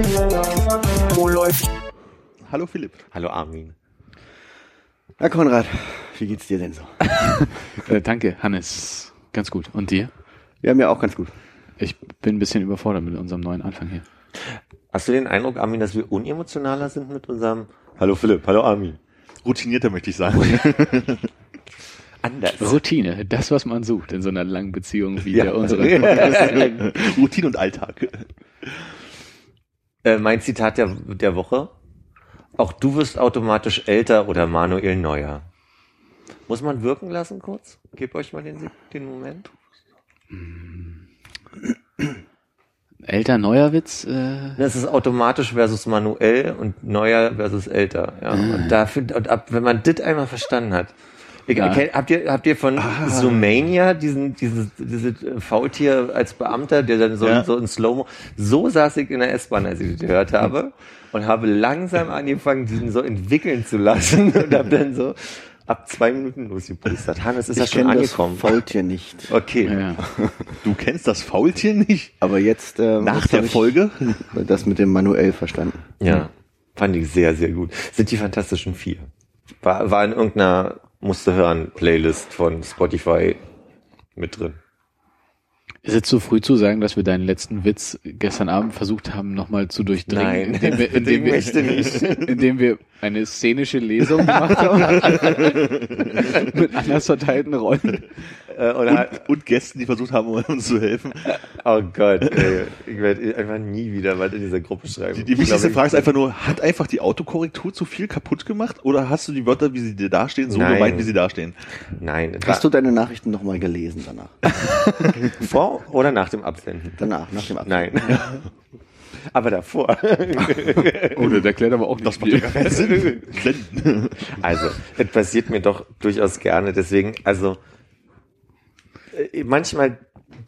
Wo läuft? Hallo Philipp. Hallo Armin. Herr Konrad, wie geht's dir denn so? Äh, danke, Hannes. Ganz gut. Und dir? Ja, mir auch ganz gut. Ich bin ein bisschen überfordert mit unserem neuen Anfang hier. Hast du den Eindruck, Armin, dass wir unemotionaler sind mit unserem Hallo Philipp, hallo Armin. Routinierter möchte ich sagen. Anders. Routine, das, was man sucht in so einer langen Beziehung wie Ja. der unsere. Routine und Alltag. Äh, mein Zitat der, der Woche. Auch du wirst automatisch älter oder Manuel Neuer. Muss man wirken lassen kurz? Gebt euch mal den, den Moment. Älter neuer Witz. Äh, Das ist automatisch versus manuell und neuer versus älter. Ja. Und da find, und ab, wenn man das einmal verstanden hat. Kennt- habt ihr habt ihr von Zoomania diesen dieses dieses Faultier als Beamter, der dann so Ja. so in Slow-Mo so saß ich in der S-Bahn, als ich das gehört habe und habe langsam angefangen, diesen so entwickeln zu lassen und habe dann so ab zwei Minuten losgepustert. Hannes ist ja ich schon kenne das angekommen. Faultier nicht. Okay. ja. Du kennst das Faultier nicht? Aber jetzt ähm, Nach der hab Folge? das mit dem manuell verstanden. Ja, fand ich sehr, sehr gut. Sind die Fantastischen Vier. War, war in irgendeiner musste hören Playlist von Spotify mit drin. Ist es zu früh zu sagen, dass wir deinen letzten Witz gestern Abend versucht haben, nochmal zu durchdringen? Nein, indem wir, indem ich möchte wir, nicht. indem wir eine szenische Lesung gemacht haben. mit anders verteilten Rollen. Äh, oder halt, Und, und Gästen, die versucht haben, uns zu helfen. oh Gott, ey, ich werde einfach nie wieder was in dieser Gruppe schreiben. Die, die Ich wichtigste Frage ist einfach nur, hat einfach die Autokorrektur zu viel kaputt gemacht oder hast du die Wörter, wie sie dir dastehen, so Nein. gemeint, wie sie dastehen? Nein, Hast du deine Nachrichten nochmal gelesen danach? vor oder nach dem Absenden? Danach, nach dem Ab Nein. Aber davor. Oh, das erklärt aber auch nicht Das viel. Also, es passiert mir doch durchaus gerne. Deswegen, also äh, manchmal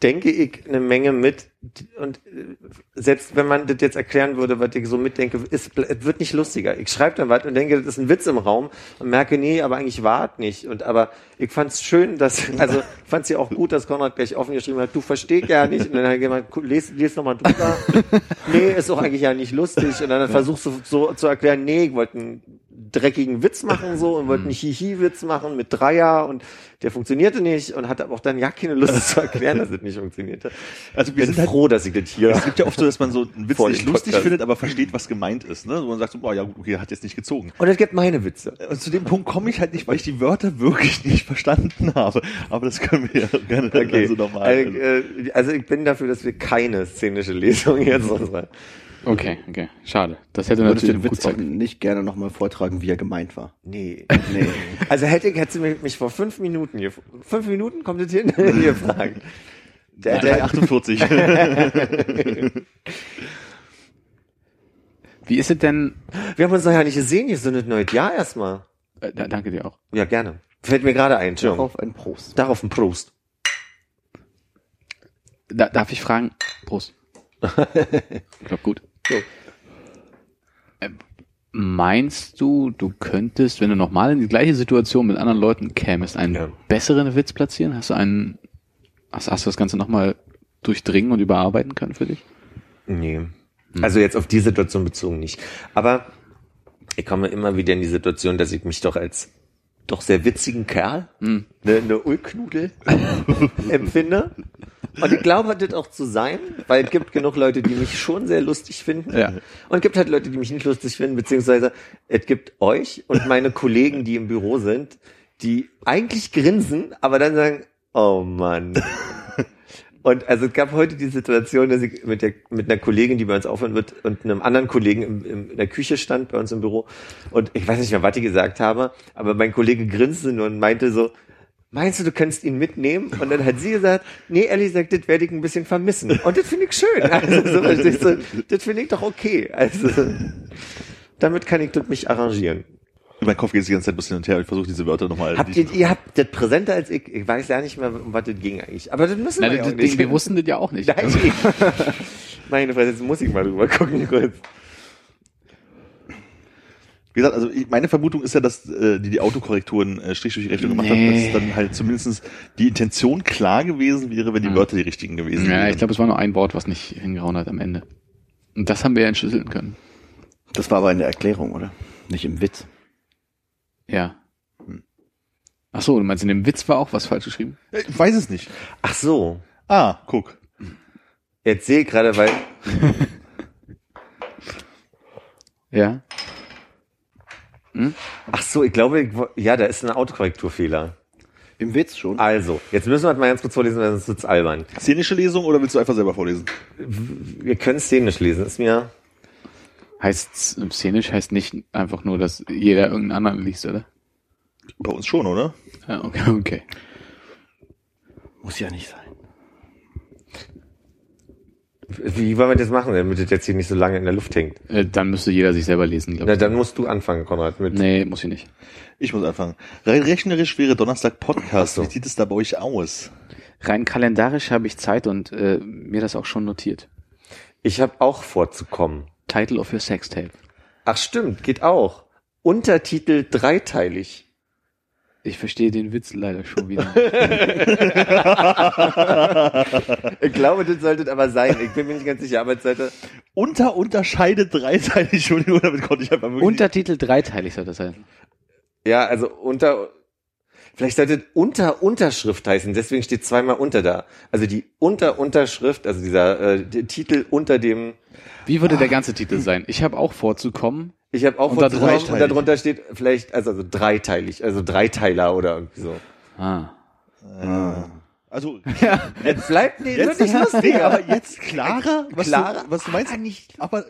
denke ich eine Menge mit und äh, selbst wenn man das jetzt erklären würde, was ich so mitdenke, ist, es wird nicht lustiger. Ich schreibe dann was und denke, das ist ein Witz im Raum und merke, nee, aber eigentlich war es nicht. Und aber ich fand es schön, dass, also ich fand es ja auch gut, dass Konrad gleich offen geschrieben hat, du verstehst ja nicht. Und dann hat jemand, les, les nochmal drüber. nee, ist doch eigentlich ja nicht lustig. Und dann versuchst du so zu erklären, nee, ich wollte einen dreckigen Witz machen so und wollte einen Hihi-Witz machen mit Dreier und der funktionierte nicht und hatte aber auch dann ja keine Lust zu erklären, dass es nicht funktionierte. Also wir sind halt, froh, dass ich das hier. es gibt ja oft so, dass man so einen Witz nicht lustig Podcast. findet, aber versteht, was gemeint ist. Ne? So man sagt so, boah, ja gut, okay, hat jetzt nicht gezogen. Und es gibt meine Witze. Und zu dem Punkt komme ich halt nicht, weil ich die Wörter wirklich nicht verstanden habe. Aber das können wir ja gerne dann Okay. so nochmal. also, äh, also ich bin dafür, dass wir keine szenische Lesung jetzt unserer. Okay, okay. Schade. Das hätte Würdest natürlich den Witz auch nicht gerne nochmal vortragen, wie er gemeint war? Nee. Nee. Also hätte, hätte mich, mich vor fünf Minuten hier, fünf Minuten kommt es hin, hier fragen. Der, der, 48. Wie ist es denn? wir haben uns noch ja nicht gesehen, hier so ein neues Jahr erstmal. Äh, da- danke dir auch. Ja, gerne. Fällt mir gerade ein, Entschuldigung. Darauf ein Prost. Darauf ein Prost. Da, darf ich fragen? Prost. Ich glaube gut. So. Ähm, Meinst du, du könntest, wenn du nochmal in die gleiche Situation mit anderen Leuten kämest, einen Ja. besseren Witz platzieren? Hast du einen, hast, hast du das Ganze nochmal durchdringen und überarbeiten können für dich? Nee. Also jetzt auf die Situation bezogen nicht. Aber ich komme immer wieder in die Situation, dass ich mich doch als doch sehr witzigen Kerl, Hm. eine, eine Ulknudel empfinde. Und ich glaube, das auch zu sein, weil es gibt genug Leute, die mich schon sehr lustig finden. Ja. Und es gibt halt Leute, die mich nicht lustig finden, beziehungsweise es gibt euch und meine Kollegen, die im Büro sind, die eigentlich grinsen, aber dann sagen, oh Mann. Und also es gab heute die Situation, dass ich mit, der, mit einer Kollegin, die bei uns aufhören wird, und einem anderen Kollegen im, im, in der Küche stand bei uns im Büro. Und ich weiß nicht mehr, was ich gesagt habe, aber mein Kollege grinste nur und meinte so, meinst du, du könntest ihn mitnehmen? Und dann hat sie gesagt, nee, ehrlich gesagt, das werde ich ein bisschen vermissen. Und das finde ich schön. Also, so, verstehst du? das finde ich doch okay. Also, damit kann ich das mich arrangieren. In meinem Kopf geht es die ganze Zeit ein bisschen hin und her. Ich versuche diese Wörter nochmal. Habt ihr, ihr habt das präsenter als ich. Ich weiß ja nicht mehr, um was das ging eigentlich. Aber das müssen Na, wir ja das, auch das, nicht. wir wussten das ja auch nicht. Nein. Meine Fresse, jetzt muss ich mal drüber gucken kurz. Wie gesagt, also ich, meine Vermutung ist ja, dass äh, die die Autokorrekturen äh, Strich durch die Rechnung gemacht haben, Nee. dass dann halt zumindest die Intention klar gewesen wäre, wenn die Hm. Wörter die richtigen gewesen Ja, wären. ich glaube, es war nur ein Wort, was nicht hingehauen hat am Ende. Und das haben wir ja entschlüsseln können. Das war aber in der Erklärung, oder? Nicht im Witz. Ja. Ach so, du meinst, in dem Witz war auch was falsch geschrieben? Äh, Ich weiß es nicht. Ach so. Ah, guck. Jetzt sehe ich gerade, weil Ja. Ach so, ich glaube, ja, da ist ein Autokorrekturfehler. Im Witz schon. Also, jetzt müssen wir das mal ganz kurz vorlesen, weil sonst wird's albern. Szenische Lesung oder willst du einfach selber vorlesen? Wir können szenisch lesen, ist mir. Heißt szenisch heißt nicht einfach nur, dass jeder irgendeinen anderen liest, oder? Bei uns schon, oder? Ja, okay, okay. Muss ja nicht sein. Wie wollen wir das machen, damit das jetzt hier nicht so lange in der Luft hängt? Äh, dann müsste jeder sich selber lesen, Na, glaube ich. dann musst du anfangen, Konrad, mit. Nee, muss ich nicht. Ich muss anfangen. Rein rechnerisch wäre Donnerstag Podcast. So. Wie sieht es da bei euch aus? Rein kalendarisch habe ich Zeit und äh, mir das auch schon notiert. Ich habe auch vorzukommen. Title of your Sextape. Ach stimmt, geht auch. Untertitel dreiteilig. Ich verstehe den Witz leider schon wieder. Ich glaube, das sollte aber sein. Ich bin mir nicht ganz sicher, Arbeitsseite. Unter unterscheidet dreiteilig, Entschuldigung, damit konnte ich einfach wirklich. Untertitel dreiteilig soll das sein. Ja, also unter, vielleicht sollte es unter Unterschrift heißen, deswegen steht zweimal unter da. Also die unter Unterschrift, also dieser äh, Titel unter dem, Wie würde der ganze Titel sein? Ich habe auch vorzukommen. Ich habe auch Und da vorzukommen, dreiteilig. und darunter steht vielleicht, also, also dreiteilig, also Dreiteiler oder irgendwie so. Ah. Also, Jetzt bleibt nee, jetzt, wird nicht lustiger. aber jetzt klarer, was, Klarer? Du, was du meinst. Aber, äh,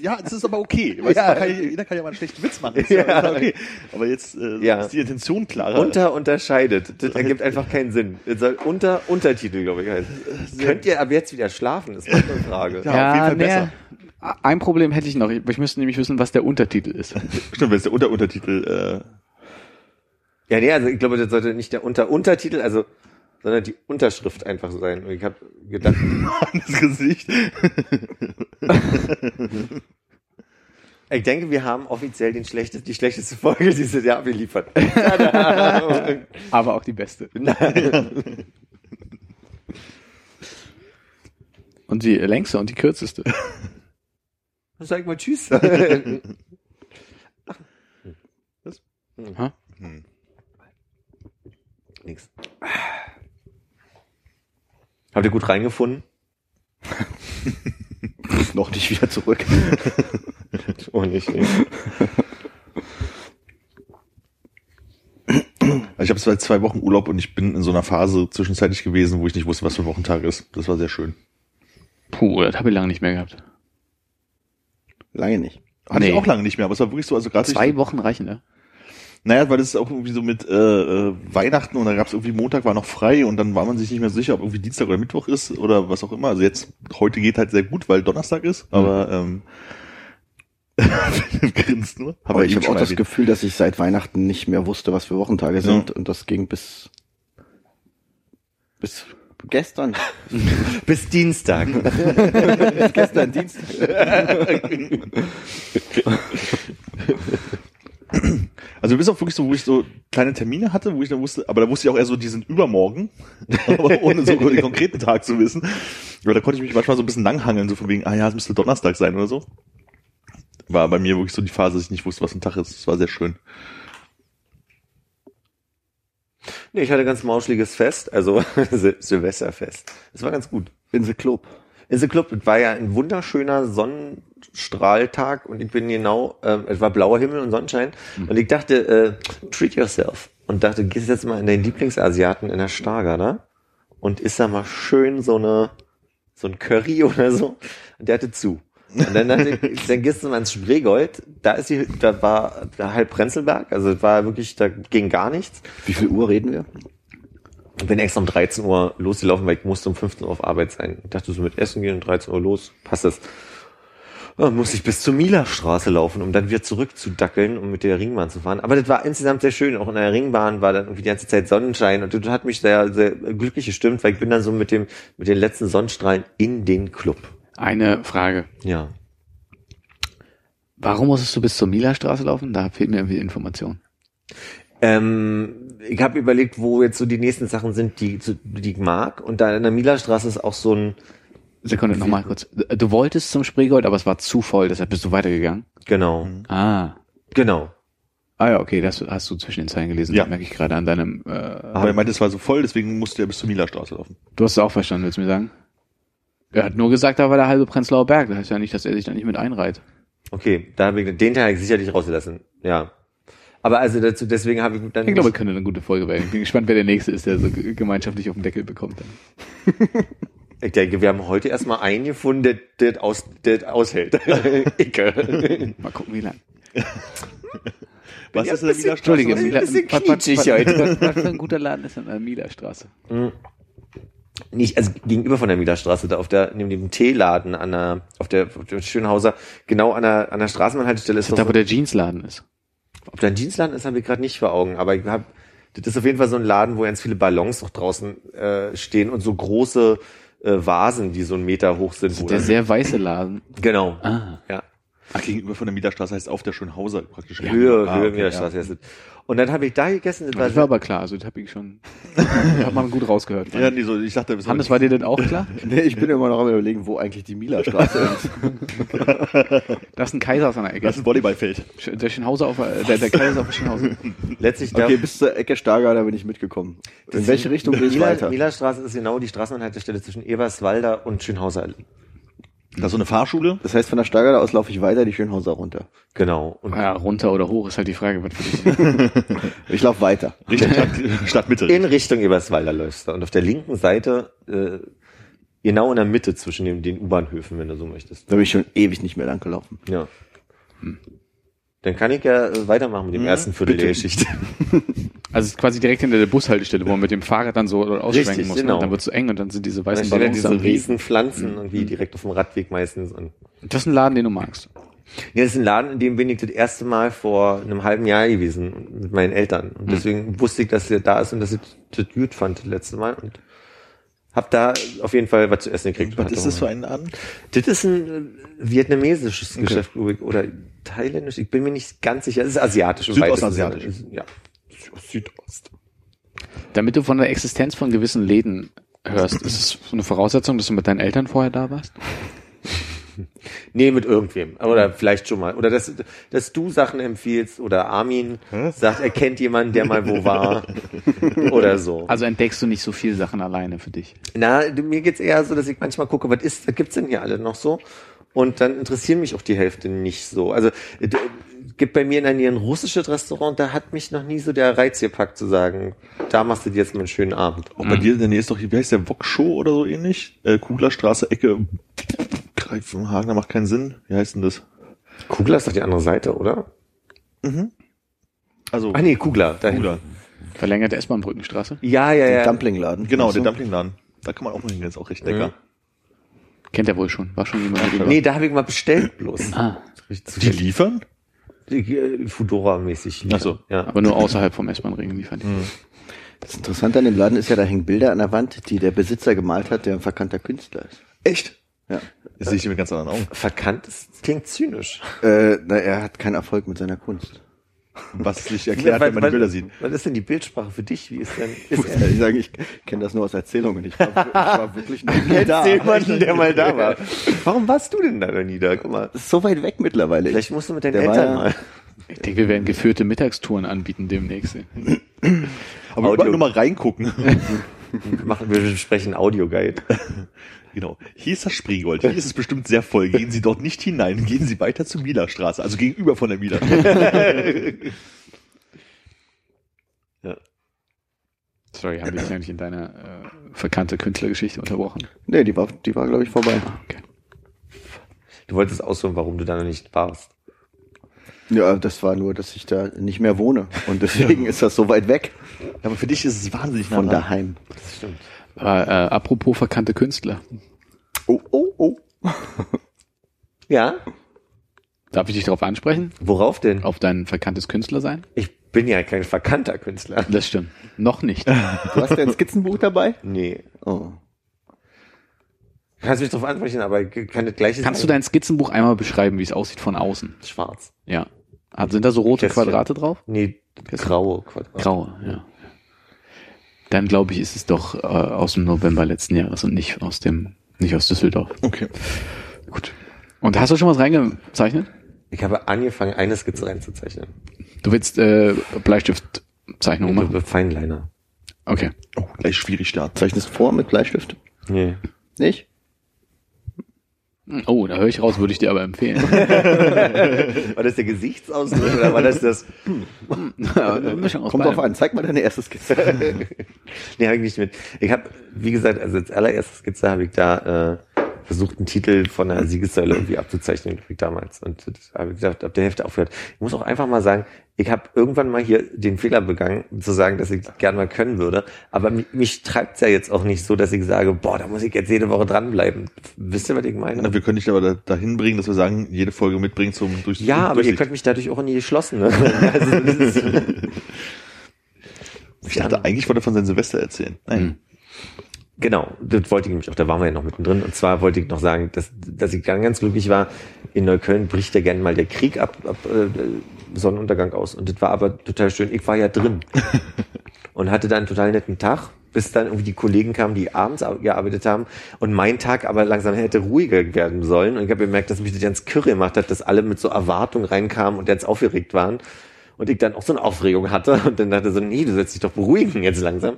ja, es ist aber okay. Weißt Ja. du, kann, ja- jeder kann ja mal einen schlechten Witz machen. Ist ja, Ja. ist ja okay. Aber jetzt äh, Ja. ist die Intention klarer. Unter unterscheidet. Das ergibt einfach keinen Sinn. Es soll unter Untertitel, glaube ich, heißen. Könnt ihr ab jetzt wieder schlafen? Das ist eine Frage. Ja, auf jeden Fall besser. Ein Problem hätte ich noch. Ich müsste nämlich wissen, was der Untertitel ist. Stimmt, wenn es der Unter Untertitel, äh, Ja, nee, also ich glaube, das sollte nicht der Unter Untertitel, also, sondern die Unterschrift einfach sein. Und ich habe gedacht, das Gesicht. ich denke, wir haben offiziell den schlechtest, die schlechteste Folge dieses Jahr abgeliefert. Tada. Aber auch die beste. Und die längste und die kürzeste. Sag mal Tschüss. Ha? Nix. Habt ihr gut reingefunden? Noch nicht wieder zurück. Oh, nicht, nicht. Also ich habe seit zwei Wochen Urlaub und ich bin in so einer Phase zwischenzeitlich gewesen, wo ich nicht wusste, was für Wochentag ist. Das war sehr schön. Puh, das habe ich lange nicht mehr gehabt. Lange nicht. Hatte Nee. ich auch lange nicht mehr, aber es war wirklich so, also gerade Zwei Wochen reichen, ne? Naja, weil das ist auch irgendwie so mit äh, äh, Weihnachten und da gab es irgendwie Montag war noch frei und dann war man sich nicht mehr sicher, ob irgendwie Dienstag oder Mittwoch ist oder was auch immer. Also jetzt, heute geht halt sehr gut, weil Donnerstag ist, aber ähm, Philipp grinst nur. Aber ich eben habe auch das erwähnt. Gefühl, dass ich seit Weihnachten nicht mehr wusste, was für Wochentage sind. Und das ging bis, bis gestern. Bis Dienstag. bis gestern Dienstag. Also bis auch wirklich so, wo ich so kleine Termine hatte, wo ich dann wusste, aber da wusste ich auch eher so, die sind übermorgen, aber ohne so den konkreten Tag zu wissen. Aber da konnte ich mich manchmal so ein bisschen langhangeln, so von wegen, ah ja, es müsste Donnerstag sein oder so. War bei mir wirklich so die Phase, dass ich nicht wusste, was ein Tag ist. Das war sehr schön. Nee, ich hatte ganz mauschliges Fest, also Sil Silvesterfest. Das war ganz gut. Insel Club. Insel Club, es war ja ein wunderschöner Sonnenstrahltag und ich bin genau, ähm, es war blauer Himmel und Sonnenschein und ich dachte, äh, treat yourself und dachte, gehst jetzt mal in deinen Lieblingsasiaten in der Starger, ne? Und isst da mal schön so eine, so ein Curry oder so und der hatte zu. Und dann ich, dann gehst du mal ins Spreegold, da ist die, da war da halb Prenzlberg, also es war wirklich, da ging gar nichts. Wie viel Uhr reden wir? Und bin extra um 13 Uhr losgelaufen, weil ich musste um 15 Uhr auf Arbeit sein. Ich dachte so mit Essen gehen um 13 Uhr los, passt das. Dann musste ich bis zur Mielerstraße laufen, um dann wieder zurückzudackeln, um mit der Ringbahn zu fahren. Aber das war insgesamt sehr schön. Auch in der Ringbahn war dann irgendwie die ganze Zeit Sonnenschein und das hat mich sehr, sehr glücklich gestimmt, weil ich bin dann so mit dem, mit den letzten Sonnenstrahlen in den Club. Eine Frage. Ja. Warum musstest du bis zur Mila-Straße laufen? Da fehlt mir irgendwie Information. Ähm, ich habe überlegt, wo jetzt so die nächsten Sachen sind, die, die ich mag. Und da in der Mielerstraße ist auch so ein, Sekunde, nochmal kurz. Du wolltest zum Spreegold, aber es war zu voll, deshalb bist du weitergegangen. genau, Ah. genau. Ah ja, okay, das hast du zwischen den Zeilen gelesen. Ja. Das merke ich gerade an deinem. Äh, Aber er meinte, es war so voll, deswegen musste er bis zur Mila-Straße laufen. du hast es auch verstanden, willst du mir sagen? Er hat nur gesagt, da war der halbe Prenzlauer Berg. Das heißt ja nicht, dass er sich da nicht mit einreiht. Okay, da habe ich den Teil sicherlich rausgelassen. Ja. Aber also dazu, deswegen habe ich dann. Ich glaube, es könnte eine gute Folge werden. Ich bin gespannt, wer der Nächste ist, der so ge- gemeinschaftlich auf den Deckel bekommt. Dann. ich denke, wir haben heute erstmal einen gefunden, der, der, aus, der aushält. Icke. Mal gucken, wie lang. Was ist in der Mila-Straße? Entschuldige, was, was, quietschig was, heute. was, was für ein guter Laden ist in der Mila-Straße? Nicht, also gegenüber von der Mieterstraße, da auf der, neben dem Teeladen an der, auf der, auf der Schönhauser, genau an der, an der Straßenbahnhaltestelle ist Da, doch wo so, der Jeansladen ist. ob da ein Jeansladen ist, habe ich gerade nicht vor Augen, aber ich hab, das ist auf jeden Fall so ein Laden, wo ganz viele Ballons noch draußen äh, stehen und so große äh, Vasen, die so einen Meter hoch sind. wo Der dann- sehr weiße Laden. genau. Ah. Ja. Ach, gegenüber von der Mila-Straße heißt auf der Schönhauser praktisch. Höhe, Ah, Höhe okay, Mieterstraße. Ja. Und dann habe ich da gegessen, das war, Das war aber klar, also das habe ich schon, hat man gut rausgehört. Ja, nee, so, ich dachte, das war- Hannes, war dir denn auch klar? Nee, ich bin immer noch am überlegen, wo eigentlich die Mila-Straße ist. Da ist ein Kaiser aus einer Ecke. das ist ein Volleyballfeld. Der Schönhauser auf der, der, der Kaiser auf der Schönhauser. letztlich da, Okay, bis zur Ecke Stargard, da bin ich mitgekommen. In welche Richtung gehe ich Mila, weiter? Mielerstraße ist genau die Straßenbahnhaltestelle zwischen Eberswalder und Schönhauser. Das ist so eine Fahrschule. Das heißt, von der Stargard aus laufe ich weiter die Schönhauser runter. Genau. Und Ja, runter oder hoch ist halt die Frage, was für dich. Ich laufe weiter. Richtung Stadt, Stadtmitte. in Richtung Eberswalder läufst du. Und auf der linken Seite, äh, genau in der Mitte zwischen den, den U-Bahnhöfen, wenn du so möchtest. Da bin ich schon ewig nicht mehr lang gelaufen. Ja. Dann kann ich ja äh, weitermachen mit dem ersten Viertel der Geschichte. Also es ist quasi direkt hinter der Bushaltestelle, wo man mit dem Fahrrad dann so ausschwenken Richtig, muss. genau. Ne? Dann wird es so eng und dann sind diese weißen stehen ja Ballons diese riesen. Pflanzen irgendwie direkt auf dem Radweg meistens. Und Das ist ein Laden, den du magst. ja, das ist ein Laden, in dem bin ich das erste Mal vor einem halben Jahr gewesen mit meinen Eltern. Und deswegen wusste ich, dass er da ist und dass ich das gut fand das letzte Mal. Und hab da auf jeden Fall was zu essen gekriegt. Was ist das für ein Laden? Das ist ein äh, vietnamesisches Geschäft, glaube ich, oder thailändisch. Ich bin mir nicht ganz sicher. Es ist asiatisch. im Südostasiatisch. Ja. Südost. Damit du von der Existenz von gewissen Läden hörst, ist es so eine Voraussetzung, dass du mit deinen Eltern vorher da warst? Nee, mit irgendwem. Oder vielleicht schon mal. Oder dass, dass du Sachen empfiehlst oder Armin sagt, er kennt jemanden, der mal wo war. oder so. Also entdeckst du nicht so viel Sachen alleine für dich. Na, mir geht's eher so, dass ich manchmal gucke, was ist, was gibt's denn hier alle noch so? Und dann interessieren mich auch die Hälfte nicht so. Also äh, gibt bei mir in der Nähe ein russisches Restaurant, da hat mich noch nie so der Reiz gepackt zu sagen, da machst du dir jetzt mal einen schönen Abend. Auch bei dir in der Nähe ist doch, wie heißt der, Wokshow oder so ähnlich? Äh, Kuglerstraße, Ecke, Greifenhagener macht keinen Sinn. Wie heißt denn das? Kugler ist doch die andere Seite, oder? Also, Ah nee, Kugler. Dahin. Kugler. Verlängerte S-Bahn-Brückenstraße. Ja, ja, Den ja. Dumplingladen. Genau, der du? Dumplingladen. Da kann man auch mal hingehen, ist auch recht lecker. Kennt er wohl schon. War schon jemand drüber. Nee, da habe ich mal bestellt bloß. Ah, Die liefern? Die, äh, Fudora-mäßig. Ach so. Ja. aber nur außerhalb vom S-Bahn-Ring liefern die. Das Interessante an dem Laden ist ja, da hängen Bilder an der Wand, die der Besitzer gemalt hat, der ein verkannter Künstler ist. Echt? Ja. Das sehe ich mit ganz anderen Augen. Verkannt, das klingt zynisch. Äh, na, er hat keinen Erfolg mit seiner Kunst. Was sich erklärt, wenn man die Bilder sieht. Was ist denn die Bildsprache für dich? Wie ist denn? Ist Ich muss ehrlich sagen, ich kenne das nur aus Erzählungen. Ich war, ich war wirklich noch nie da. jemanden, der mal da war. Warum warst du denn da noch nie da? Guck mal. Das ist so weit weg mittlerweile. Vielleicht musst du mit deinen Der Eltern ja- mal. Ich denke, wir werden geführte Mittagstouren anbieten demnächst. Aber Audio. nur mal reingucken. Wir machen, wir sprechen Audioguide. Genau. Hier ist das Spreegold. Hier ist es bestimmt sehr voll. Gehen Sie dort nicht hinein. Gehen Sie weiter zur Mielerstraße. Also gegenüber von der Mielerstraße. Sorry, habe ich eigentlich in deiner äh, verkannte Künstlergeschichte unterbrochen. Nee, die war, die war glaube ich, vorbei. Okay. Du wolltest ausführen, warum du da noch nicht warst. Ja, das war nur, dass ich da nicht mehr wohne. Und deswegen ist das so weit weg Ja, aber für dich ist es wahnsinnig nah von daheim. Das stimmt. Äh, äh, apropos verkannte Künstler. Oh, oh, oh. Ja? Darf ich dich darauf ansprechen? Worauf denn? Auf dein verkanntes Künstler sein? Ich bin ja kein verkannter Künstler. Das stimmt. Noch nicht. Du hast dein Skizzenbuch dabei? Nee. Oh. Kannst mich drauf ansprechen, aber kann das gleiche Kannst du dein Skizzenbuch einmal beschreiben, wie es aussieht von außen? Schwarz. Ja. Sind da so rote Kästchen. Quadrate drauf? Nee, graue Quadrat. Graue, ja. Dann glaube ich, ist es doch äh, aus dem November letzten Jahres und nicht aus dem, nicht aus Düsseldorf. Okay. Gut. Und hast du schon was reingezeichnet? Ich habe angefangen, eine Skizze reinzuzeichnen. Du willst äh, Bleistiftzeichnungen machen? Mit Feinliner. Okay. Oh, gleich schwierig starten. Zeichnest du vor mit Bleistift? Nee. Nicht? Oh, da höre ich raus, würde ich dir aber empfehlen. War das der Gesichtsausdruck oder war das das? Ja, Kommt drauf an, zeig mal deine erste Skizze. nee, habe ich nicht mit. Ich habe, wie gesagt, also als allererste Skizze habe ich da äh, versucht, einen Titel von einer Siegessäule irgendwie abzuzeichnen, wie damals. Und habe ich gesagt, ab der Hälfte aufgehört. Ich muss auch einfach mal sagen, ich habe irgendwann mal hier den Fehler begangen, zu sagen, dass ich gerne mal können würde. Aber mich, mich treibt's ja jetzt auch nicht so, dass ich sage, boah, da muss ich jetzt jede Woche dranbleiben. Wisst ihr, was ich meine? Na, wir können dich aber da, dahin bringen, dass wir sagen, jede Folge mitbringen zum durch Ja, aber ihr Durchsicht. könnt mich dadurch auch in die geschlossene. Also, das ist, Ich dachte, eigentlich wollte er von seinem Silvester erzählen. Nein. Genau, das wollte ich nämlich auch, da waren wir ja noch mittendrin. Und zwar wollte ich noch sagen, dass, dass ich ganz, ganz glücklich war, in Neukölln bricht ja gerne mal der Krieg ab, ab äh, Sonnenuntergang aus. Und das war aber total schön. Ich war ja drin und hatte da einen total netten Tag, bis dann irgendwie die Kollegen kamen, die abends ar- gearbeitet haben und mein Tag aber langsam hätte ruhiger werden sollen. Und ich habe gemerkt, dass mich das ganz kirre gemacht hat, dass alle mit so Erwartungen reinkamen und ganz aufgeregt waren. Und ich dann auch so eine Aufregung hatte und dann dachte so, nee, du sollst dich doch beruhigen jetzt langsam.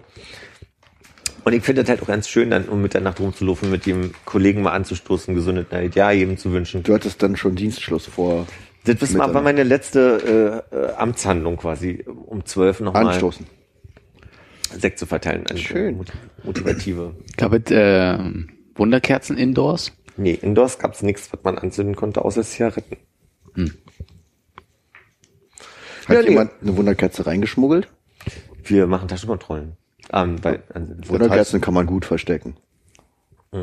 Und ich finde das halt auch ganz schön, dann um Mitternacht rumzulaufen, mit dem Kollegen mal anzustoßen, gesundet ja jedem zu wünschen. Du hattest dann schon Dienstschluss vor Das war meine letzte äh, äh, Amtshandlung quasi, um zwölf nochmal Anstoßen. Sekt zu verteilen. Eine Schön. mot- Motivative. Gab es äh, Wunderkerzen indoors? Nee, indoors gab's nichts, was man anzünden konnte, außer Zigaretten. Hat Ja, nee. jemand eine Wunderkerze reingeschmuggelt? Wir machen Taschenkontrollen. Ähm, bei, an, Wunderkerzen kann man gut verstecken. Ich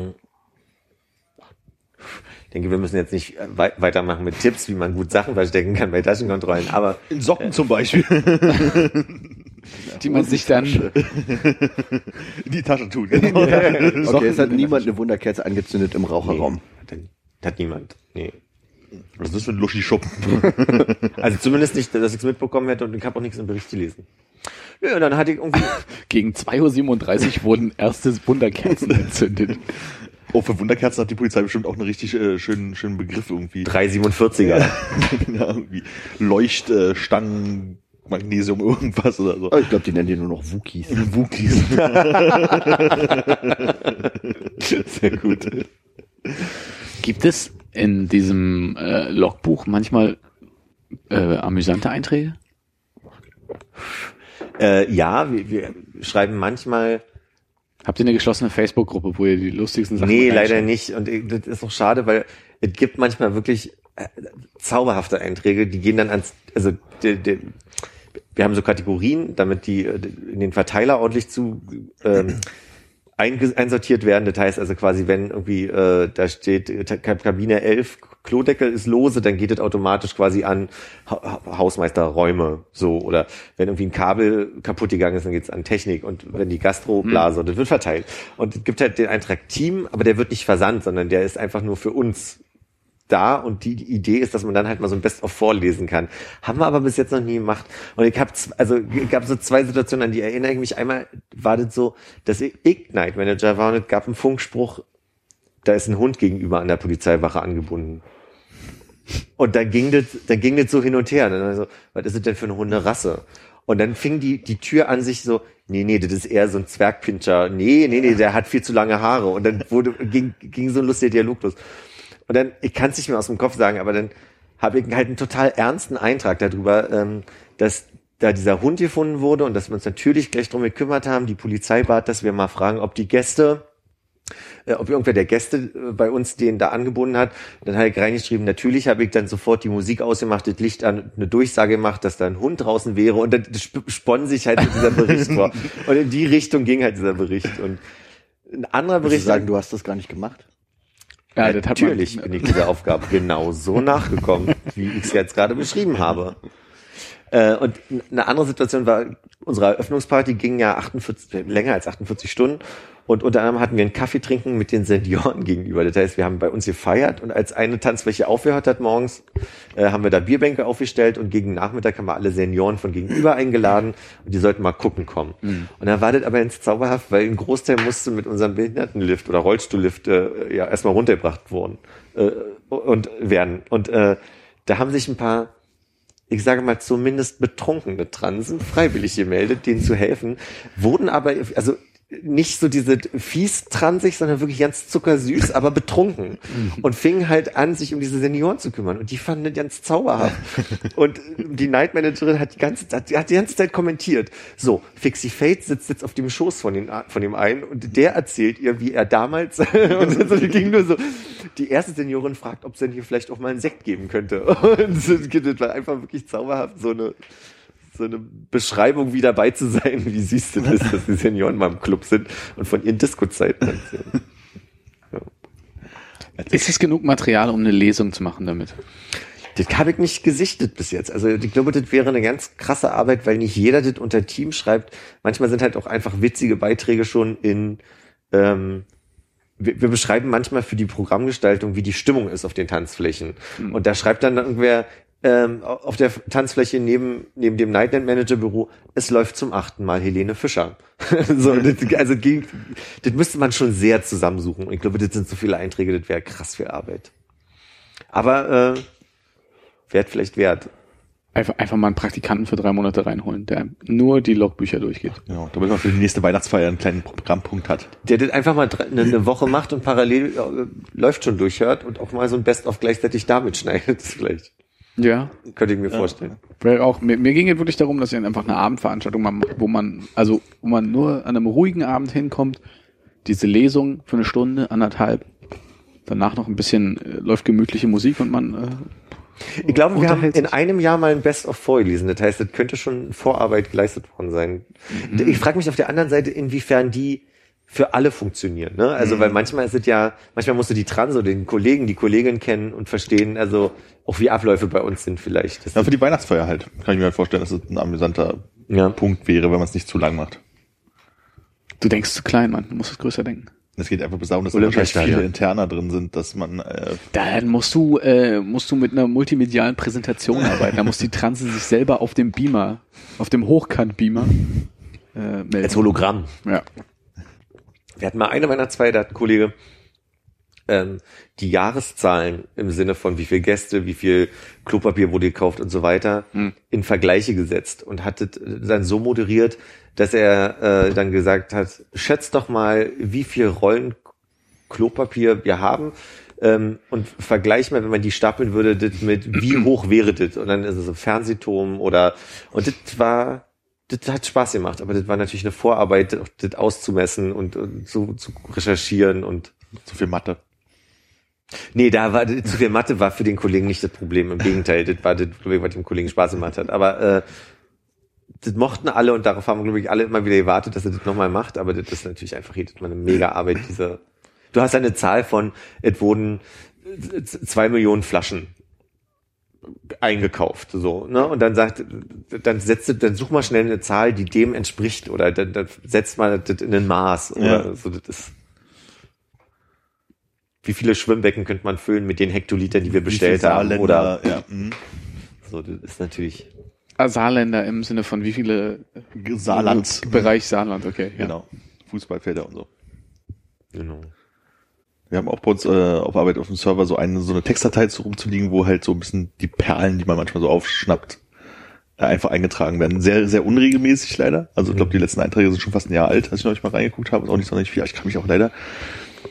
denke, wir müssen jetzt nicht äh, wei weitermachen mit Tipps, wie man gut Sachen verstecken kann bei Taschenkontrollen. Aber In Socken zum Beispiel. Die man sich dann In die Tasche tun. Genau. Okay, es hat niemand eine Wunderkerze angezündet im Raucherraum. hat, hat niemand. Nee. Was ist das für ein Luschi Schuppen? Also zumindest nicht, dass ich es mitbekommen hätte und ich habe auch nichts im Bericht gelesen. Ja, und dann hatte ich irgendwie. gegen 2.37 Uhr wurden erste Wunderkerzen entzündet. Oh, für Wunderkerzen hat die Polizei bestimmt auch einen richtig äh, schönen, schönen Begriff irgendwie. 347er. ja, irgendwie Leuchtstangen, Magnesium, irgendwas oder so. Ich glaube, die nennen die nur noch Wookies. Wookies. Sehr gut. Gibt es in diesem äh, Logbuch manchmal äh, amüsante Einträge? Äh, ja, wir, wir schreiben manchmal. Habt ihr eine geschlossene Facebook-Gruppe, wo ihr die lustigsten Sachen Nee, leider nicht. Und äh, das ist auch schade, weil es gibt manchmal wirklich äh, zauberhafte Einträge, die gehen dann ans, also die, die, wir haben so Kategorien, damit die äh, in den Verteiler ordentlich zu ähm, einsortiert werden. Das heißt also quasi, wenn irgendwie äh, da steht Ka- Kabine 11, Klodeckel ist lose, dann geht es automatisch quasi an ha Ha- Hausmeisterräume so oder wenn irgendwie ein Kabel kaputt gegangen ist, dann geht es an Technik und wenn die Gastroblase, das wird verteilt. Und es gibt halt den Eintrag Team, aber der wird nicht versandt, sondern der ist einfach nur für uns da und die, die Idee ist, dass man dann halt mal so ein Best-of vorlesen kann. Haben wir aber bis jetzt noch nie gemacht. Und ich habe also es gab so zwei Situationen, an die erinnere ich mich. Einmal war das so, dass ich Ignite Manager war und es gab einen Funkspruch, da ist ein Hund gegenüber an der Polizeiwache angebunden. Und dann ging das, dann ging das so hin und her. Und dann so, was ist das denn für eine Hunderasse? Und dann fing die, die Tür an sich so, nee, nee, das ist eher so ein Zwergpinscher. Nee, nee, nee, der hat viel zu lange Haare. Und dann wurde, ging, ging so ein lustiger Dialog los. Und dann, ich kann es nicht mehr aus dem Kopf sagen, aber dann habe ich halt einen total ernsten Eintrag darüber, ähm, dass da dieser Hund gefunden wurde und dass wir uns natürlich gleich drum gekümmert haben. Die Polizei bat, dass wir mal fragen, ob die Gäste äh, ob irgendwer der Gäste äh, bei uns den da angebunden hat. Dann hat er reingeschrieben, natürlich habe ich dann sofort die Musik ausgemacht, das Licht an, eine Durchsage gemacht, dass da ein Hund draußen wäre und dann sp- spann sich halt dieser Bericht vor. Und in die Richtung ging halt dieser Bericht. Und ein anderer Bericht du sagen, du hast das gar nicht gemacht? Ja, das hat man- Natürlich bin ich dieser Aufgabe genau so nachgekommen, wie ich es jetzt gerade beschrieben habe. Äh, und eine andere Situation war, unsere Eröffnungsparty ging ja 48, äh, länger als 48 Stunden. Und unter anderem hatten wir einen Kaffee trinken mit den Senioren gegenüber. Das heißt, wir haben bei uns gefeiert und als eine Tanzfläche aufgehört hat morgens, äh, haben wir da Bierbänke aufgestellt und gegen Nachmittag haben wir alle Senioren von gegenüber eingeladen und die sollten mal gucken kommen. Und dann war das aber ins Zauberhaft, weil ein Großteil musste mit unserem Behindertenlift oder Rollstuhllift äh, ja erstmal runtergebracht worden äh, und werden. Und äh, da haben sich ein paar ich sage mal zumindest betrunkene Transen freiwillig gemeldet, denen zu helfen, wurden aber, also nicht so diese fies transig, sondern wirklich ganz zuckersüß, aber betrunken. Und fingen halt an, sich um diese Senioren zu kümmern. Und die fanden das ganz zauberhaft. Und die Night Managerin hat die ganze, hat, hat die ganze Zeit kommentiert. So, Fixie Fate sitzt jetzt auf dem Schoß von, den, von dem einen und der erzählt ihr, wie er damals, und so ging nur so, die erste Seniorin fragt, ob es denn hier vielleicht auch mal einen Sekt geben könnte. Und das war einfach wirklich zauberhaft, so eine, so eine Beschreibung, wie dabei zu sein, wie süß das ist, dass die Senioren mal im Club sind und von ihren Disco-Zeiten erzählen. Ist es genug Material, um eine Lesung zu machen damit? Das habe ich nicht gesichtet bis jetzt. Also ich glaube, das wäre eine ganz krasse Arbeit, weil nicht jeder das unter Team schreibt. Manchmal sind halt auch einfach witzige Beiträge schon in ähm, wir, wir beschreiben manchmal für die Programmgestaltung, wie die Stimmung ist auf den Tanzflächen. Und da schreibt dann irgendwer ähm, auf der Tanzfläche neben, neben dem Nightland Manager Büro, es läuft zum achten Mal Helene Fischer. so, das, also ging, das müsste man schon sehr zusammensuchen. Und ich glaube, das sind so viele Einträge, das wäre krass viel Arbeit. Aber äh, wert vielleicht wert. Einfach, einfach mal einen Praktikanten für drei Monate reinholen, der nur die Logbücher durchgeht. Genau, damit man für die nächste Weihnachtsfeier einen kleinen Programmpunkt hat. Der das einfach mal eine, eine Woche macht und parallel äh, läuft schon durchhört und auch mal so ein Best-of gleichzeitig damit schneidet vielleicht. Ja. Könnte ich mir vorstellen. Weil auch, mir, mir ging es wirklich darum, dass ihr einfach eine Abendveranstaltung macht, wo man, also, wo man nur an einem ruhigen Abend hinkommt, diese Lesung für eine Stunde, anderthalb, danach noch ein bisschen äh, läuft gemütliche Musik und man, äh, Ich glaube, wir haben in einem Jahr mal ein Best-of vorgelesen. Das heißt, das könnte schon Vorarbeit geleistet worden sein. Ich frage mich auf der anderen Seite, inwiefern die für alle funktionieren. Ne? Also, weil manchmal ist es ja, manchmal musst du die Trans oder den Kollegen, die Kollegin kennen und verstehen, also auch wie Abläufe bei uns sind vielleicht. Das Ja, für die Weihnachtsfeier halt. Kann ich mir halt vorstellen, dass es ein amüsanter Ja. Punkt wäre, wenn man es nicht zu lang macht. du denkst zu klein, man, du musst es größer denken. Es geht einfach bis darum, dass da wahrscheinlich viele Interner drin sind, dass man äh, Dann musst du, äh, musst du mit einer multimedialen Präsentation arbeiten. Da muss die Transe sich selber auf dem Beamer, auf dem Hochkant-Beamer äh, melden. Als Hologramm. Ja. Wir hatten mal eine Weihnachtsfeier, da hat ein Kollege ähm, die Jahreszahlen im Sinne von wie viel Gäste, wie viel Klopapier wurde gekauft und so weiter in Vergleiche gesetzt und hat es dann so moderiert, dass er äh, dann gesagt hat, schätzt doch mal, wie viel Rollen Klopapier wir haben ähm, und vergleich mal, wenn man die stapeln würde, das mit wie hoch wäre das? Und dann ist es so Fernsehturm oder und das war das hat Spaß gemacht, aber das war natürlich eine Vorarbeit, das auszumessen und, und zu, zu recherchieren und zu viel Mathe. nee, da war zu viel Mathe war für den Kollegen nicht das Problem. Im Gegenteil, das war das Problem, was dem Kollegen Spaß gemacht hat. Aber äh, das mochten alle und darauf haben, glaube ich, alle immer wieder gewartet, dass er das nochmal macht. Aber das ist natürlich einfach jedes Mal eine mega Arbeit. Diese, du hast eine Zahl von, es wurden zwei Millionen Flaschen eingekauft, so, ne? Und dann sagt, dann setzt, dann such mal schnell eine Zahl, die dem entspricht, oder dann, dann setzt mal das in ein Maß, oder Ja. so, das ist. Wie viele Schwimmbecken könnte man füllen mit den Hektolitern, die wir bestellt Wie viele haben, Saarländer, oder ja, mhm. so, das ist natürlich. Ah, Saarländer im Sinne von wie viele Saarland. Bereich Saarland, okay. Ja. Genau. Fußballfelder und so. Genau. Wir haben auch bei uns äh, auf Arbeit auf dem Server so eine so eine Textdatei zu rumzuliegen, wo halt so ein bisschen die Perlen, die man manchmal so aufschnappt, äh, einfach eingetragen werden. Sehr, sehr unregelmäßig leider. Also ich glaube, die letzten Einträge sind schon fast ein Jahr alt, als ich neulich mal reingeguckt habe. Ist auch nicht sonderlich viel. Ich kann mich auch leider,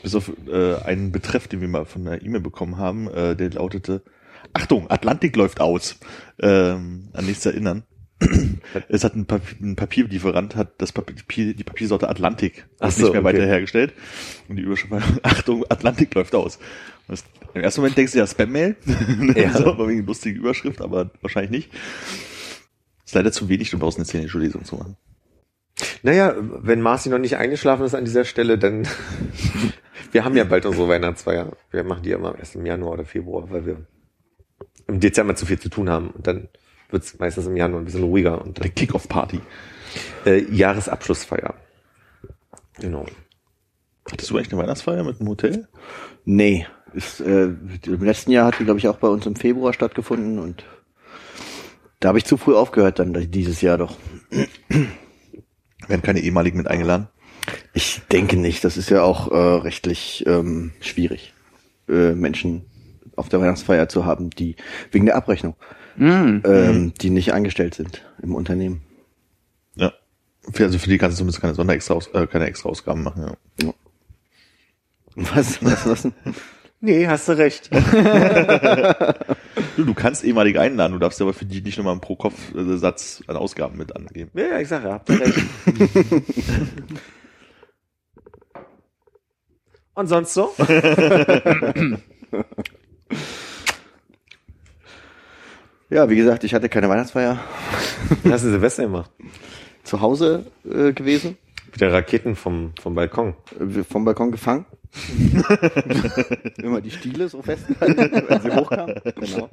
bis auf äh, einen Betreff, den wir mal von einer E-Mail bekommen haben, äh, der lautete, Achtung, Atlantik läuft aus, ähm, an nichts erinnern. Es hat ein, Papier, ein Papierlieferant hat das Papier, die Papiersorte Atlantik Ach nicht so, mehr okay. weiter hergestellt. Und die Überschrift war, Achtung, Atlantik läuft aus. Das, Im ersten Moment denkst du ja Spam-Mail. Ja. so, aber wegen lustige Überschrift, aber wahrscheinlich nicht. Ist leider zu wenig, um daraus eine szenische Lesung zu machen. Naja, wenn Marci noch nicht eingeschlafen ist an dieser Stelle, dann wir haben ja bald unsere Weihnachtsfeier. Wir machen die immer erst im Januar oder Februar, weil wir im Dezember zu viel zu tun haben. Und dann wird es meistens im Januar ein bisschen ruhiger und Eine Kick-Off-Party. äh, Jahresabschlussfeier. Genau. Hattest du eigentlich eine Weihnachtsfeier mit einem Hotel? Nee, ist, äh, im letzten Jahr hat die, glaube ich, auch bei uns im Februar stattgefunden und da habe ich zu früh aufgehört dann dieses Jahr doch. Werden keine ehemaligen mit eingeladen? Ich denke nicht, das ist ja auch äh, rechtlich ähm, schwierig, äh, Menschen auf der Weihnachtsfeier zu haben, die wegen der Abrechnung, Mm. ähm, die nicht angestellt sind im Unternehmen. Ja. Für- Also für die kannst du zumindest keine Sonderextra, äh, keine extra Ausgaben machen, ja. Was? Was? was? Nee, hast du recht. Du, du kannst ehemalige einladen, du darfst aber für die nicht nochmal einen Pro-Kopf-Satz an Ausgaben mit angeben. ja, ja, ich sage, habt ihr recht. Und sonst so? Ja, wie gesagt, ich hatte keine Weihnachtsfeier Wie hast du Silvester gemacht? zu Hause äh, gewesen, Wieder Raketen vom, vom Balkon. äh, vom Balkon gefangen. Immer die Stiele so festhalten, wenn sie hochkamen. Genau.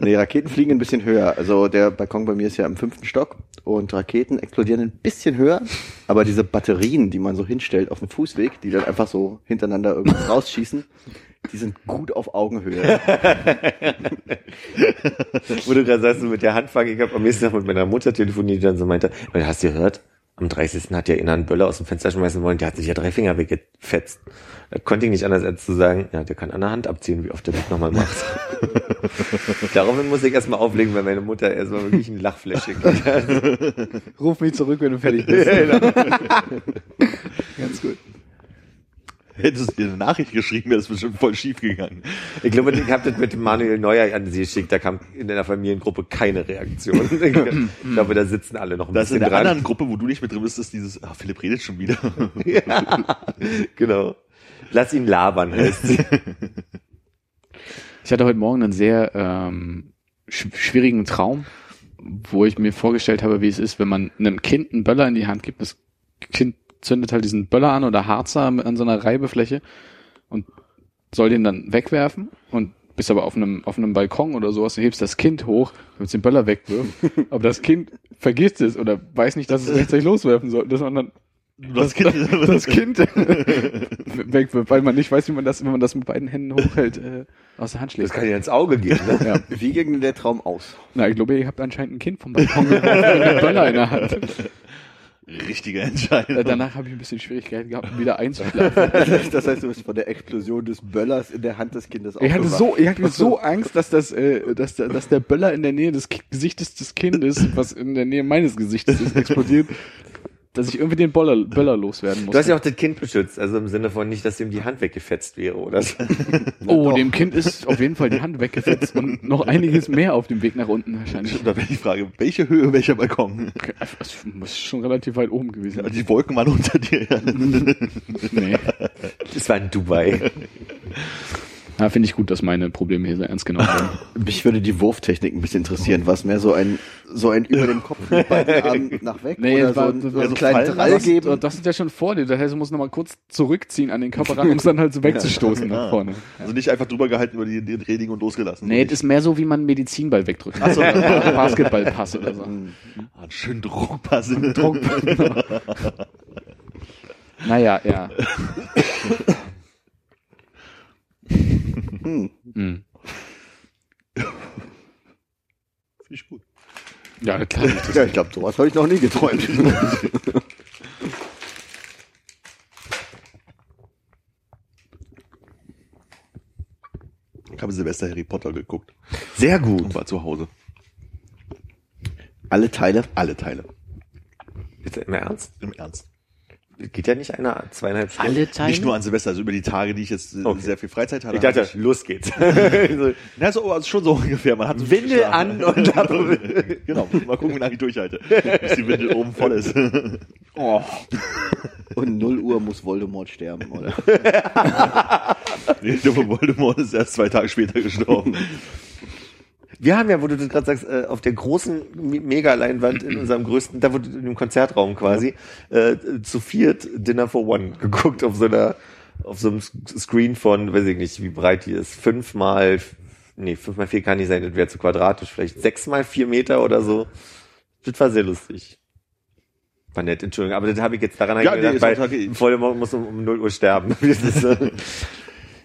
Nee, Raketen fliegen ein bisschen höher. Also der Balkon bei mir ist ja im fünften Stock und Raketen explodieren ein bisschen höher. Aber diese Batterien, die man so hinstellt auf dem Fußweg, die dann einfach so hintereinander irgendwas rausschießen, die sind gut auf Augenhöhe. Wo du gerade sagst, mit der Handfang, ich habe am nächsten Tag mit meiner Mutter telefoniert, die dann so meinte, "Weil, hast du gehört? Am 30. hat ja einer einen Böller aus dem Fenster schmeißen wollen, der hat sich ja drei Finger weggefetzt. Da konnte ich nicht anders als zu sagen, ja, der kann an der Hand abziehen, wie oft der das nochmal macht. Daraufhin musste ich erstmal auflegen, weil meine Mutter erstmal wirklich ein Lachfläschchen hat. Ruf mich zurück, wenn du fertig bist. genau. Ganz gut. Hättest du dir eine Nachricht geschrieben, wäre das bestimmt voll schief gegangen. Ich glaube, ich habe das mit dem Manuel Neuer an sie geschickt, da kam in der Familiengruppe keine Reaktion. Ich glaube, da sitzen alle noch ein Das in bisschen der dran. anderen Gruppe, wo du nicht mit drin bist, ist dieses, ah, Philipp redet schon wieder. Ja, genau. Lass ihn labern, heißt sie. Ich hatte heute Morgen einen sehr ähm, sch schwierigen Traum, wo ich mir vorgestellt habe, wie es ist, wenn man einem Kind einen Böller in die Hand gibt. Das Kind zündet halt diesen Böller an oder Harzer mit- an so einer Reibefläche und soll den dann wegwerfen und bist aber auf einem, auf einem Balkon oder sowas, du hebst das Kind hoch, damit es den Böller wegwirft, aber das Kind vergisst es oder weiß nicht, dass es rechtzeitig loswerfen soll, dass man dann das, das, das Kind wegwirft, weil man nicht weiß, wie man das, wenn man das mit beiden Händen hochhält, äh, aus der Hand Das schlägt. kann ja ins Auge gehen. Ne? Ja. Wie ging denn der Traum aus? Na, ich glaube, ihr habt anscheinend ein Kind vom Balkon und einen Böller in der Hand. Richtige Äh, Entscheidung. danach habe ich ein bisschen Schwierigkeiten gehabt, wieder einzuschlafen. Das heißt, du bist von der Explosion des Böllers in der Hand des Kindes Ich hatte so, ich hatte so Angst, dass das, äh, dass der, dass der Böller in der Nähe des Gesichtes des Kindes, was in der Nähe meines Gesichtes ist, explodiert, dass ich irgendwie den Böller, Böller loswerden muss. Du hast ja auch das Kind beschützt, also im Sinne von nicht, dass ihm die Hand weggefetzt wäre oder so. oh, dem Kind ist auf jeden Fall die Hand weggefetzt und noch einiges mehr auf dem Weg nach unten wahrscheinlich. Da wäre die Frage, welche Höhe, welcher Balkon? Das muss schon relativ weit oben gewesen Ja, sein. die Wolken waren unter dir. Ja. Nee. Das war in Dubai. Ja, finde ich gut, dass meine Probleme hier so ernst genommen werden. Mich würde die Wurftechnik ein bisschen interessieren. Was mehr so ein, so ein über dem Kopf mit beiden Armen nach weg Nee, oder das so war- ein, so war einen so kleinen fallen Drall das, geben? das sind ja schon vor dir. Das heißt, du musst nochmal kurz zurückziehen an den Körper ran, um es dann halt so wegzustoßen nach vorne. Also nicht einfach drüber gehalten über die, die Reling und losgelassen. Nee, das ist mehr so, wie man einen Medizinball wegdrückt. Ach so, Basketballpass oder so. Ah, einen schönen Druckpass. Druck. naja, ja. Hm. Hm. Finde ich gut. Ja, klar. Ja, ich glaube, sowas habe ich noch nie geträumt. Ich habe Silvester Harry Potter geguckt Sehr gut. und war zu Hause. Alle Teile? Alle Teile. Jetzt im Ernst? Im Ernst. Geht ja nicht einer zweieinhalb Stunden. Alle Teile? Nicht nur an Silvester, also über die Tage, die ich jetzt äh, Okay. sehr viel Freizeit hatte. Ich dachte, hab los geht's. so, na, so, also schon so ungefähr. Man hat so Windel geschlafen. an und Lappe. Genau, mal gucken, wie lange ich durchhalte, bis die Windel oben voll ist. Oh. Und 0 Uhr muss Voldemort sterben, oder? Nee, der von Voldemort ist erst zwei Tage später gestorben. Wir haben ja, wo du das gerade sagst, äh, auf der großen Me- Mega-Leinwand in unserem größten, da du in dem Konzertraum quasi, äh, zu viert Dinner for One geguckt auf so einer, auf so einem Screen von, weiß ich nicht, wie breit die ist, fünf mal, nee, fünf mal vier kann nicht sein, das wäre zu quadratisch, vielleicht sechs mal vier Meter oder so. Das war sehr lustig. War nett, Entschuldigung, aber das habe ich jetzt daran Ja, nee, gedacht, auch weil okay. Voldemort muss um, um 0 Uhr sterben.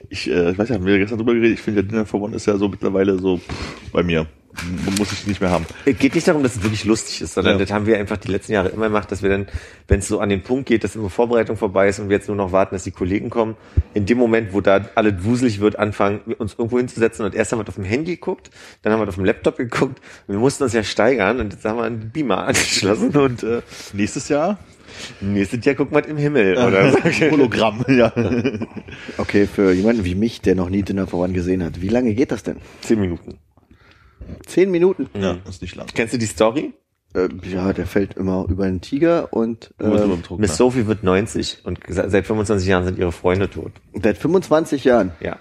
Ich äh, ich weiß ja, haben wir gestern drüber geredet, ich finde, der Dinner for One ist ja so mittlerweile so pff, bei mir. Muss ich nicht mehr haben. Es geht nicht darum, dass es wirklich lustig ist, sondern Ja. das haben wir einfach die letzten Jahre immer gemacht, dass wir dann, wenn es so an den Punkt geht, dass immer Vorbereitung vorbei ist und wir jetzt nur noch warten, dass die Kollegen kommen, in dem Moment, wo da alles wuselig wird, anfangen, uns irgendwo hinzusetzen und erst haben wir das auf dem Handy geguckt, dann haben wir das auf dem Laptop geguckt und wir mussten uns ja steigern und jetzt haben wir einen Beamer angeschlossen und äh, Nächstes Jahr nächstes Jahr gucken wir im Himmel oder. Hologramm, ja. Okay, für jemanden wie mich, der noch nie Dinner for One gesehen hat, wie lange geht das denn? Zehn Minuten. Zehn Minuten? ja, ist nicht lang. Kennst du die Story? Äh, ja, der fällt immer über einen Tiger und äh, Druck, Miss ne? Sophie wird 90 und seit 25 Jahren sind ihre Freunde tot. seit 25 Jahren. Ja.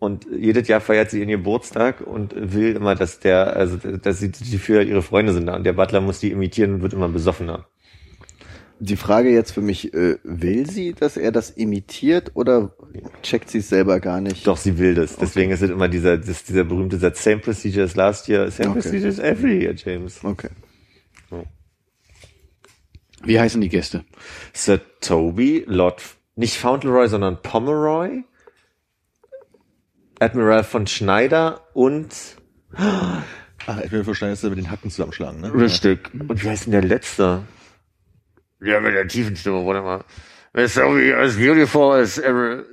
Und jedes Jahr feiert sie ihren Geburtstag und will immer, dass der, also dass sie die für ihre Freunde sind. Und der Butler muss die imitieren und wird immer besoffener. Die Frage jetzt für mich, äh, will sie, dass er das imitiert oder checkt sie es selber gar nicht? Doch, sie will das. Deswegen ist es immer dieser, das, dieser berühmte Satz, same procedure as last year, same Okay. procedure as every year, James. Okay. Wie heißen die Gäste? Sir Toby, Lord, nicht Fauntleroy, sondern Pomeroy, Admiral von Schneider und Ach, Edwin Verschneid ist ja mit den Hacken zusammenschlagen, ne? Richtig. Und wie heißt denn der letzte? Ja, mit der tiefen Stimme, warte mal. Miss Sophie as beautiful as ever.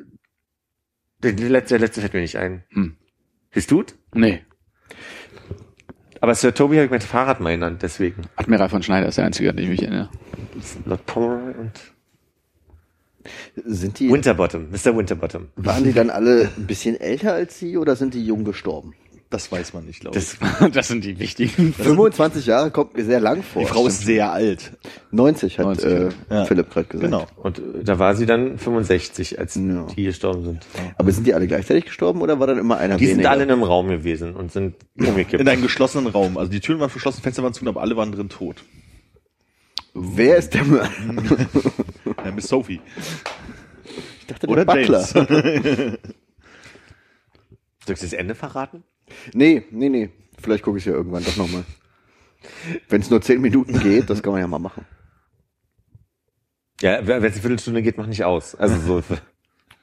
Der, der letzte, der letzte fällt mir nicht ein. Hm. Bist du? Nee. Aber Sir Toby habe ich mein Fahrrad mal genannt, deswegen. Admiral von Schneider ist der einzige, an den ich mich erinnere. Lord Pomeroy und Sind die, Winterbottom, Mr. Winterbottom. waren die dann alle ein bisschen älter als sie oder sind die jung gestorben? Das weiß man nicht, glaube ich. Das, Das sind die wichtigen. 25 Jahre kommt mir sehr lang vor. Die Frau ist sehr alt. 90 hat 90, äh, ja. Philipp gerade gesagt. Genau. und äh, da war sie dann 65, als Ja. die gestorben sind. Aber sind die alle gleichzeitig gestorben oder war dann immer einer Die sind weniger? alle in einem Raum gewesen und sind umgekippt. In einem geschlossenen Raum. Also die Türen waren verschlossen, Fenster waren zu, aber alle waren drin tot. Wer ist der Mann? Ja, Miss Sophie. Ich dachte, Oder der Butler. James. Soll ich das Ende verraten? Nee, nee, nee. Vielleicht gucke ich ja irgendwann doch nochmal. Wenn es nur 10 Minuten geht, das kann man ja mal machen. Ja, wenn es eine Viertelstunde geht, mach nicht aus. Also so.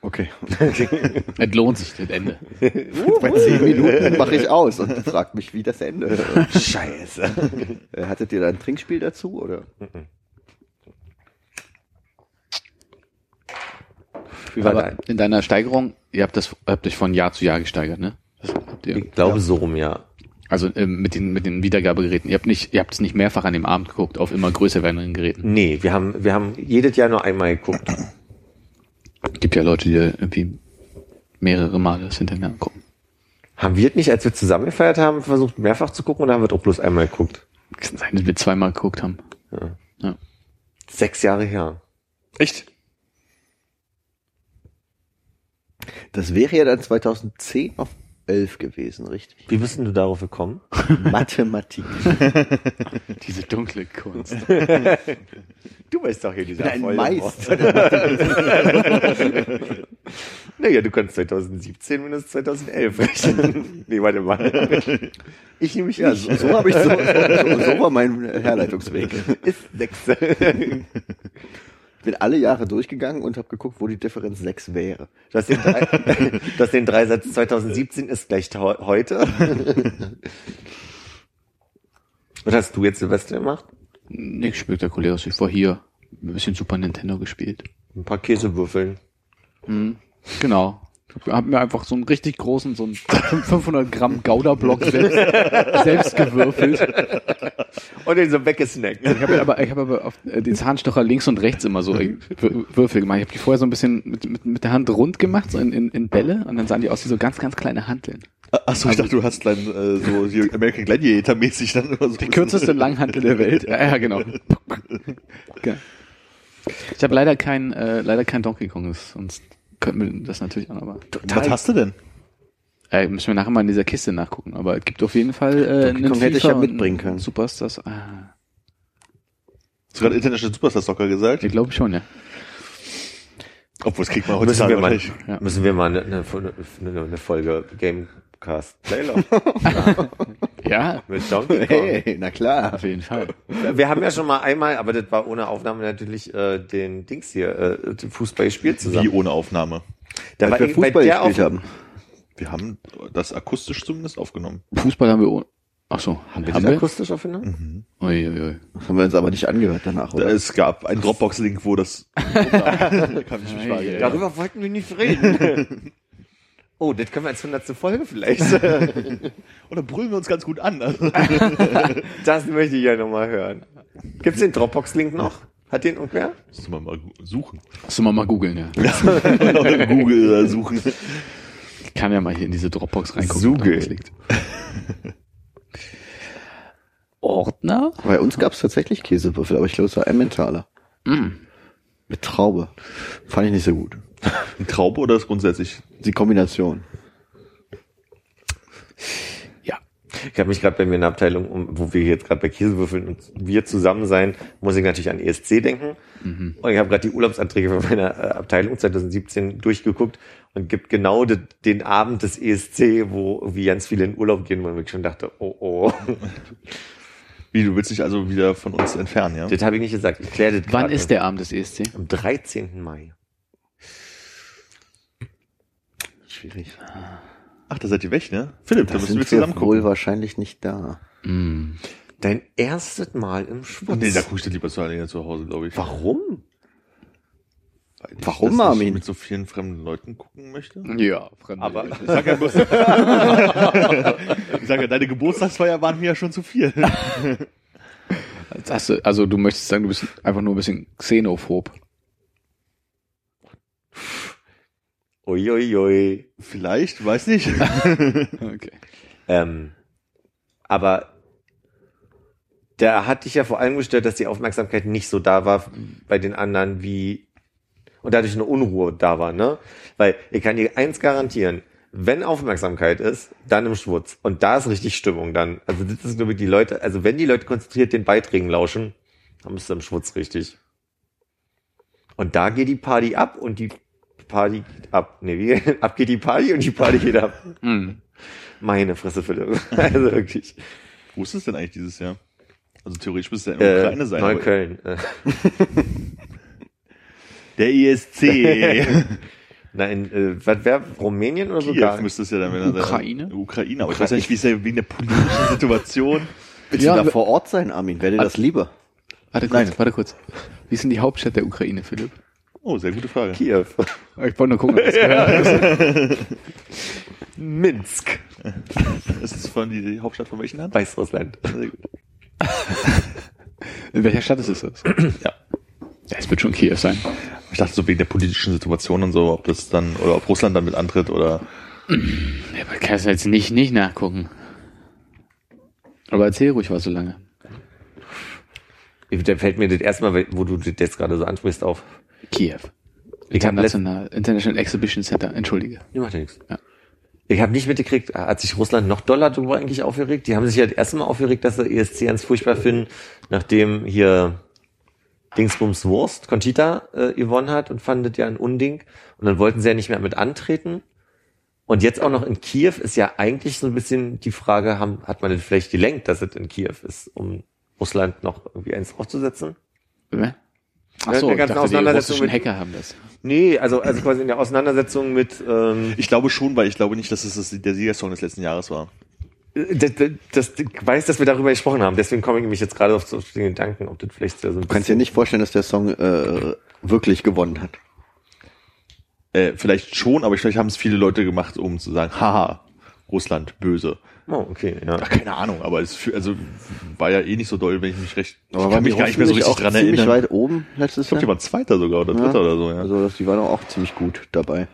Okay. Es lohnt sich, das Ende. Bei 10 Minuten mache ich aus und fragt mich, wie das Ende. Scheiße. Äh, Hattet ihr da ein Trinkspiel dazu oder? Wie war Aber dein? in deiner Steigerung, ihr habt das, habt euch von Jahr zu Jahr gesteigert, ne? Das habt ihr, Ich glaube so rum, ja. also ähm, mit den mit den Wiedergabegeräten. Ihr habt nicht, ihr habt es nicht mehrfach an dem Abend geguckt auf immer größer werdenden Geräten. Nee, wir haben, wir haben jedes Jahr nur einmal geguckt. Gibt ja Leute, die irgendwie mehrere Male das hinterher gucken. Haben wir nicht, als wir zusammen gefeiert haben, versucht mehrfach zu gucken oder haben wir auch bloß einmal geguckt? Kann sein, dass wir zweimal geguckt haben. Ja. Ja. Sechs Jahre her. Echt? Das wäre ja dann 2010 auf 11 gewesen, richtig? Wie bist denn du darauf gekommen? Mathematik. Diese dunkle Kunst. Du weißt doch hier dieser Ein. Meister. Naja, du kannst 2017 minus 2011 rechnen. nee, warte mal. Ich nehme mich Ja, nicht. so, so habe ich so, so, so war mein Herleitungsweg. Ist sechs. Ich bin alle Jahre durchgegangen und habe geguckt, wo die Differenz 6 wäre. Du hast den, drei, du hast den Dreisatz 2017 ist gleich heu- heute. Was hast du jetzt Silvester gemacht? Nichts spektakuläres. Ich war hier ein bisschen Super Nintendo gespielt. Ein paar Käsewürfeln. Hm. Genau. Ich habe mir einfach so einen richtig großen, so einen 500 Gramm Gouda-Block selbst, selbst gewürfelt. Und den so weggesnackt. Ich habe aber, ich habe aber auf äh, die Zahnstocher links und rechts immer so äh, Wür- Würfel gemacht. Ich habe die vorher so ein bisschen mit, mit, mit der Hand rund gemacht, so in, in, in Bälle, und dann sahen die aus wie so ganz, ganz kleine Hanteln. Achso, ich dachte, du hast dann äh, so hier American Gladiator mäßig dann immer so. Die kürzeste Langhantel der Welt. Ja, ja genau. Genau. Ich habe leider kein, äh, leider kein Donkey Kong, sonst könnten wir das natürlich auch noch mal. Was hast du denn? Äh, müssen wir nachher mal in dieser Kiste nachgucken, aber es gibt auf jeden Fall äh, Kong hätte ich ja mitbringen können. Superstars. Ah, Hast du gerade International Superstar Soccer gesagt? ich glaube schon, ja. Obwohl, das kriegt man Müssen heutzutage wir, mal. Ja. müssen wir mal eine, eine, eine, Folge Gamecast Playlauf Ja, mit Donkey Kong. Hey, na klar. auf jeden Fall. Wir haben ja schon mal einmal, aber das war ohne Aufnahme natürlich äh, den Dings hier, äh, den Fußball gespielt Wie zusammen. ohne Aufnahme. Da war wir Fußball gespielt Auf- haben. Wir haben das akustisch zumindest aufgenommen. Fußball haben wir ohne. Ach so, haben Haben wir? wir das akustisch aufgenommen? Ui, ui, ui. Das haben wir uns aber nicht angehört danach, oder? Es gab einen Dropbox-Link, wo das. Kann ich mich. Darüber wollten wir nicht reden. oh, das können wir als hundertste Folge vielleicht. Oder brüllen wir uns ganz gut an. Das möchte ich ja nochmal hören. Gibt's den Dropbox-Link noch? Hat den irgendwer? müssen wir mal suchen. Hast du mal googeln, ja. Google suchen. Ich kann ja mal hier in diese Dropbox reingucken. Liegt. Ordner? Bei uns gab es tatsächlich Käsewürfel, aber ich glaube, es war Emmentaler. Mm. Mit Traube. Fand ich nicht so gut. Traube oder ist grundsätzlich? Die Kombination. Ja. Ich habe mich gerade bei mir in der Abteilung, um, wo wir jetzt gerade bei Käsewürfeln und wir zusammen sein, muss ich natürlich an ESC denken. Und ich habe gerade die Urlaubsanträge von meiner äh, Abteilung 2017 durchgeguckt und gibt genau de, den Abend des ESC, wo irgendwie ganz viele in Urlaub gehen, wo ich schon dachte, oh oh. Wie, du willst dich also wieder von uns entfernen, ja? das habe ich nicht gesagt. Ich kläre das Wann ist der Abend des ESC? Am 13. Mai. Schwierig. Ach, da seid ihr weg, ne? Philipp, da Da müssen wir sind wir zusammen wohl gucken. wahrscheinlich nicht da. Mm. Dein erstes Mal im Schwutz. Nee, da guck ich dann lieber zu alleine zu Hause, glaube ich. Warum? Weil ich Warum, das Armin? mit so vielen fremden Leuten gucken möchte. Ja, Fremde. Aber Ich sag ja bloß, ich sag ja, deine Geburtstagsfeier waren mir ja schon zu viel. Du, also du möchtest sagen, du bist einfach nur ein bisschen xenophob. Uiuiui. Vielleicht, weiß nicht. Okay. Ähm, aber da hat dich ja vor allem gestört, dass die Aufmerksamkeit nicht so da war bei den anderen wie und dadurch eine Unruhe da war, ne? Weil ich kann dir eins garantieren, wenn Aufmerksamkeit ist, dann im Schwutz. Und da ist richtig Stimmung dann. Also das ist, glaube ich, die Leute, also wenn die Leute konzentriert den Beiträgen lauschen, dann bist du im Schwutz richtig. Und da geht die Party ab und die Party geht ab. Nee, wie? Ab geht die Party und die Party geht ab. Mm. Meine Fresse, Philipp. Also wirklich. Wo ist es denn eigentlich dieses Jahr? Also theoretisch müsste es ja in der Äh, Ukraine sein. aber- Neukölln. Äh, Der ESC. Na, in, äh, was wäre Rumänien oder so? Kiew müsste es ja dann wieder sein. Ukraine? Ukraine, aber ich weiß ja nicht, wie es ja wegen der politischen Situation. Willst Ja, du da vor Ort sein, Armin? Wäre dir das lieber? Warte kurz, warte kurz. Wie ist denn die Hauptstadt der Ukraine, Philipp? Oh, sehr gute Frage. Kiew. Ich wollte nur gucken, ob das gehört. Minsk. Ist es von die Hauptstadt von welchem Land? Weißrussland. Sehr gut. In welcher Stadt ist es das? Ja. Ja, es wird schon Kiew sein. Ich dachte so wegen der politischen Situation und so, ob das dann, oder ob Russland dann mit antritt oder. Ja, aber kannst du jetzt nicht, nicht nachgucken. Aber erzähl ruhig was so lange. Da fällt mir das erstmal, wo du das jetzt gerade so ansprichst, auf. Kiew. Ich International, International Exhibition Center, entschuldige. nee, macht ja nichts. Ja. Ich habe nicht mitgekriegt, hat sich Russland noch doller darüber eigentlich aufgeregt? Die haben sich ja das erste Mal aufgeregt, dass sie ESC ganz furchtbar finden, nachdem hier Dingsbums Wurst, Conchita, äh, gewonnen hat und fanden das ja ein Unding. Und dann wollten sie ja nicht mehr mit antreten. Und jetzt auch noch in Kiew ist ja eigentlich so ein bisschen die Frage, haben, hat man denn vielleicht gelenkt, dass es in Kiew ist, um Russland noch irgendwie eins aufzusetzen? Wer? Ach so, der ganzen dachte, die Auseinandersetzung russischen mit- Hacker haben das. Nee, also, also quasi in der Auseinandersetzung mit ähm, Ich glaube schon, weil ich glaube nicht, dass es das der Siegersong des letzten Jahres war. das, das, das, ich weiß, dass wir darüber gesprochen haben, deswegen komme ich nämlich jetzt gerade auf so den Gedanken, ob das vielleicht so ein Du kannst dir nicht vorstellen, dass der Song äh, wirklich gewonnen hat. Äh, vielleicht schon, aber vielleicht haben es viele Leute gemacht, um zu sagen, haha, Russland, böse. Oh, okay, ja. Ach, keine Ahnung, aber es fü- also war ja eh nicht so doll, wenn ich mich recht. Aber ich kann mich gar nicht mehr so richtig auch dran ziemlich erinnern. weit oben letztes Ich glaube, die Jahr. waren Zweiter sogar oder Dritter oder so, ja. Also die waren auch ziemlich gut dabei.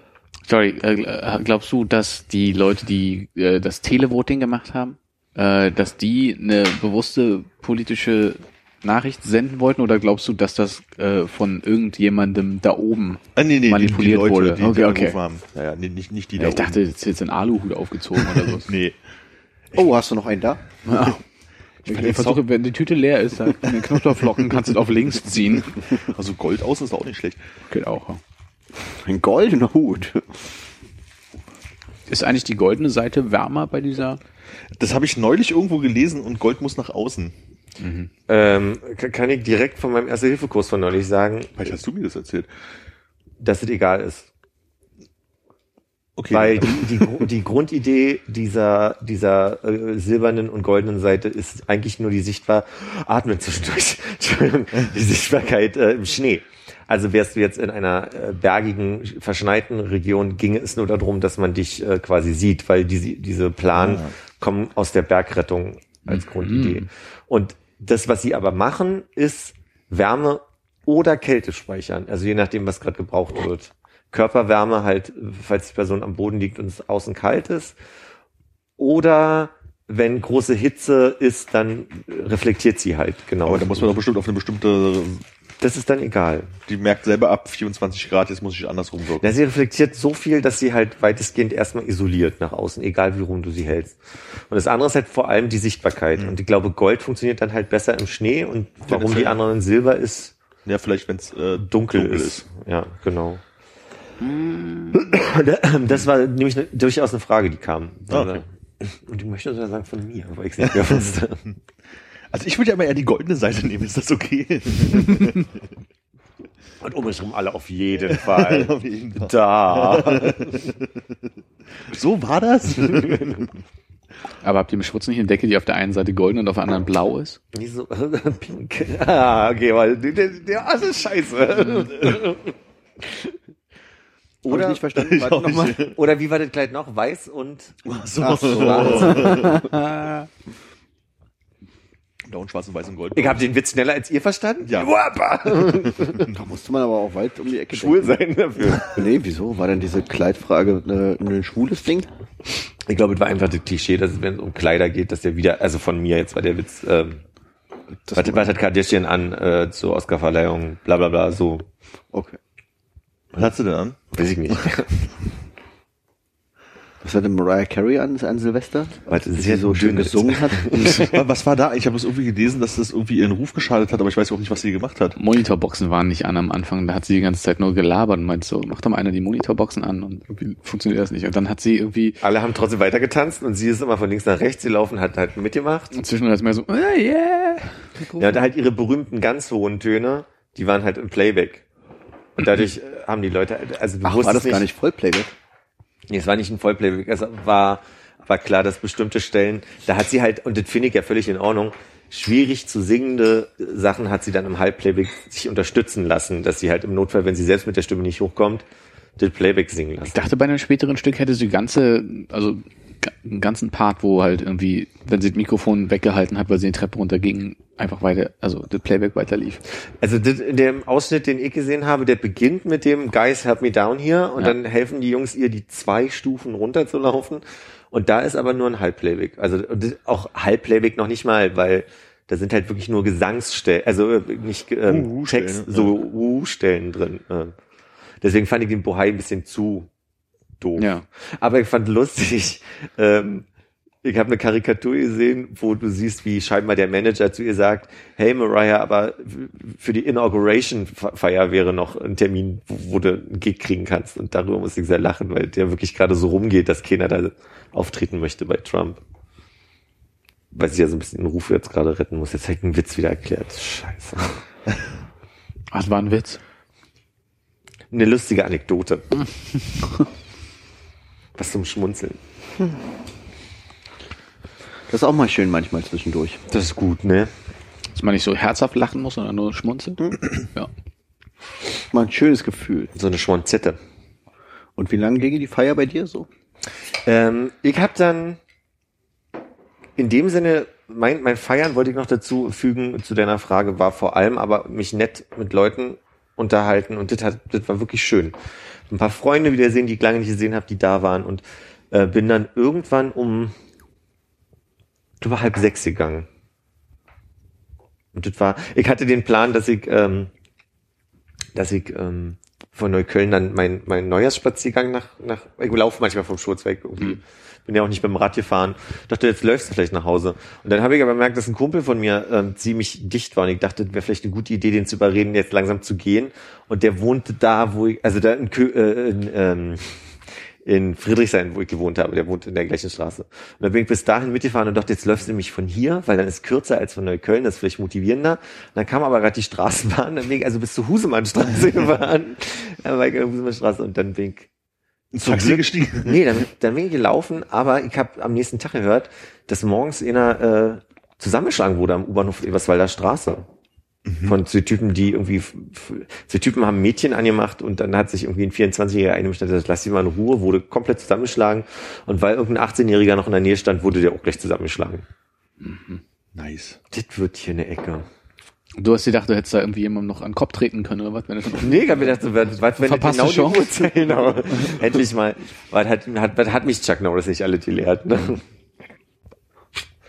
Sorry, äh, glaubst du, dass die Leute, die äh, das Televoting gemacht haben, äh, dass die eine bewusste politische Nachricht senden wollten oder glaubst du, dass das äh, von irgendjemandem da oben Ah, nee, nee, manipuliert die, die Leute, wurde? die, Okay, die okay. angerufen haben. Ja, ja, nee, nicht, nicht die Ja, da ich dachte, jetzt ist jetzt ein Aluhut aufgezogen oder so. oben. Nee. Oh, hast du noch einen da? Ich, ich versuche, wenn die Tüte leer ist, dann den Knusperflocken kannst du es auf links ziehen. Also Gold außen ist auch nicht schlecht. Geht auch. ja. Ein goldener Hut. Ist eigentlich die goldene Seite wärmer bei dieser? Das habe ich neulich irgendwo gelesen und Gold muss nach außen. Ähm, k- kann ich direkt von meinem Erste-Hilfe-Kurs von neulich sagen, Vielleicht hast du mir das erzählt. dass es egal ist. Okay. Weil die, die, die Grundidee dieser, dieser äh, silbernen und goldenen Seite ist eigentlich nur die sichtbar, atme zwischendurch, Entschuldigung, die Sichtbarkeit äh, im Schnee. Also wärst du jetzt in einer äh, bergigen, verschneiten Region, ginge es nur darum, dass man dich äh, quasi sieht, weil diese, diese Plan kommen aus der Bergrettung als Grundidee. Und das, was sie aber machen, ist Wärme oder Kälte speichern. Also je nachdem, was gerade gebraucht wird. Körperwärme halt, falls die Person am Boden liegt und es außen kalt ist. Oder wenn große Hitze ist, dann reflektiert sie halt, genau. aber da muss man doch bestimmt auf eine bestimmte, das ist dann egal. die merkt selber ab 24 Grad, jetzt muss ich andersrum wirken. Ja, sie reflektiert so viel, dass sie halt weitestgehend erstmal isoliert nach außen, egal wie rum du sie hältst. Und das andere ist halt vor allem die Sichtbarkeit. Und ich glaube, Gold funktioniert dann halt besser im Schnee und warum die anderen in Silber ist, Ja, vielleicht, wenn es äh, dunkel, ist. Ja, genau. Das war nämlich ne, durchaus eine Frage, die kam. Ah, okay. Und ich möchte sogar sagen von mir, weil ich es nicht mehr wusste. Also ich würde ja mal eher die goldene Seite nehmen, ist das okay? Und um mich herum alle auf jeden Fall. Auf jeden Fall. Da. So war das? Aber habt ihr im Schwutz nicht eine Decke, die auf der einen Seite golden und auf der anderen blau ist? Wieso? Pink. Ah, okay, weil der, der, der das ist scheiße. Oder Oder- ich nicht verstanden. Warte noch mal. Oder wie war das Kleid noch? Weiß und so. Ach so. Blau und schwarz und weiß und gold. ich habe den Witz schneller als ihr verstanden? Ja. Wappa. Da musste man aber auch weit um die Ecke Schwul sein dafür. denken. Nee, wieso? War denn diese Kleidfrage äh, ein schwules Ding? Ich glaube, es war einfach das Klischee, dass es, wenn es um Kleider geht, dass der wieder, also von mir jetzt war der Witz, ähm, Das was, was hat Kardashian an äh, zur Oscarverleihung, bla bla bla, so, Okay. Was hast du denn an? weiß ich nicht. Was hat denn Mariah Carey an, an Silvester? Weil Dass sie so schön gesungen hat? Was war da? Ich habe das irgendwie gelesen, dass das irgendwie ihren Ruf geschadet hat, aber ich weiß überhaupt nicht, was sie gemacht hat. Monitorboxen waren nicht an am Anfang. Da hat sie die ganze Zeit nur gelabert und meint so, mach doch mal einer die Monitorboxen an und irgendwie funktioniert das nicht. Und dann hat sie irgendwie Alle haben trotzdem weiter getanzt und sie ist immer von links nach rechts gelaufen, hat halt mitgemacht. zwischendurch ist mehr so, ah, yeah. Ja, und halt ihre berühmten ganz hohen Töne, die waren halt im Playback. Und dadurch äh, haben die Leute, also du Ach, war das gar nicht Vollplayback? Nee, es war nicht ein Vollplayback, es war, war klar, dass bestimmte Stellen, da hat sie halt, und das finde ich ja völlig in Ordnung, schwierig zu singende Sachen hat sie dann im Halbplayback sich unterstützen lassen, dass sie halt im Notfall, wenn sie selbst mit der Stimme nicht hochkommt, das Playback singen Ich lassen. dachte, bei einem späteren Stück hätte sie ganze, also einen ganzen Part, wo halt irgendwie, wenn sie das Mikrofon weggehalten hat, weil sie die Treppe runterging, einfach weiter, also das Playback weiter lief. Also das, dem Ausschnitt, den ich gesehen habe, der beginnt mit dem Guys help me down hier und Ja. dann helfen die Jungs ihr, die zwei Stufen runterzulaufen. Und da ist aber nur ein Halbplayback. Also auch Halbplayback noch nicht mal, weil da sind halt wirklich nur Gesangsstellen, also äh, nicht ähm, Uh-uh-Stellen, Text, ja. so Uh-Stellen drin. ähm. Deswegen fand ich den Bohai ein bisschen zu doof. Ja. Aber ich fand lustig, ähm, ich habe eine Karikatur gesehen, wo du siehst, wie scheinbar der Manager zu ihr sagt, hey Mariah, aber für die Inauguration-Feier wäre noch ein Termin, wo, wo du einen Gig kriegen kannst. Und darüber muss ich sehr lachen, weil der wirklich gerade so rumgeht, dass keiner da auftreten möchte bei Trump. Weil sie ja so ein bisschen den Ruf jetzt gerade retten muss. Jetzt habe ich einen Witz wieder erklärt. Scheiße. Was war ein Witz? Eine lustige Anekdote. Was zum Schmunzeln. Das ist auch mal schön manchmal zwischendurch. Das ist gut, ne? Dass man nicht so herzhaft lachen muss, sondern nur schmunzeln. Ja. Mal ein schönes Gefühl. So eine Schmonzette. Und wie lange ginge die Feier bei dir so? Ähm, ich habe dann in dem Sinne, mein, mein Feiern wollte ich noch dazu fügen, zu deiner Frage, war vor allem aber mich nett mit Leuten unterhalten und das, hat, das war wirklich schön. Ein paar Freunde wiedersehen, die ich lange nicht gesehen habe, die da waren und äh, bin dann irgendwann um über halb sechs gegangen. Und das war, ich hatte den Plan, dass ich, ähm, dass ich ähm, von Neukölln dann mein, mein Neujahrsspaziergang nach, nach, ich laufe manchmal vom Schurzweg irgendwie. Bin ja auch nicht dem Rad gefahren. Dachte, jetzt läufst du vielleicht nach Hause. Und dann habe ich aber gemerkt, dass ein Kumpel von mir ähm, ziemlich dicht war. Und ich dachte, wäre vielleicht eine gute Idee, den zu überreden, jetzt langsam zu gehen. Und der wohnte da, wo ich, also da in, Kö äh, in ähm, in Friedrichshain, wo ich gewohnt habe. Der wohnt in der gleichen Straße. Und dann bin ich bis dahin mitgefahren und dachte, jetzt läufst du nämlich von hier, weil dann ist kürzer als von Neukölln, das ist vielleicht motivierender. Und dann kam aber gerade die Straßenbahn, dann bin ich also bis zur Husemannstraße gefahren. Dann war ich in der Husemannstraße und dann bin ich Ins Taxi gestiegen. Nee, dann, dann bin ich gelaufen, aber ich habe am nächsten Tag gehört, dass morgens einer äh, zusammengeschlagen wurde am U-Bahnhof Eberswalder Straße. Von zwei Typen, die irgendwie, zwei Typen haben Mädchen angemacht und dann hat sich irgendwie ein 24-Jähriger eingestellt, das lass sie mal in Ruhe, wurde komplett zusammengeschlagen und weil irgendein 18-Jähriger noch in der Nähe stand, wurde der auch gleich zusammengeschlagen. Nice. Das wird hier eine Ecke. Du hast gedacht, du hättest da irgendwie jemandem noch an den Kopf treten können, oder was? Wenn das Nee, ich hab mir gedacht, so, was, was, wenn Verpasste genau die Chance. Uhrzeit, genau. Endlich mal, was hat, hat, was hat mich Chuck Norris nicht alle gelehrt, ne?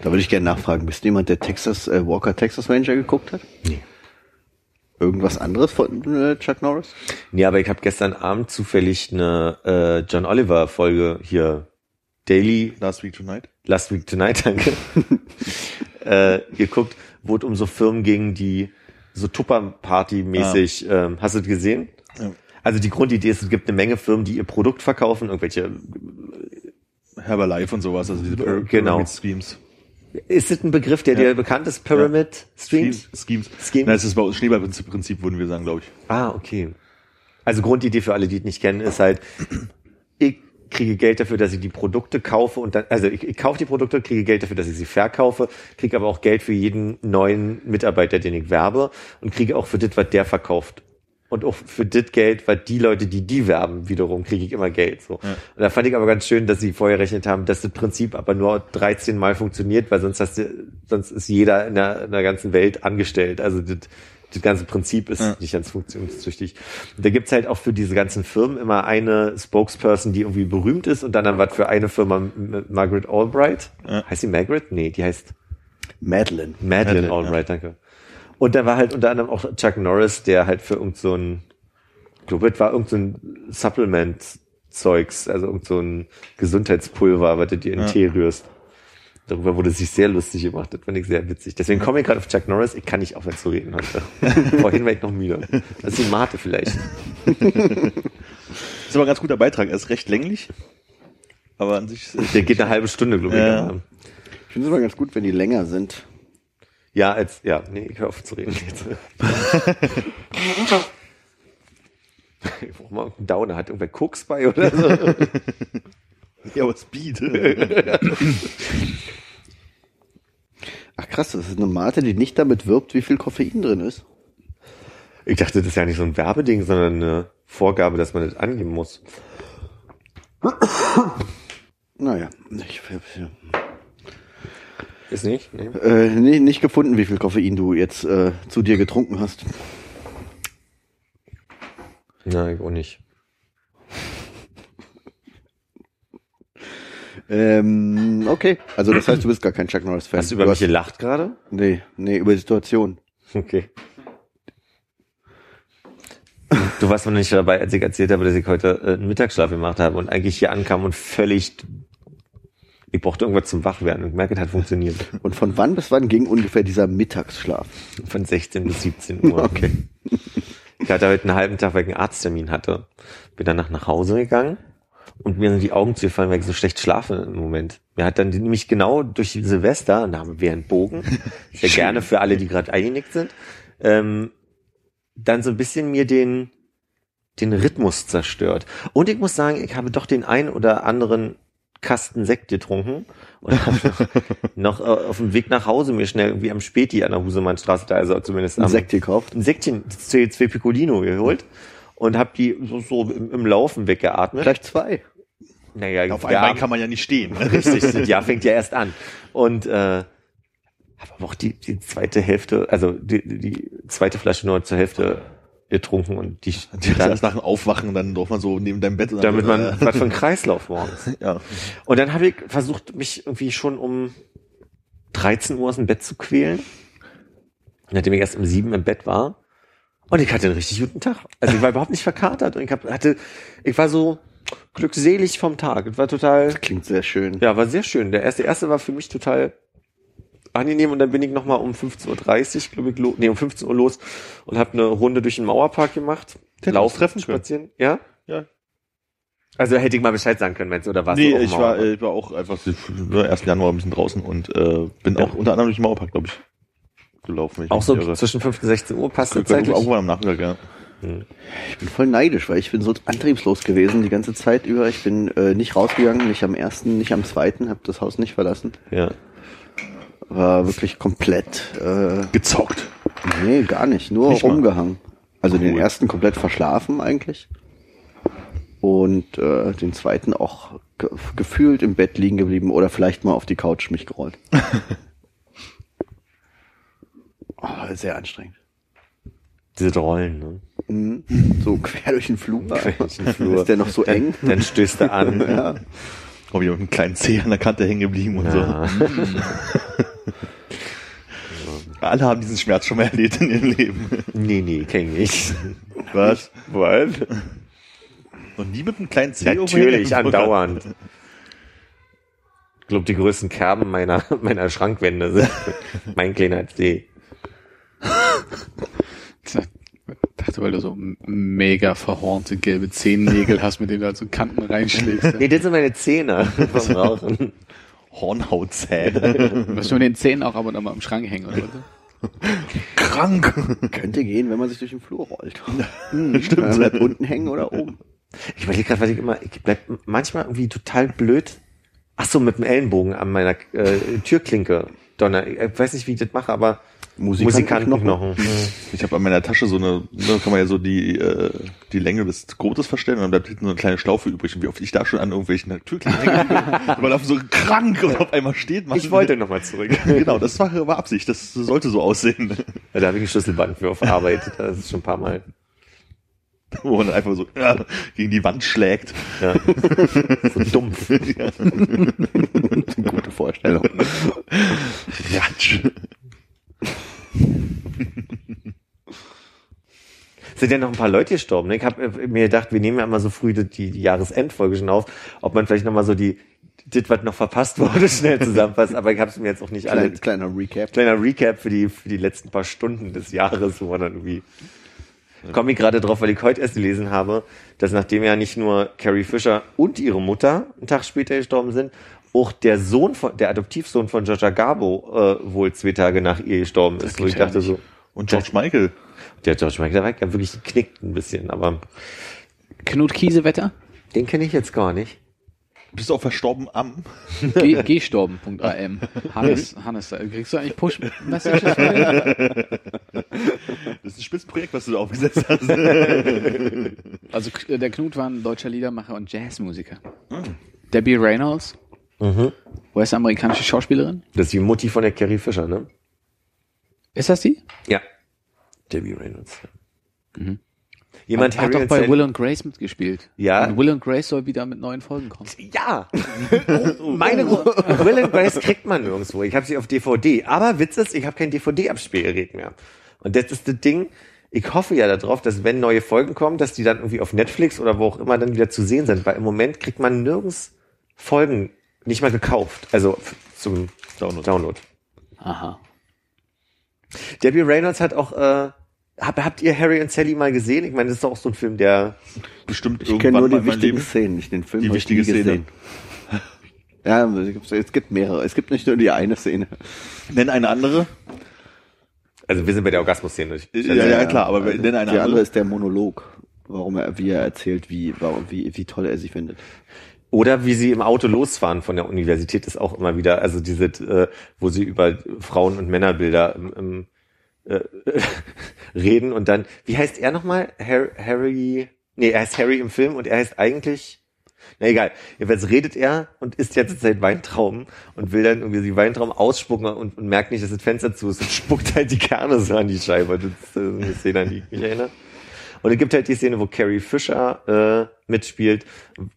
Da würde ich gerne nachfragen. Bist du jemand, der Texas, äh, Walker Texas Ranger geguckt hat? Nee. Irgendwas anderes von äh, Chuck Norris? Nee, aber ich habe gestern Abend zufällig eine äh, John Oliver Folge hier Daily Last Week Tonight. Last Week Tonight, danke, äh, geguckt, wo es um so Firmen ging, die so Tupper-Party-mäßig, ähm, hast du das gesehen? Ja. Also die Grundidee ist, es gibt eine Menge Firmen, die ihr Produkt verkaufen, irgendwelche, Herbalife und sowas, also diese Pyra- Genau. Pyramid Schemes. ist das ein Begriff, der Ja. dir bekannt ist? Pyramid Streams? Schemes. Schemes? Nein, das ist bei uns Schneeballprinzip, Prinzip, würden wir sagen, glaube ich. Ah, okay. Also Grundidee für alle, die es nicht kennen, ist halt, kriege Geld dafür, dass ich die Produkte kaufe und dann, also ich, ich kaufe die Produkte, kriege Geld dafür, dass ich sie verkaufe, kriege aber auch Geld für jeden neuen Mitarbeiter, den ich werbe und kriege auch für das, was der verkauft. Und auch für das Geld, weil die Leute, die die werben, wiederum kriege ich immer Geld. So. Und da fand ich aber ganz schön, dass sie vorher rechnet haben, dass das Prinzip aber nur 13 Mal funktioniert, weil sonst hast du, sonst ist jeder in der, in der ganzen Welt angestellt. Also das, das ganze Prinzip ist Ja. nicht ganz funktionstüchtig. Und da gibt's halt auch für diese ganzen Firmen immer eine Spokesperson, die irgendwie berühmt ist und dann dann was für eine Firma Margaret Albright. Ja. Heißt sie Margaret? Nee, die heißt Madeline. Madeleine Madeleine, Albright, danke. Und da war halt unter anderem auch Chuck Norris, der halt für irgend so ein, ich glaube, das war irgend so ein Supplement-Zeugs, also irgend so ein Gesundheitspulver, was du dir in Ja. Tee rührst. Darüber wurde sich sehr lustig gemacht. Das fand ich sehr witzig. Deswegen komme ich gerade auf Chuck Norris. Ich kann nicht aufhören zu reden heute. Vorhin war ich noch müde. Das ist die Mate vielleicht. Ist aber ein ganz guter Beitrag. Er ist recht länglich. Aber an sich ist Der geht eine halbe Stunde, glaube ich. Ja. aber- Ich finde es immer ganz gut, wenn die länger sind. Ja, als, ja, nee, ich höre auf zu reden jetzt. Ich brauch mal einen Downer. Hat irgendwer Koks bei oder so? ja, aber Speed. Ach krass, das ist eine Mate, die nicht damit wirbt, wie viel Koffein drin ist. Ich dachte, das ist ja nicht so ein Werbeding, sondern eine Vorgabe, dass man das angeben muss. Naja, ich Ist nicht? Nee. äh, nee, nicht gefunden, wie viel Koffein du jetzt äh, zu dir getrunken hast. Nein, auch nicht. Ähm, okay. Also das heißt, du bist gar kein Chuck Norris-Fan. Hast du über mich gelacht gerade? Nee, nee, über die Situation. Okay. Du warst noch nicht dabei, als ich erzählt habe, dass ich heute äh, einen Mittagsschlaf gemacht habe und eigentlich hier ankam und völlig, ich brauchte irgendwas zum Wachwerden und merke, es hat funktioniert. Und von wann bis wann ging ungefähr dieser Mittagsschlaf? Von 16 bis 17 Uhr. Okay. Ich hatte heute einen halben Tag, weil ich einen Arzttermin hatte. Bin danach nach Hause gegangen und mir sind die Augen zugefallen, weil ich so schlecht schlafe im Moment. Mir hat dann nämlich genau durch Silvester, und da haben wir einen Bogen, sehr gerne für alle, die gerade eingenickt sind, ähm, dann so ein bisschen mir den, den Rhythmus zerstört. Und ich muss sagen, ich habe doch den ein oder anderen Kasten Sekt getrunken und habe noch äh, auf dem Weg nach Hause mir schnell irgendwie am Späti an der Husemannstraße, da also zumindest Ein am Sekt gekauft. ein Säckchen, zwei, Piccolino geholt und habe die so, so im, im Laufen weggeatmet. Gleich zwei. Naja, Auf der einmal kann man ja nicht stehen. Richtig, das Jahr fängt ja erst an. Und äh, habe aber auch die, die zweite Hälfte, also die, die zweite Flasche nur zur Hälfte getrunken und die Dann, erst nach dem Aufwachen, dann drauf man so neben deinem Bett. Und dann, damit man äh, was für einen Kreislauf morgens. ja. Und dann habe ich versucht, mich irgendwie schon um 13 Uhr aus dem Bett zu quälen. Nachdem ich erst um sieben im Bett war. Und ich hatte einen richtig guten Tag. Also ich war überhaupt nicht verkatert. Und ich hab, hatte, ich war so glückselig vom Tag. Es war total, Klingt sehr schön. ja, war sehr schön. Der erste, erste war für mich total angenehm. Und dann bin ich nochmal um 15.30 Uhr, glaube ich, nee, um 15 Uhr los und habe eine Runde durch den Mauerpark gemacht. Tetris-Treffen können. spazieren. Ja? Ja. Also hätte ich mal Bescheid sagen können, du, oder was? Nee, ich war, äh, ich war auch einfach nur 1. Januar ein bisschen draußen und äh, bin Ja. auch unter anderem durch den Mauerpark, glaube ich, gelaufen. ich auch so irre. zwischen 15 und 16 Uhr passt das zeitlich. irgendwann am Nachmittag, ja. Ich bin voll neidisch, weil ich bin so antriebslos gewesen die ganze Zeit über. Ich bin äh, nicht rausgegangen, nicht am ersten, nicht am zweiten, habe das Haus nicht verlassen. Ja. War wirklich komplett, äh, Gezockt. nee, gar nicht, nur Nicht mal. rumgehangen. Also den Cool. ersten komplett verschlafen eigentlich. Und äh, den zweiten auch ge gefühlt im Bett liegen geblieben oder vielleicht mal auf die Couch mich gerollt. oh, sehr anstrengend. Diese Rollen, ne? Mhm. So quer durch den Flur. Quer durch den Flur. Ist der noch so Dann, eng? dann stößt er an. Ja. Auch wieder mit einem kleinen Zeh an der Kante hängen geblieben und Ja. so. Alle haben diesen Schmerz schon mal erlebt in ihrem Leben. Nee, nee, kenn ich nicht. Was? Was? Und nie mit einem kleinen Zeh Natürlich, andauernd. Ich glaube, die größten Kerben meiner, meiner Schrankwände sind mein kleiner C. Ich dachte, weil du so mega verhornte gelbe Zehennägel hast, mit denen du halt so Kanten reinschlägst. Nee, das sind meine Zähne vom Rauchen. Hornhautzähne. Nur mit den Zähnen auch ab und an mal im Schrank hängen, oder? Krank. Könnte gehen, wenn man sich durch den Flur rollt. Stimmt. Man bleibt unten hängen oder oben. Ich überlege gerade, was ich immer, ich bleib manchmal irgendwie total blöd. Ach so, mit dem Ellenbogen an meiner äh, Türklinke. Donner. Ich weiß nicht, wie ich das mache, aber Musikantenknochen. Musikantenknochen. Ich habe an meiner Tasche so eine, da kann man ja so die, äh, die Länge des Gurtes verstellen und dann bleibt hinten so eine kleine Schlaufe übrig. Und wie oft ich da schon an irgendwelchen bin, und man auf so krank und auf einmal steht. man- Ich wollte nochmal zurück. Genau, das war, war Absicht. Das sollte so aussehen. Da habe ich ein Schlüsselband für auf Arbeit. Das ist schon ein paar Mal. Wo man einfach so ja, gegen die Wand schlägt. Ja. So dumpf. Gute Vorstellung. Ratsch. Sind ja noch ein paar Leute gestorben. Ne? Ich habe mir gedacht, wir nehmen ja immer so früh die, die, Jahresendfolge schon auf, ob man vielleicht nochmal so die, das, was noch verpasst wurde, schnell zusammenfasst. Aber ich habe es mir jetzt auch nicht alle. Klein, kleiner Recap. Kleiner Recap für die, für die letzten paar Stunden des Jahres, wo man dann irgendwie. Komme ich gerade drauf, weil ich heute erst gelesen habe, dass nachdem ja nicht nur Carrie Fisher und ihre Mutter einen Tag später gestorben sind, auch der Sohn von, der Adoptivsohn von Georgia Garbo äh, wohl zwei Tage nach ihr gestorben ist. Wo ich dachte so, Und George Michael. der George Michael, der war ja wirklich geknickt ein bisschen, aber Knut Kiesewetter? den kenne ich jetzt gar nicht. Bist du auch verstorben am? Ge- Gestorben.am. Hannes, Hannes, da kriegst du eigentlich Push-Messages? Das ist ein Spitzenprojekt, was du da aufgesetzt hast. Also K- der Knut war ein deutscher Liedermacher und Jazzmusiker. Debbie Reynolds, US-amerikanische Schauspielerin. Das ist die Mutti von der Carrie Fisher, ne? Ist das die? Ja. Debbie Reynolds. Jemand hat, hat doch bei Will und Grace mitgespielt. Ja. Und Will und Grace soll wieder mit neuen Folgen kommen. Ja. Meine Will and Grace kriegt man nirgendwo. Ich habe sie auf DVD. Aber Witz ist, ich habe kein DVD-Abspielgerät mehr. Und das ist das Ding. Ich hoffe ja darauf, dass wenn neue Folgen kommen, dass die dann irgendwie auf Netflix oder wo auch immer dann wieder zu sehen sind. Weil im Moment kriegt man nirgends Folgen nicht mal gekauft. Also zum Download. Download. Aha. Debbie Reynolds hat auch, äh, hab, habt ihr Harry und Sally mal gesehen? Ich meine, das ist doch auch so ein Film, der, Bestimmt Ich kenne nur die wichtigen Leben. Szenen, nicht den Film. Die wichtige Szene. Ja, es gibt- mehrere. Es gibt nicht nur die eine Szene. Nenn eine andere. also wir sind bei der Orgasmus-Szene. Ich- Ja, ja, klar, aber nenn eine Die andere andere. ist der Monolog, warum er, wie er erzählt, wie, warum, wie, wie toll er sie findet. Oder wie sie im Auto losfahren von der Universität ist auch immer wieder, also diese, äh, wo sie über Frauen- und Männerbilder im, im äh, reden und dann, wie heißt er nochmal? Harry, Harry, nee, er heißt Harry im Film und er heißt eigentlich, na egal, jedenfalls redet er und isst jetzt seit Weintrauben und will dann irgendwie die Weintrauben ausspucken und, und merkt nicht, dass das Fenster zu ist und spuckt halt die Kerne so an die Scheibe. Das ist eine Szene, an die ich mich erinnere. Und es gibt halt die Szene, wo Carrie Fisher äh, mitspielt,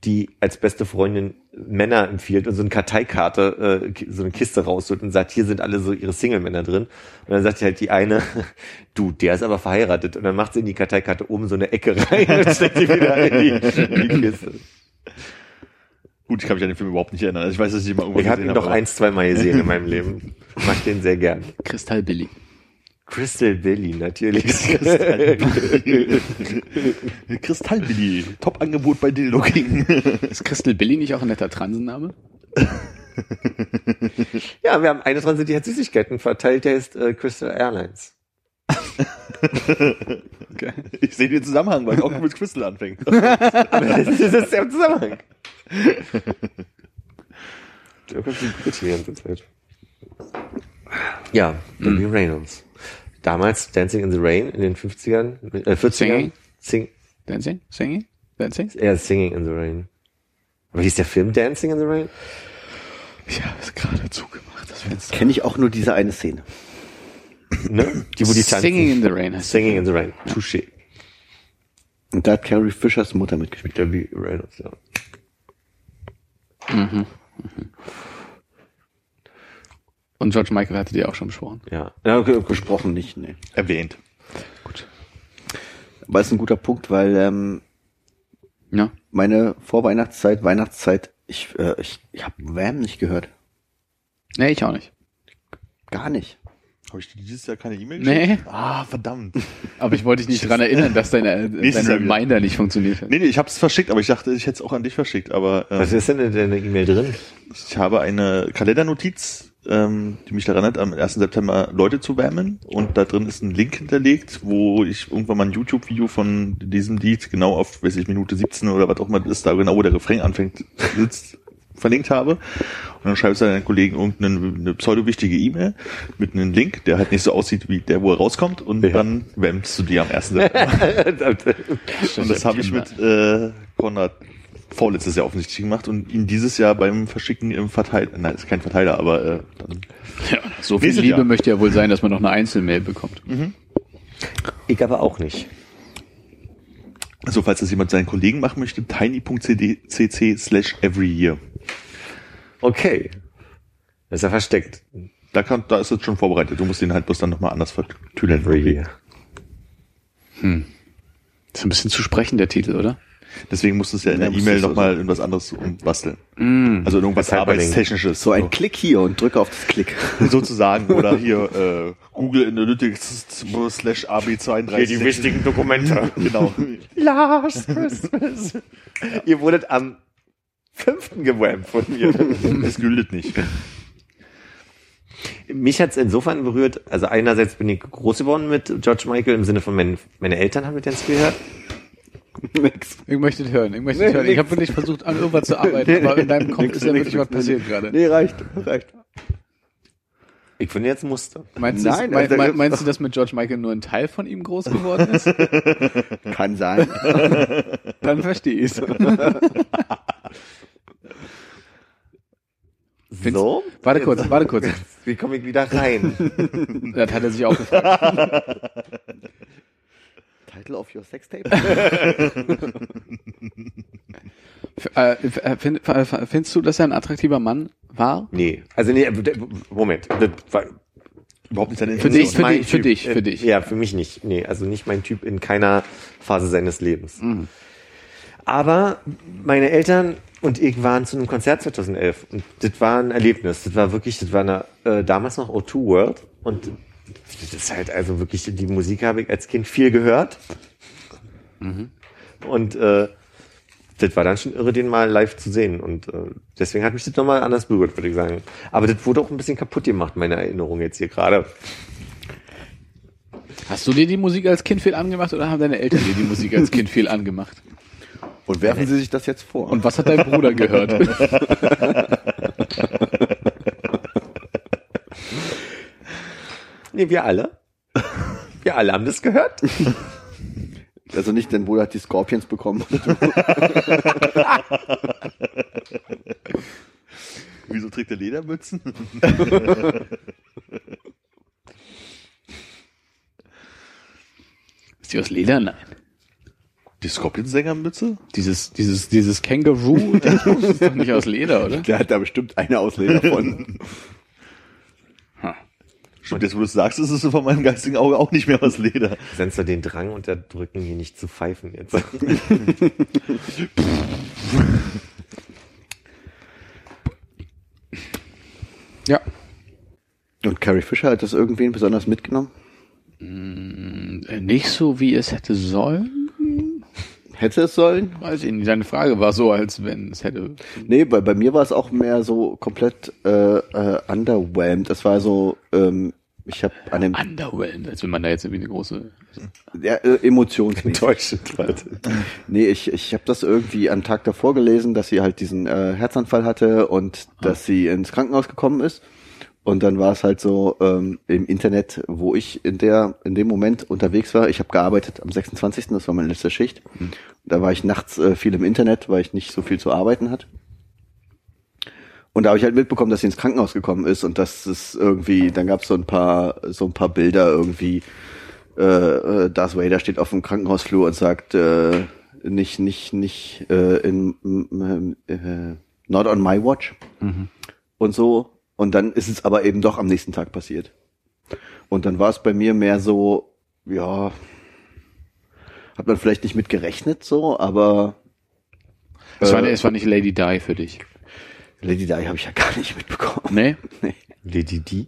die als beste Freundin Männer empfiehlt und so eine Karteikarte, äh, so eine Kiste rausholt und sagt, hier sind alle so ihre Single-Männer drin. Und dann sagt halt die eine, du, der ist aber verheiratet. Und dann macht sie in die Karteikarte oben so eine Ecke rein und steckt die wieder in die, in die Kiste. Gut, ich kann mich an den Film überhaupt nicht erinnern. Also ich weiß, dass ich ihn mal irgendwo Ich habe ihn gesehen doch aber- eins, zwei Mal gesehen in meinem Leben. Ich mag den sehr gern. Kristall Billy. Crystal Billy, natürlich. Kristallbilly. Top-Angebot bei Dildo King. Ist Crystal Billy nicht auch ein netter Transenname? ja, wir haben eine Transit, die hat Süßigkeiten verteilt, der ist äh, Crystal Airlines. Okay. Ich sehe den Zusammenhang, weil auch mit Crystal anfängt. Aber das ist, das ist der Zusammenhang. Da kommt die ganze Zeit. Ja, Debbie Reynolds. Damals Dancing in the Rain in den 50ern, äh, 40ern. Singing? Sing, Dancing? Singing? Dancing? eher Singing in the Rain. Aber hieß der Film Dancing in the Rain? Ich habe es gerade zugemacht, das Fenster. Kenne ich auch nur diese eine Szene. Ne? Die, wo die tanzen. Singing in the Rain heißt Singing in the Rain. Touché. Und da hat Carrie Fishers Mutter mitgespielt. Debbie Reynolds, ja. Und George Michael hatte die auch schon besprochen. Ja. ja okay, okay. Gesprochen nicht, nee. Erwähnt. Aber ist ein guter Punkt, weil ähm, Ja. meine Vorweihnachtszeit, Weihnachtszeit, ich, äh, ich, ich habe Wham nicht gehört. Nee, ich auch nicht. Gar nicht. Habe ich dir dieses Jahr keine E-Mail Nee. geschickt? Ah, verdammt. Aber ich wollte dich nicht dran erinnern, dass deine, dein. Reminder nicht funktioniert hat. Nee, nee, ich habe es verschickt, aber ich dachte, ich hätte es auch an dich verschickt. Aber ähm, Was ist denn in deiner E-Mail drin? ich habe eine Kalendernotiz, ähm, die mich daran hat, am 1. September Leute zu wärmen. Und da drin ist ein Link hinterlegt, wo ich irgendwann mal ein YouTube-Video von diesem Lied genau auf, weiß ich, Minute 17 oder was auch immer ist, da genau, wo der Refrain anfängt, sitzt, verlinkt habe. Und dann schreibst du deinen Kollegen irgendeine eine pseudo-wichtige E-Mail mit einem Link, der halt nicht so aussieht wie der, wo er rauskommt. Und Ja. dann wärmst du die am 1. September. Und das habe ich mit äh, Konrad vorletztes Jahr offensichtlich gemacht und ihn dieses Jahr beim Verschicken im Verteiler, nein, ist kein Verteiler, aber äh, dann, Ja, so viel Liebe Jahr. möchte ja wohl sein, dass man noch eine Einzelmail bekommt. Ich aber auch nicht. also falls das jemand seinen Kollegen machen möchte, tiny.cc slash every year. Okay. Das ist ja versteckt. Da, kann, da ist es schon vorbereitet. Du musst den halt bloß dann nochmal anders vertüdeln. Every Ist ein bisschen zu sprechen, der Titel, oder? Deswegen musst du es ja in Ja, der E-Mail so nochmal in was anderes basteln. Mm. Also in irgendwas. Arbeitstechnisches. So ein Klick hier und drücke auf das Klick. sozusagen. Oder hier äh, Google Analytics slash AB32. wichtigen Dokumente. Genau. Last Christmas. Ihr wurdet am fünften gewammt von mir. Es gültet nicht. Mich hat's insofern berührt, also einerseits bin ich groß geworden mit George Michael im Sinne von mein, meine Eltern haben mit Dance gehört. Nix. Ich möchte hören, ich möchte hören. Ich habe wirklich versucht, an irgendwas zu arbeiten, aber in deinem Kopf Nix, ist ja nix, wirklich was nix, passiert nix. gerade. Nee, reicht, reicht. Ich finde jetzt Muster. Meinst, du, Nein, mein, also- mein, meinst du, dass mit George Michael nur ein Teil von ihm groß geworden ist? Kann sein. Dann verstehe ich's. Find's- So? Warte kurz, warte kurz. Wie komme ich wieder rein? Das hat er sich auch gefragt. Title of your Sextape? F- äh, äh, find, f- findest du, dass er ein attraktiver Mann war? nee. Also nee, äh, Moment. Überhaupt nicht seine Für dich, für mein dich, für Typ. dich, für Äh, dich. Ja, für mich nicht. Nee, also nicht mein Typ in keiner Phase seines Lebens. Mhm. Aber meine Eltern und ich waren zu einem Konzert 2011 und das war ein Erlebnis. Das war wirklich, das war eine, äh, damals noch O2 World und das ist halt also wirklich, die Musik habe ich als Kind viel gehört. Mhm. Und äh, das war dann schon irre, den mal live zu sehen. Und äh, deswegen hat mich das nochmal anders berührt, würde ich sagen. Aber das wurde auch ein bisschen kaputt gemacht, meine Erinnerung jetzt hier gerade. Hast du dir die Musik als Kind viel angemacht oder haben deine Eltern dir die Musik als Kind viel angemacht? Und werfen Sie sich das jetzt vor? Und was hat dein Bruder gehört? Nee, wir alle. wir alle haben das gehört. Also nicht, denn Bruder hat die Scorpions bekommen. Wieso trägt er Ledermützen? Ist die aus Leder? Nein. Die Scorpion-Sängermütze? Dieses, dieses, dieses Kangaroo, das ist doch nicht aus Leder, oder? Der hat da bestimmt eine Ausleger von. Stimmt, jetzt wo du es sagst, ist es von meinem geistigen Auge auch nicht mehr aus Leder. Sennst du den Drang unterdrücken, hier nicht zu pfeifen jetzt? Ja. Und Carrie Fisher hat das irgendwen besonders mitgenommen? Äh, Nicht so, wie es hätte sollen. Hätte es sollen? Weiß ich nicht. Deine Frage war so, als wenn es hätte. Nee, bei, bei mir war es auch mehr so komplett äh, äh, underwhelmed. Das war so, ähm, ich habe an dem Underwhelmed, als wenn man da jetzt irgendwie eine große. ja, äh, emotionsmäßig. Enttäuschend, Leute. Nee, ich, ich habe das irgendwie am Tag davor gelesen, dass sie halt diesen äh, Herzanfall hatte und dass sie ins Krankenhaus gekommen ist. Und dann war es halt so ähm, im Internet, wo ich in der in dem Moment unterwegs war. Ich habe gearbeitet am 26. Das war meine letzte Schicht. Da war ich nachts äh, viel im Internet, weil ich nicht so viel zu arbeiten hatte. Und da habe ich halt mitbekommen, dass sie ins Krankenhaus gekommen ist und dass es irgendwie, dann gab es so ein paar so ein paar Bilder irgendwie. Äh, äh, Darth Vader steht auf dem Krankenhausflur und sagt äh, nicht nicht nicht äh, in äh, not on my watch und so. Und dann ist es aber eben doch am nächsten Tag passiert. Und dann war es bei mir mehr so, ja, hat man vielleicht nicht mit gerechnet so, aber Es, war, Äh, es war nicht Lady Di für dich. Lady Di habe ich ja gar nicht mitbekommen. Nee? Nee. Lady D.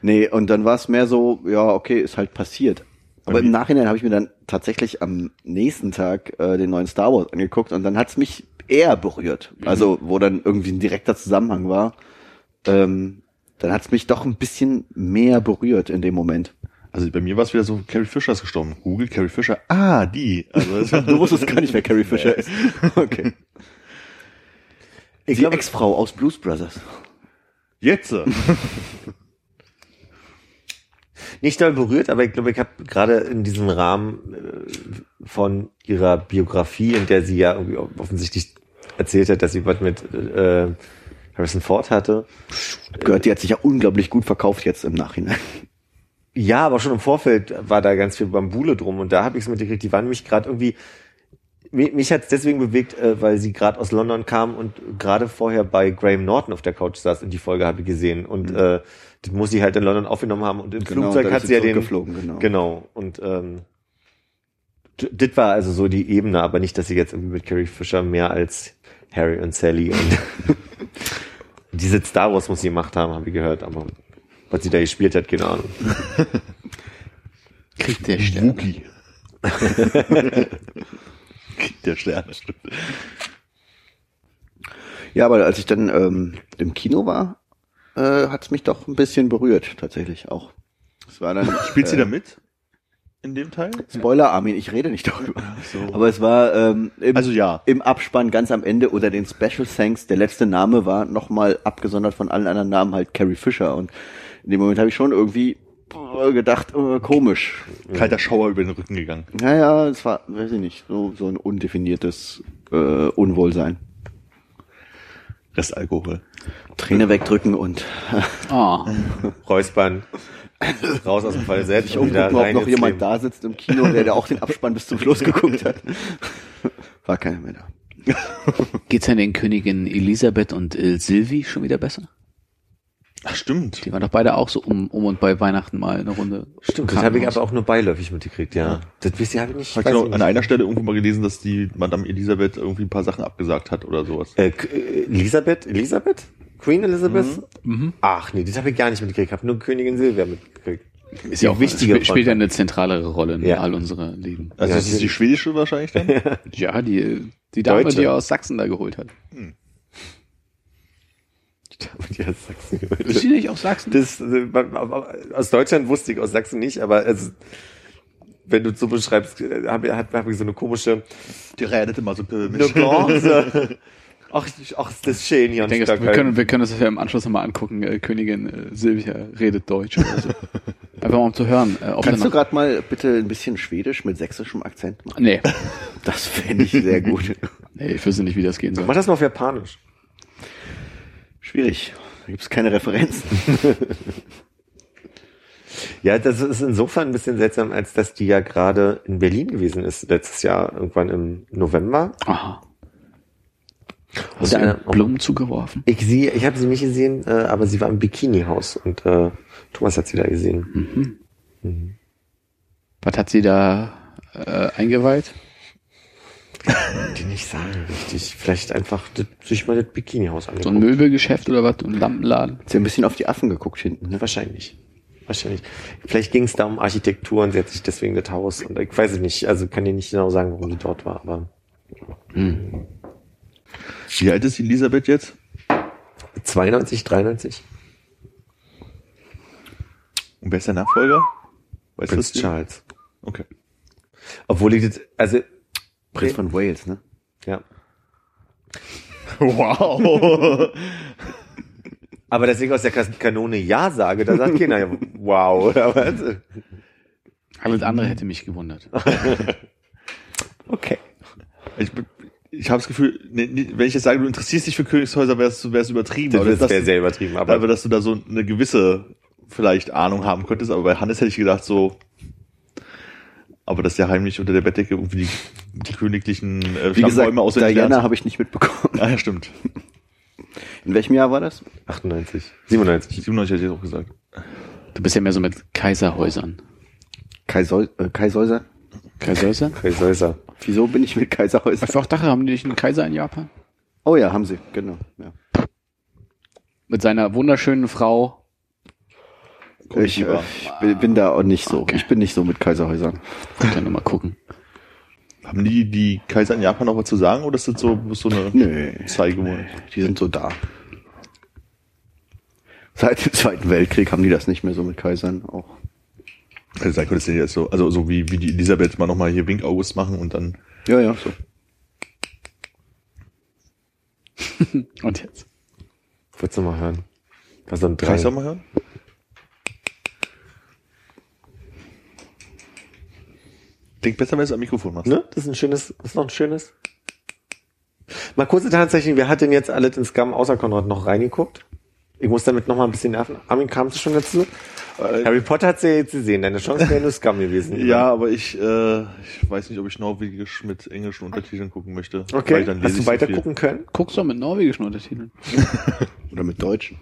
Nee, und dann war es mehr so, ja, okay, ist halt passiert. Aber im Nachhinein habe ich mir dann tatsächlich am nächsten Tag äh, den neuen Star Wars angeguckt und dann hat's mich eher berührt. Also, wo dann irgendwie ein direkter Zusammenhang war. Ähm, dann hat's mich doch ein bisschen mehr berührt in dem Moment. Also bei mir war es wieder so, Carrie Fisher ist gestorben. Google Carrie Fisher. Ah, die. Also Du wusstest gar nicht, wer Carrie Fisher ist. Okay. Ich Die Ex-Frau aus Blues Brothers. jetzt. nicht doll berührt, aber ich glaube, ich habe gerade in diesem Rahmen äh, von ihrer Biografie, in der sie ja irgendwie offensichtlich erzählt hat, dass sie was mit äh, Harrison Ford hatte. Gehört, die hat sich ja unglaublich gut verkauft jetzt im Nachhinein. Ja, aber schon im Vorfeld war da ganz viel Bambule drum und da habe ich es mitgekriegt. Die waren nämlich gerade irgendwie. Mich, mich hat es deswegen bewegt, äh, weil sie gerade aus London kam und gerade vorher bei Graham Norton auf der Couch saß und die Folge habe ich gesehen. Und äh, das muss sie halt in London aufgenommen haben und im Mhm. Genau, Flugzeug hat sie ja den. genau. Genau. Und ähm, das war also so die Ebene, aber nicht, dass sie jetzt irgendwie mit Carrie Fisher mehr als Harry und Sally und diese Star Wars muss sie gemacht haben, habe ich gehört, aber was sie da gespielt hat, keine Ahnung. Kriegt der Stern. Wookie. Krieg der Sterne, stimmt. Ja, aber als ich dann ähm, im Kino war, äh, hat's mich doch ein bisschen berührt, tatsächlich auch. Es war dann. Spielt sie äh, da mit? In dem Teil? Spoiler, Armin, ich rede nicht darüber. Aber es war ähm, im, Also ja. im Abspann ganz am Ende unter den Special Thanks, der letzte Name war nochmal abgesondert von allen anderen Namen halt Carrie Fisher. Und in dem Moment habe ich schon irgendwie äh, gedacht, äh, komisch. Kalter Schauer über den Rücken gegangen. Naja, es war, weiß ich nicht, so, so ein undefiniertes äh, Unwohlsein. Restalkohol. Träne wegdrücken und Ah, Räuspern, raus aus dem Fall selbst sich umgucken, ob noch jemand da sitzt im Kino, der, der auch den Abspann bis zum Schluss geguckt hat. War keiner mehr da. geht's denn den Königinnen Elisabeth und äh, Sylvie schon wieder besser? Ach, stimmt. Die waren doch beide auch so um, um und bei Weihnachten mal eine Runde. Stimmt, im das habe ich aber auch nur beiläufig mitgekriegt, ja. Das wisst ihr, habe ich nicht. Ich ich an einer Stelle irgendwo mal gelesen, dass die Madame Elisabeth irgendwie ein paar Sachen abgesagt hat oder sowas. Äh, äh, Elisabeth? Elisabeth? Queen Elizabeth? Ach nee, das habe ich gar nicht mitgekriegt. Ich habe nur Königin Silvia mitgekriegt. Ist ja auch wichtiger spielt, spielt ja eine zentralere Rolle in Ja. all unserer Leben. Also Ja, das ist die schwedische wahrscheinlich dann? Ja, die, die Dame, Deutsche. die er aus Sachsen da geholt hat. Die aus Sachsen gehört. Ist die nicht aus Sachsen? Das, äh, aus Deutschland wusste ich, aus Sachsen nicht, aber es, wenn du es so beschreibst, äh, habe hab, hab ich so eine komische Die redet immer so eine komisch. Ach, ach, ist das schön hier Ich denke, wir können, wir können das ja im Anschluss nochmal angucken. Äh, Königin äh, Silvia redet Deutsch oder so. Einfach mal um zu hören. Äh, ob Kannst du gerade mal bitte ein bisschen Schwedisch mit sächsischem Akzent machen? Nee. Das fände ich sehr gut. nee, ich wüsste nicht, wie das gehen soll. Mach das mal auf Japanisch. Schwierig. Da gibt es keine Referenzen. Ja, das ist insofern ein bisschen seltsam, als dass die ja gerade in Berlin gewesen ist, letztes Jahr, irgendwann im November. Aha. Hast du ihr Blumen zugeworfen? Ich sie, ich habe sie nicht gesehen, äh, aber sie war im Bikini-Haus und äh, Thomas hat sie da gesehen. Was hat sie da äh, eingeweiht? Die nicht sagen richtig. Vielleicht einfach das, sich mal das Bikini-Haus So angucken. ein Möbelgeschäft oder was? Ein Lampenladen? Hat sie ein bisschen auf die Affen geguckt hinten. Ne? Wahrscheinlich. Wahrscheinlich. Vielleicht ging es da um Architektur und sie hat sich deswegen das Haus und ich weiß es nicht, also kann dir nicht genau sagen, warum sie dort war, aber Wie alt ist Elisabeth jetzt? 92, 93? Und wer ist der Nachfolger? Weißt Prinz? Charles. Okay. Obwohl ich das, also, Prinz von Wales, ne? ja. Wow. Aber dass ich aus der Kanone Ja sage, da sagt keiner, ja, wow, oder was? Alles andere hätte mich gewundert. Okay. ich bin- ich habe das Gefühl, nee, nee, wenn ich jetzt sage, du interessierst dich für Königshäuser, wäre es übertrieben. Das, Aber das dass wäre du- sehr übertrieben, aber, aber dass du da so eine gewisse vielleicht Ahnung haben könntest, aber bei Hannes hätte ich gedacht so, aber dass der heimlich unter der Bettdecke irgendwie die, die königlichen äh, Wie gesagt, auswendig Diana habe ich nicht mitbekommen. Ah, ja, stimmt. In welchem Jahr war das? 98, 97. 97 hätte ich auch gesagt. Du bist ja mehr so mit Kaiserhäusern. Kaisol äh, Kaisäuser? Kaiserhäuser? Kaiser. Wieso bin ich mit Kaiserhäuser? Ich auch dachte, haben die nicht einen Kaiser in Japan? Oh ja, haben sie, genau. Ja. Mit seiner wunderschönen Frau. Ich, äh, ich bin, bin da auch nicht so. Okay. Ich bin nicht so mit Kaiserhäusern. Wollte nur mal gucken. Haben die, die Kaiser in Japan noch was zu sagen oder ist das so, so eine Nö, Zeige? die sind so da. Seit dem Zweiten Weltkrieg haben die das nicht mehr so mit Kaisern auch. Also sein könntest du jetzt so, also so wie, wie die Elisabeth mal nochmal hier Winkauges machen und dann Ja, ja, so. Und jetzt? Wolltest du mal hören? Ein Kann drei. ich auch mal hören? Klingt besser, wenn du es am Mikrofon machst. Ne? Das ist ein schönes, das ist noch ein schönes. Mal kurze Tatsache, wer hat denn jetzt alles in Scum außer Konrad noch reingeguckt? Ich muss damit noch mal ein bisschen nerven. Armin, kamst du schon dazu? Harry Potter hat sie ja jetzt gesehen. Deine Chance wäre nur Scum gewesen. Ja, aber ich, äh, ich weiß nicht, ob ich Norwegisch mit englischen Untertiteln gucken möchte. Okay. Weil dann lese Hast du ich so weiter viel. gucken können? Guckst du mit norwegischen Untertiteln? Oder mit Deutschen.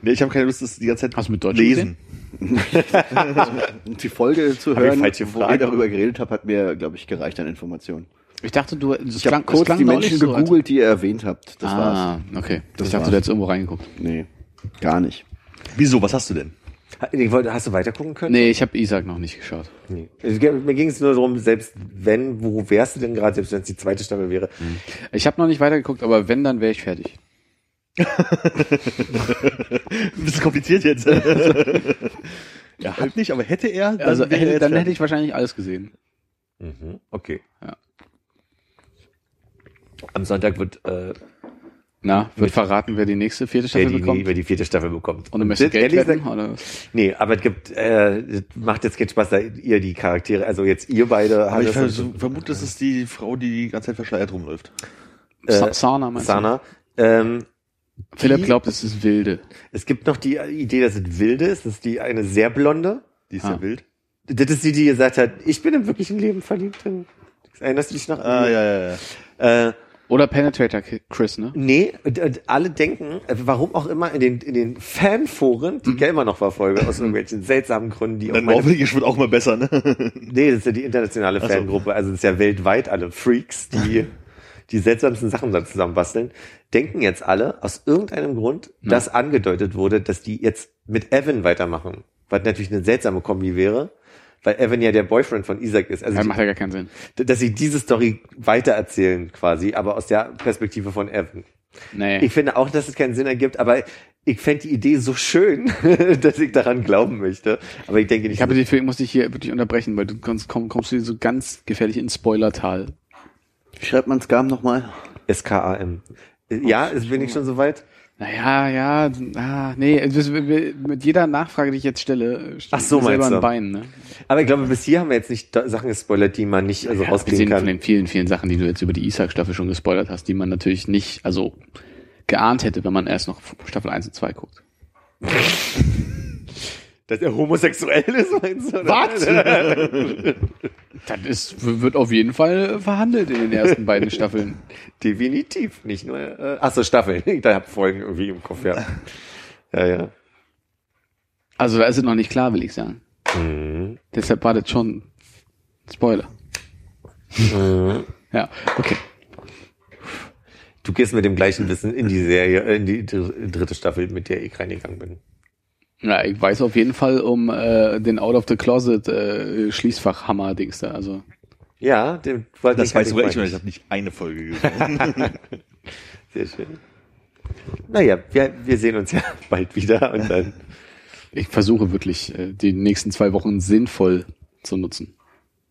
Nee, ich habe keine Lust, das die ganze Zeit Hast du mit Deutsch lesen. Und die Folge zu Hab ich hören, wo ihr darüber geredet habt, hat mir, glaube ich, gereicht an Informationen. Ich dachte, du, das Ich habe kurz klang die Menschen so, gegoogelt, die ihr erwähnt habt. Das war's. ah, okay. Das ich dachte, war's. du hättest irgendwo reingeguckt. Nee, gar nicht. Wieso? Was hast du denn? Hast du weiter gucken können? Nee, ich habe Isaac noch nicht geschaut. Nee. Mir ging es nur darum, selbst wenn, wo wärst du denn gerade, selbst wenn es die zweite Staffel wäre? Ich habe noch nicht weitergeguckt, aber wenn, dann wäre ich fertig. Ein bisschen kompliziert jetzt. er hat nicht, aber hätte er, dann, Also er hätte, dann hätte ich wahrscheinlich alles gesehen. Mhm. Okay. Ja. Am Sonntag wird äh, Na, wird verraten, wer die nächste vierte wer Staffel die, bekommt? wer die vierte Staffel bekommt. Und du möchtest Geld wetten? gesagt- Oder? Nee, aber es gibt, äh, das macht jetzt keinen Spaß, da ihr die Charaktere, also jetzt ihr beide, Aber ich vermute, das ist die Frau, die die ganze Zeit verschleiert rumläuft. Äh, Sana meinst Sana. Ähm, du? Philipp die- glaubt, es ist wilde. es gibt noch die Idee, dass es wilde ist, das ist die eine sehr blonde. Die ist Ah. ja wild. Das ist die, die gesagt hat, ich bin im wirklichen Leben verliebt. in- Erinnerst du dich noch? Ah, ja, ja, ja. Äh, Oder Penetrator Chris, ne? Nee, alle denken, äh, warum auch immer in den, in den Fanforen, die immer noch verfolge, aus irgendwelchen seltsamen Gründen, die auch Dein meine, Norwegisch wird auch mal besser, ne? Nee, das ist ja die internationale so. Fangruppe, also das ist ja weltweit alle Freaks, die die seltsamsten Sachen da zusammenbasteln, denken jetzt alle aus irgendeinem Grund, dass angedeutet wurde, dass die jetzt mit Evan weitermachen. Was natürlich eine seltsame Kombi wäre, weil Evan ja der Boyfriend von Isaac ist. Also Das die- macht ja gar keinen Sinn. dass sie diese Story weitererzählen quasi, aber aus der Perspektive von Evan. Nee. Ich finde auch, dass es keinen Sinn ergibt, aber ich fände die Idee so schön, dass ich daran glauben möchte. Aber ich denke nicht. Ich habe die Film, muss dich hier wirklich unterbrechen, weil du kommst, komm, kommst du so ganz gefährlich ins Spoilertal. Wie schreibt man Scam nochmal? SKAM. Ja, ist, bin ich schon soweit? Naja, ja, ah, nee, mit jeder Nachfrage, die ich jetzt stelle, Ach so, selber ein Bein, ne? Aber ich glaube, bis hier haben wir jetzt nicht Sachen gespoilert, die man nicht also Ja, rauskriegen abgesehen von kann. den vielen, vielen Sachen, die du jetzt über die Isaac-Staffel schon gespoilert hast, die man natürlich nicht, also geahnt hätte, wenn man erst noch Staffel 1 und 2 guckt. Dass er homosexuell ist, meinst du? Was? Das ist, wird auf jeden Fall verhandelt in den ersten beiden Staffeln. Definitiv. Nicht nur, äh, ach so, Staffeln. Da hab Folgen irgendwie im Kopf, ja. Ja, ja. Also da ist es noch nicht klar, will ich sagen. Mhm. Deshalb war das schon Spoiler. Mhm. Ja, okay. Du gehst mit dem gleichen Wissen in die Serie, in die dr- dritte Staffel, mit der ich reingegangen bin. Ja, ich weiß auf jeden Fall um äh, den Out of the Closet äh, Schließfachhammer-Dings da. Also Ja, den wollte Das weiß sogar ich, weil ich habe nicht eine Folge gesehen. Sehr schön. Naja, wir, wir sehen uns ja bald wieder und dann. ich versuche wirklich äh, die nächsten zwei Wochen sinnvoll zu nutzen.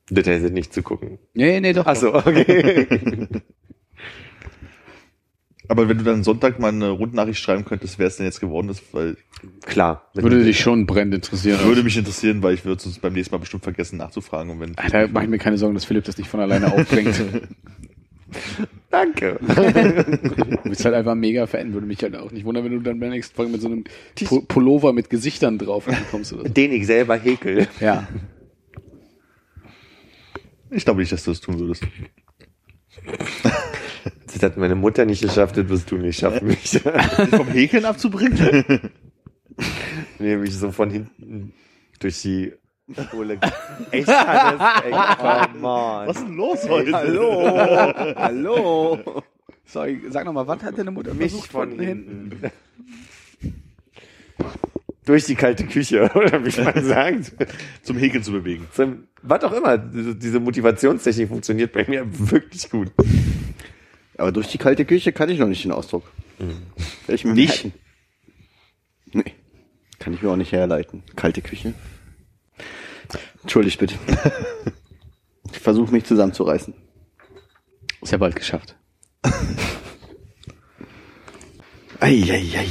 Details sind nicht zu gucken. Nee, nee, doch. Ach so, okay. Aber wenn du dann Sonntag mal eine Rundnachricht schreiben könntest, wer es denn jetzt geworden ist, weil Klar. Würde dich schon brennend interessieren. würde mich interessieren, weil ich würde es beim nächsten Mal bestimmt vergessen nachzufragen. Und wenn Da mache ich mir keine Sorgen, dass Philipp das nicht von alleine aufbringt. Danke. Du bist halt einfach ein mega Fan. Würde mich halt auch nicht wundern, wenn du dann bei der nächsten Folge mit so einem Pu- Pullover mit Gesichtern drauf ankommst oder so. Den ich selber häkel. Ja. ich glaube nicht, dass du das tun würdest. Das hat meine Mutter nicht geschafft, das wirst du nicht schaffen. Mich. Vom Häkeln abzubringen? Nämlich so von hinten durch die Kohle. Echt, Hannes? Ey, come on. Was ist denn los heute? Hallo, hallo. Sorry, sag nochmal, was hat deine Mutter Mich versucht von hinten. durch die kalte Küche, oder wie man sagt. Zum Häkeln zu bewegen. Zum, was auch immer, diese Motivationstechnik funktioniert bei mir wirklich gut. Aber durch die kalte Küche kann ich noch nicht den Ausdruck. Werde ich mir Nicht? merken. Nee. Kann ich mir auch nicht herleiten. Kalte Küche. Entschuldigt bitte. ich versuche mich zusammenzureißen. Ist ja bald geschafft. Eieieiei.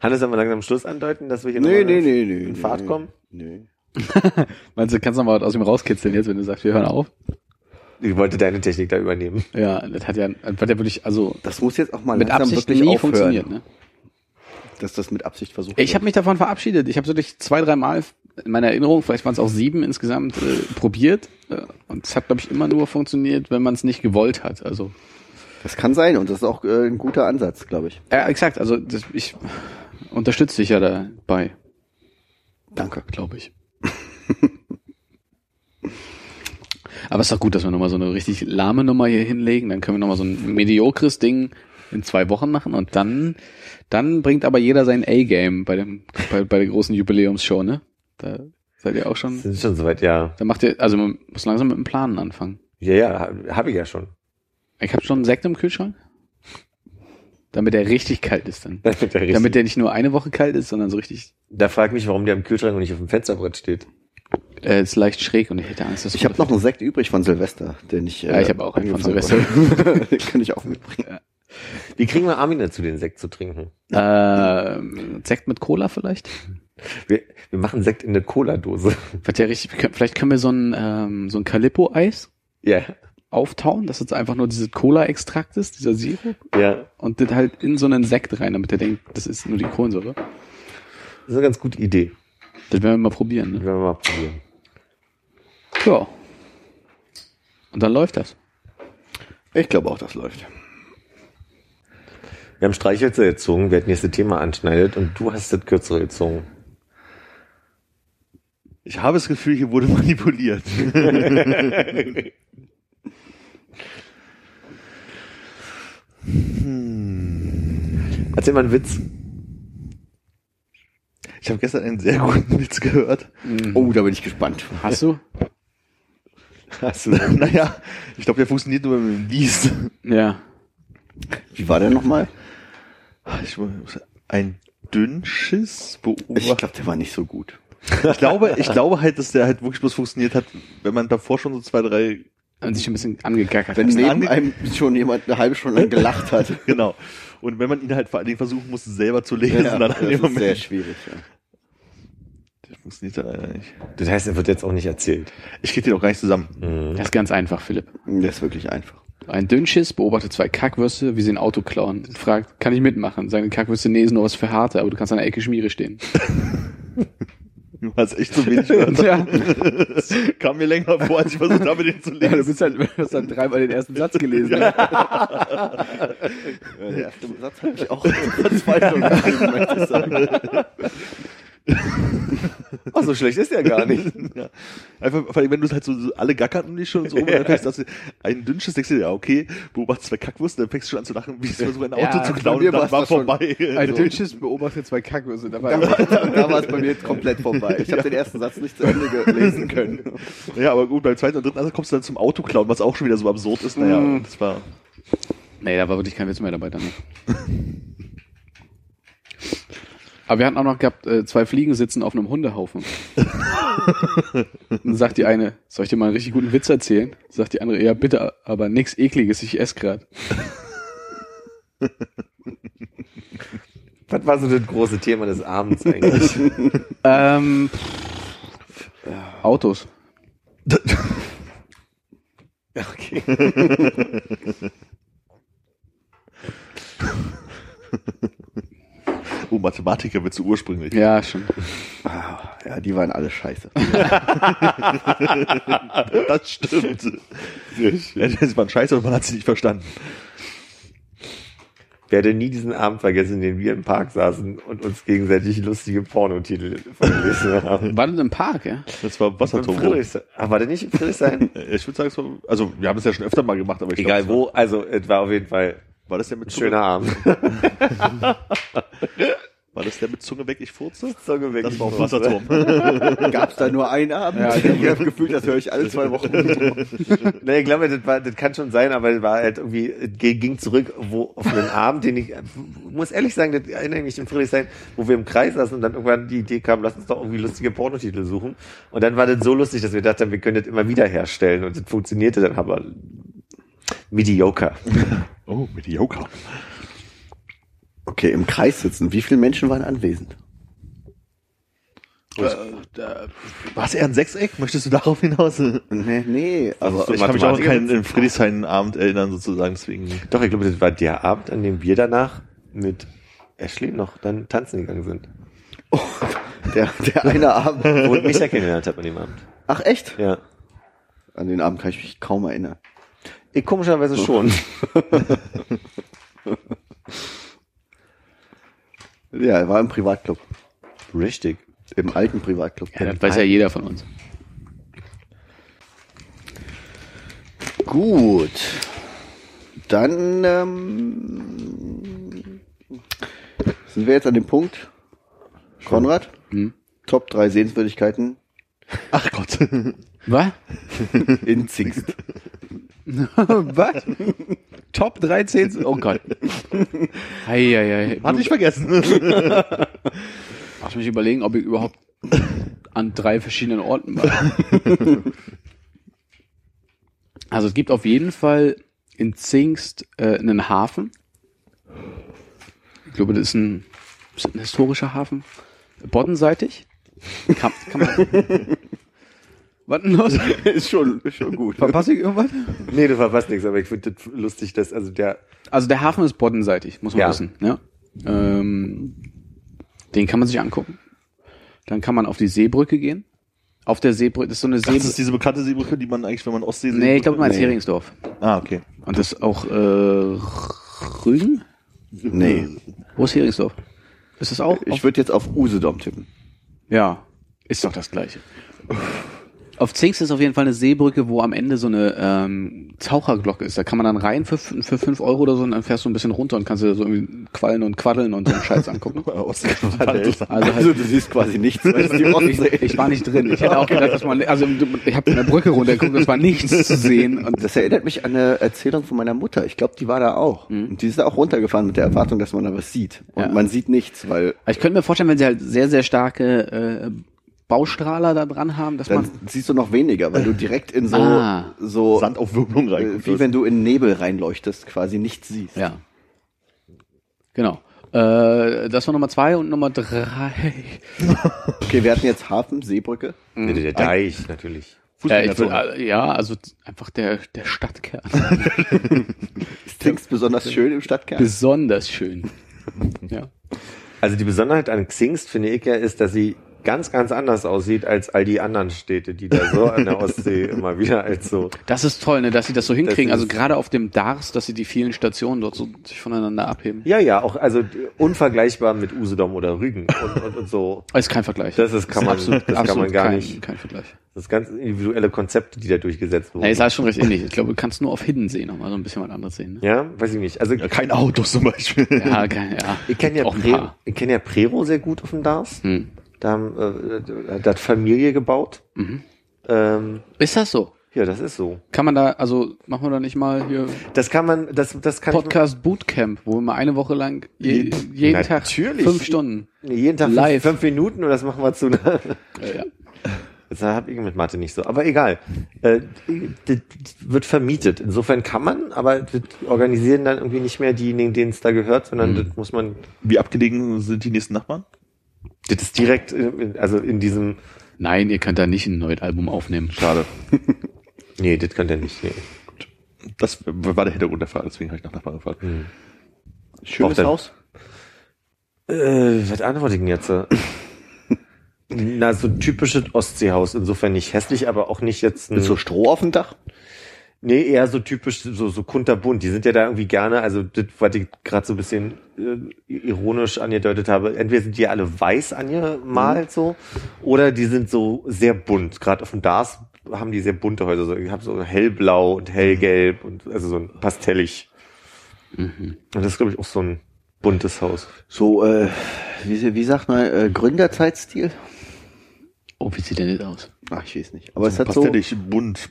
Hannes, sollen wir langsam Schluss andeuten, dass wir hier Nee, nee, nee, nee. in nee, Fahrt kommen? Nee. Meinst du, kannst du noch mal was aus ihm rauskitzeln jetzt, wenn du sagst, wir hören auf? Ich wollte deine Technik da übernehmen. Ja, das hat ja, das hat ja wirklich, also Das muss jetzt auch mal mit langsam Absicht wirklich nie aufhören, funktioniert. Ne? dass das mit Absicht versucht Ich habe mich davon verabschiedet. Ich habe so durch zwei, drei Mal in meiner Erinnerung, vielleicht waren es auch sieben insgesamt, äh, probiert. Äh, und es hat, glaube ich, immer nur funktioniert, wenn man es nicht gewollt hat. Also Das kann sein und das ist auch äh, ein guter Ansatz, glaube ich. Ja, exakt. Also das, ich unterstütze dich ja dabei, Danke. glaube ich. Aber es ist doch gut, dass wir nochmal so eine richtig lahme Nummer hier hinlegen. Dann können wir nochmal so ein mediokres Ding in zwei Wochen machen und dann, dann bringt aber jeder sein A-Game bei dem, bei, bei der großen Jubiläumsshow, ne? Da seid ihr auch schon. Sind schon soweit, ja. Da macht ihr, also man muss langsam mit dem Planen anfangen. Ja, ja, habe ich ja schon. Ich habe schon einen Sekt im Kühlschrank. Damit er richtig kalt ist dann. Damit der richtig, Damit der nicht nur eine Woche kalt ist, sondern so richtig da frag mich, warum der im Kühlschrank und nicht auf dem Fensterbrett steht. Äh, ist leicht schräg und ich hätte Angst, dass Ich habe noch einen Sekt übrig von Silvester, den ich. äh, Ja, ich habe auch einen von habe. den kann ich auch mitbringen. Wie kriegen wir Armin dazu, den Sekt zu trinken? ähm, Sekt mit Cola vielleicht. Wir, wir machen Sekt in eine Cola-Dose. Ja richtig, vielleicht können wir so ein ähm, so ein Calippo-Eis Ja, auftauen, dass jetzt einfach nur dieses Cola-Extrakt ist, dieser Sirup, ja. und das halt in so einen Sekt rein, damit der denkt, das ist nur die Kohlensäure. Das ist eine ganz gute Idee. Das werden wir mal probieren. Ne? Werden wir mal probieren. Ja. Und dann läuft das. Ich glaube auch, das läuft. Wir haben Streichhölzer gezogen, wer das nächste Thema anschneidet und du hast das kürzere gezogen. Ich habe das Gefühl, hier wurde manipuliert. Erzähl mal einen Witz. Ich habe gestern einen sehr guten Witz gehört. Oh, da bin ich gespannt. Hast du? Du naja, ich glaube, der funktioniert nur, wenn man ihn liest. Ja. Wie war der nochmal? Ich, ein Dünnschiss Ich beobachtet. glaube, der war nicht so gut. Ich glaube, ich glaube halt, dass der halt wirklich bloß funktioniert hat, wenn man davor schon so zwei, drei Und sich ein bisschen angegackert Wenn hat. neben ange- einem schon jemand eine halbe Stunde lang gelacht hat. Genau. Und wenn man ihn halt vor allen Dingen versuchen muss, selber zu lesen, Ja, dann das ist sehr Moment. schwierig. Ja. Das funktioniert ja leider nicht. Das heißt, er wird jetzt auch nicht erzählt. Ich krieg den auch gar nicht zusammen. Das ist ganz einfach, Philipp. Das ist wirklich einfach. Ein Dünnschiss beobachtet zwei Kackwürste, wie sie ein Auto klauen und fragt, kann ich mitmachen? Sagen die Kackwürste, nee, ist nur was für Harte, aber du kannst an der Ecke Schmiere stehen. Du hast echt zu wenig Wörter. ja. Kam mir länger vor, als ich versucht habe, den zu ja, du lesen. bist halt, du hast dann dreimal den ersten Satz gelesen. ne? Ja, der erste Satz hat mich auch geschrieben, möchte ich sagen. Oh, so schlecht ist er gar nicht. Ja. Einfach, vor allem, wenn du halt so, so alle gackerten dich schon so und dann fängst du, dass du ein dünnsches denkst du dir, ja, okay, beobachtest zwei Kackwürste, dann fängst du schon an zu lachen, wie ich versuche, ein Auto Ja, zu bei klauen mir und dann war vorbei. Ein So. Dünnschiss beobachtet zwei Kackwürste. Da Da war da war es bei mir jetzt komplett vorbei. Ich habe den ersten Satz nicht zu Ende gelesen können. Ja, aber gut, beim zweiten und dritten Ansatz kommst du dann zum Auto klauen, was auch schon wieder so absurd ist. Naja, Mm. das war, Nee, da war wirklich kein Witz mehr dabei dann. Aber wir hatten auch noch gehabt, äh, zwei Fliegen sitzen auf einem Hundehaufen. Dann sagt die eine, soll ich dir mal einen richtig guten Witz erzählen? Sagt die andere, ja bitte, aber nix ekliges, ich esse grad. Was war so das große Thema des Abends eigentlich? Ähm, Autos. Okay. oh, Mathematiker wird zu ursprünglich. Ja, schon. Ah, ja, die waren alle scheiße. Das stimmt. Ja, das war ein Scheiße und man hat sie nicht verstanden. werde nie diesen Abend vergessen, in dem wir im Park saßen und uns gegenseitig lustige Pornotitel vorgelesen haben. War das im Park, ja? Das war Wasserturbo. Friedrichshain. Ah, war der nicht in Friedrichshain? Ich würde sagen, es war, also wir haben es ja schon öfter mal gemacht, aber ich Egal glaub, wo, also es war auf jeden Fall War das der mit schöner Abend. War das der mit Zunge weg, ich furze? Zunge weg. Das war auf Wasserturm. Gab es da nur einen Abend? Ja, ich habe das Gefühl, das höre ich alle zwei Wochen. Nee, ich glaube, das, war, das kann schon sein, aber es war halt irgendwie, ging zurück, wo auf einen Abend, den ich, muss ehrlich sagen, das erinnere ich mich in Friedrichshain, wo wir im Kreis saßen und dann irgendwann die Idee kam, lass uns doch irgendwie lustige Pornotitel suchen. Und dann war das so lustig, dass wir dachten, wir können das immer wieder herstellen und das funktionierte dann aber mediocre. Oh, Joker. Okay, im Kreis sitzen. Wie viele Menschen waren anwesend? War es eher ein Sechseck? Möchtest du darauf hinaus? Nee, nee, aber ich kann mich auch an keinen in Friedrichshain-Abend erinnern, sozusagen, deswegen. Doch, ich glaube, das war der Abend, an dem wir danach mit Ashley noch dann tanzen gegangen sind. der, der eine Abend. Wo ich Micha kennengelernt habe an dem Abend. Ach echt? Ja. An den Abend kann ich mich kaum erinnern. Ich komischerweise schon. Ja, er war im Privatclub. Richtig. Im alten Privatclub. Ja, das weiß ja jeder von uns. Gut. Dann ähm, sind wir jetzt an dem Punkt. Konrad, Hm? Top 3 Sehenswürdigkeiten Ach Gott. Was? in Zingst. Was? Top 13? Oh Gott. Eieiei. Hatte ich vergessen. Lass mich überlegen, ob ich überhaupt an drei verschiedenen Orten war. Also es gibt auf jeden Fall in Zingst äh, einen Hafen. Ich glaube, das ist ein, ist ein historischer Hafen. Boddenseitig. Kann, kann man. Was denn los? ist schon, ist schon gut. Verpasse ich irgendwas? Nee, du verpasst nichts, aber ich finde das lustig, dass, also der, Also der Hafen ist boddenseitig, muss man Ja. wissen. Ja? Ähm, den kann man sich angucken. Dann kann man auf die Seebrücke gehen. Auf der Seebrücke, das ist so eine Das Seebrücke. ist diese bekannte Seebrücke, die man eigentlich, wenn man Ostsee Nee, ich glaube, du meinst Nee. Heringsdorf. Ah, okay. Und das ist auch äh, Rügen? Nee, Wo ist Heringsdorf? Ist das auch? ich würde jetzt auf Usedom tippen. ja, ist doch das gleiche. Auf Zingst ist auf jeden Fall eine Seebrücke, wo am Ende so eine ähm, Taucherglocke ist. Da kann man dann rein für, für fünf Euro oder so und dann fährst du ein bisschen runter und kannst dir so irgendwie quallen und quaddeln und so einen Scheiß angucken. Also Also halt, du siehst quasi nichts, Ostsee ich, ich war nicht drin. Ich hätte auch gedacht, dass man, also ich habe eine Brücke runtergeguckt, es war nichts zu sehen. Und Das erinnert mich an eine Erzählung von meiner Mutter. Ich glaube, die war da auch. Und die ist da auch runtergefahren mit der Erwartung, dass man da was sieht. Und Ja. man sieht nichts, weil ich könnte mir vorstellen, wenn sie halt sehr, sehr starke äh, Baustrahler da dran haben, dass Dann man. siehst du noch weniger, weil du direkt in so, Ah. so Sandaufwirbelung äh, rein. wie wenn du in Nebel reinleuchtest, quasi nichts siehst. Ja. Genau. Äh, das war Nummer zwei und Nummer drei. Okay, wir hatten jetzt Hafen, Seebrücke. Der, der Deich, natürlich. Ja, ich Fußgängerzone. würd, äh, ja, also einfach der, der Stadtkern. Ist Dings besonders schön im Stadtkern. Besonders schön. Ja. Also die Besonderheit an Xingst, finde ich ja, ist, dass sie ganz, ganz anders aussieht als all die anderen Städte, die da so an der Ostsee immer wieder als so. Das ist toll, ne, dass sie das so hinkriegen. Das also ist- gerade auf dem Dars, dass sie die vielen Stationen dort so sich voneinander abheben. Ja, ja, auch also unvergleichbar mit Usedom oder Rügen und, und, und so. Das ist kein Vergleich. Das ist, kann man, das kann man absolut gar kein, nicht. Kein Vergleich. Das ist ganz individuelle Konzepte, die da durchgesetzt wurden. Nee, ist halt schon recht ähnlich. Ich glaube, du kannst nur auf Hidden sehen, nochmal so ein bisschen was anderes sehen. Ne? ja, weiß ich nicht. Also Ja, kein Auto zum Beispiel. Ja, kein, ja. ich kenne ja, Pre ich kenn ja Prero sehr gut auf dem Dars. Hm. Da, haben, äh, da hat Familie gebaut. Mhm. Ähm, Ist das so? ja, das ist so. Kann man da, also machen wir da nicht mal hier Das kann man, das, das kann Podcast Bootcamp, wo wir mal eine Woche lang je, jeden Tag Natürlich. fünf Stunden. ich nee, jeden Tag fünf, live. fünf Minuten und das machen wir zu einer Äh, ja. Das habe ich mit Mathe nicht so. Aber egal. Äh, das wird vermietet. Insofern kann man, aber das organisieren dann irgendwie nicht mehr diejenigen, denen es da gehört, sondern das muss man, Wie abgelegen sind die nächsten Nachbarn? Das ist direkt, in- also in diesem, Nein, ihr könnt da nicht ein neues Album aufnehmen. Schade. nee, das kann der nicht. Nee. Das war der Hintergrund der Frage, deswegen habe ich nach Nachbarn gefragt. Schönes Auch denn- Haus. Äh, was antworte ich denn jetzt? Na, so typisches Ostseehaus. Insofern nicht hässlich, aber auch nicht jetzt ein, Mit so Stroh auf dem Dach. Nee, eher so typisch, so, so kunterbunt. Die sind ja da irgendwie gerne, also das, was ich gerade so ein bisschen äh, ironisch angedeutet habe, entweder sind die alle weiß angemalt so, oder die sind so sehr bunt. Gerade auf dem Dars haben die sehr bunte Häuser. So, ich habe so hellblau und hellgelb und also so ein pastellig. Und das ist, glaube ich, auch so ein buntes Haus. So, äh, wie, wie sagt man, äh, Gründerzeitstil? Oh, wie sieht denn das aus? Ach, ich weiß nicht. Aber es hat so, Pastellig, bunt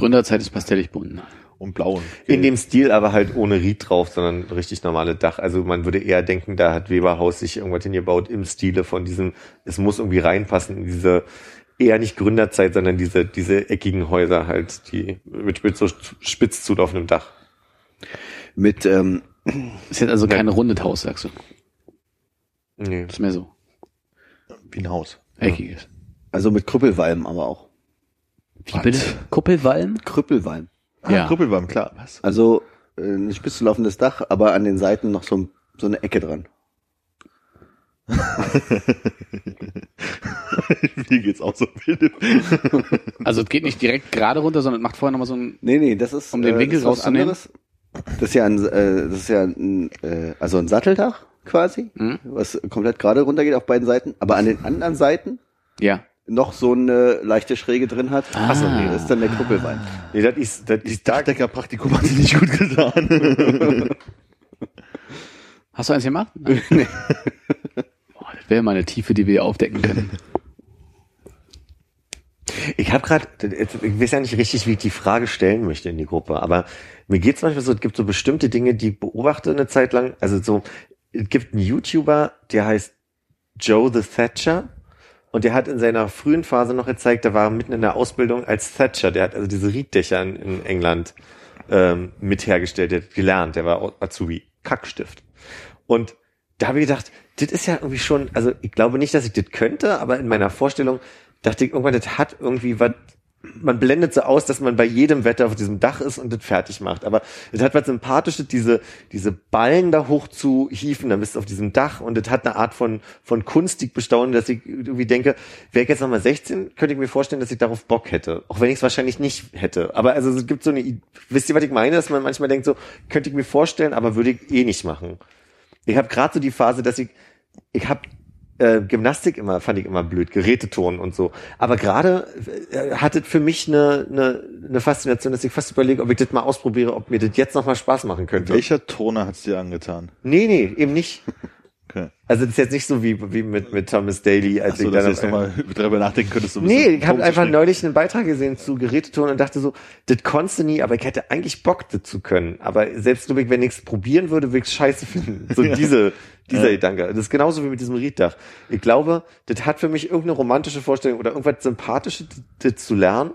Gründerzeit ist pastellig bunt. und blau. und In dem Stil aber halt ohne Ried drauf, sondern richtig normale Dach. Also man würde eher denken, da hat Weberhaus sich irgendwas hingebaut im Stile von diesem, es muss irgendwie reinpassen in diese eher nicht Gründerzeit, sondern diese, diese eckigen Häuser halt, die mit, mit so spitz zulaufendem Dach. mit, ähm, Ist jetzt also kein rundes Haus, sagst du. Nee. Das ist mehr so Wie ein Haus. eckiges. also mit Krüppelwalm aber auch. Wie bitte? Kuppelwalm? Krüppelwalm. Ah, Ja. Krüppelbaum, klar. Was? Also äh, ein spitz zu laufendes Dach, aber an den Seiten noch so, ein- so eine Ecke dran. Mir geht's auch so, Philipp. Also es geht nicht direkt gerade runter, sondern macht vorher nochmal so ein... Nee, nee, das ist Um den Winkel das ist was rauszunehmen? anderes. Das ist ja ein, äh, das ist ja ein, äh, also ein Satteldach quasi, Mhm. was komplett gerade runtergeht auf beiden Seiten, aber an den anderen Seiten Ja. Noch so eine leichte Schräge drin hat. Ah. Achso, nee, das ist dann der Krüppelwalm. Nee, das ist, das ist da, Dachdeckerpraktikum hat sich nicht gut getan. Hast du eins gemacht? Nein. nee. Boah, das wäre mal eine Tiefe, die wir aufdecken können. Ich habe gerade, ich weiß ja nicht richtig, wie ich die Frage stellen möchte in die Gruppe, aber mir geht's manchmal so, es gibt so bestimmte Dinge, die ich beobachte eine Zeit lang. Also so, es gibt einen YouTuber, der heißt Joe the Thatcher und der hat in seiner frühen Phase noch gezeigt, der war mitten in der Ausbildung als Thatcher, der hat also diese Rieddächer in, in England ähm, mit hergestellt, der hat gelernt, der war Azubi, Kackstift. Und da habe ich gedacht, das ist ja irgendwie schon, also ich glaube nicht, dass ich das könnte, aber in meiner Vorstellung dachte ich irgendwann, das hat irgendwie was, man blendet so aus, dass man bei jedem Wetter auf diesem Dach ist und das fertig macht. Aber es hat was Sympathisches, diese, diese Ballen da hoch zu hieven, dann bist du auf diesem Dach und das hat eine Art von, von kunstig bestaunen, dass ich irgendwie denke, wäre ich jetzt nochmal 16, könnte ich mir vorstellen, dass ich darauf Bock hätte. Auch wenn ich es wahrscheinlich nicht hätte. Aber also es gibt so eine, wisst ihr, was ich meine? Dass man manchmal denkt so, könnte ich mir vorstellen, aber würde ich eh nicht machen. Ich habe gerade so die Phase, dass ich, ich habe äh, Gymnastik immer, fand ich immer blöd, Geräteton und so. Aber gerade äh, hatte für mich eine, eine, eine Faszination, dass ich fast überlege, ob ich das mal ausprobiere, ob mir das jetzt nochmal Spaß machen könnte. Welcher Turner hat's dir angetan? Nee, nee, eben nicht. Okay. Also das ist jetzt nicht so wie, wie mit, mit Thomas Daly, als Achso, ich dass dann du jetzt nochmal darüber nachdenken könntest. So bisschen Nee, ich habe einfach neulich einen Beitrag gesehen zu Geräteton und dachte so, das konntest du nie, aber ich hätte eigentlich Bock, das zu können. Aber selbst nur, wenn ich es probieren würde, würde ich es scheiße finden. So diese, dieser Ja. Gedanke. Das ist genauso wie mit diesem Rieddach. Ich glaube, das hat für mich irgendeine romantische Vorstellung oder irgendwas Sympathisches, das zu lernen.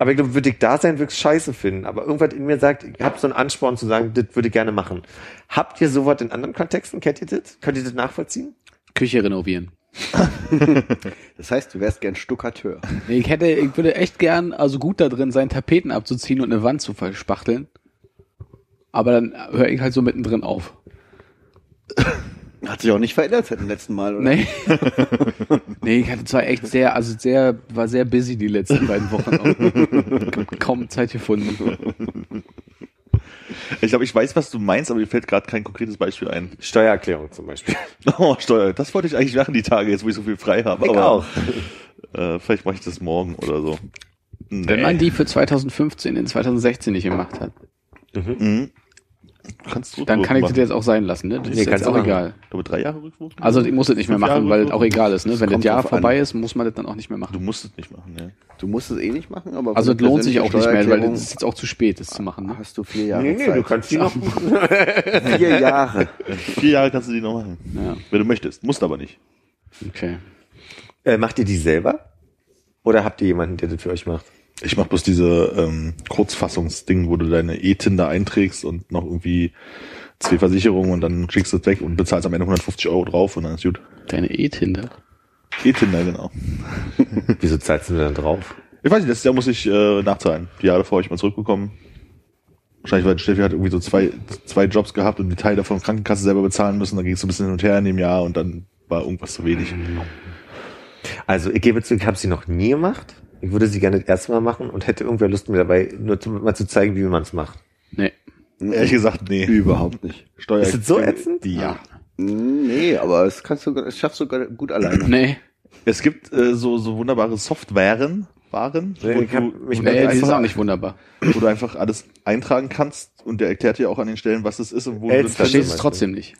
Aber ich glaube, würde ich da sein, würde ich es scheiße finden. Aber irgendwas in mir sagt, ich habe so einen Ansporn zu sagen, das würde ich gerne machen. Habt ihr sowas in anderen Kontexten? Kennt ihr das? Könnt ihr das nachvollziehen? Küche renovieren. Das heißt, du wärst gern Stuckateur. Nee, Ich hätte, ich würde echt gern, also gut da drin sein, Tapeten abzuziehen und eine Wand zu verspachteln. Aber dann höre ich halt so mittendrin auf. Hat sich auch nicht verändert seit dem letzten Mal, oder? Nee. nee, ich hatte zwar echt sehr, also sehr, war sehr busy die letzten beiden Wochen. Auch. Kaum Zeit gefunden. Ich glaube, ich weiß, was du meinst, aber mir fällt gerade kein konkretes Beispiel ein. Steuererklärung zum Beispiel. Oh, Steuer. Das wollte ich eigentlich machen, die Tage, jetzt wo ich so viel frei habe. Ich aber auch. Äh, vielleicht mache ich das morgen oder so. Nee. Wenn man die für 2015 in 2016 nicht gemacht hat, Mhm. Kannst du dann kann ich das jetzt auch sein lassen, ne? Das Nee, ist jetzt kannst du auch machen. egal. Ich glaube, drei Jahre Rückwurf? Also ich muss es nicht mehr Jahre machen, weil es auch egal ist, ne? Wenn das Jahr drauf an. vorbei ist, muss man das dann auch nicht mehr machen. Du musst es nicht machen, ja. Du musst es eh nicht machen, aber Also es lohnt sich auch nicht mehr, weil es ist jetzt auch zu spät, das zu machen. Ne? Hast du vier Jahre Nee, nee, Zeit. du kannst die noch. vier Jahre. Vier Jahre kannst du die noch machen. Ja, Wenn du möchtest. Musst aber nicht. okay. Äh, macht ihr die selber? Oder habt ihr jemanden, der das für euch macht? Ich mach bloß diese ähm, Kurzfassungsding, wo du deine E-TIN da einträgst und noch irgendwie zwei Versicherungen und dann schickst du es weg und bezahlst am Ende 150 Euro drauf und dann ist gut. Deine E-Tinder. E-TIN, ja genau. Wieso zahlst du dann drauf? Ich weiß nicht, letztes Jahr muss ich äh, nachzahlen. Die Jahre davor habe ich mal zurückbekommen. Wahrscheinlich, weil Steffi hat irgendwie so zwei, zwei Jobs gehabt und die Teile davon Krankenkasse selber bezahlen müssen. Dann ging es so ein bisschen hin und her in dem Jahr und dann war irgendwas zu wenig. Also ich gebe zu, ich habe sie noch nie gemacht. Ich würde sie gerne das erste Mal machen und hätte irgendwer Lust mir dabei, nur zu, mal zu zeigen, wie man es macht. Nee. Ehrlich gesagt, nee. Überhaupt nicht. Steuer Ist das so ätzend? Ja. Nee, aber das kannst du, das schaffst du gut alleine. Nee. Es gibt äh, so, so wunderbare Softwaren, Waren, Nee, wo, ich hab du, mich Nee, du das ist einfach, auch nicht wunderbar. wo du einfach alles eintragen kannst und der erklärt dir auch an den Stellen, was es ist und wo du Elster das Verstehst es trotzdem nicht.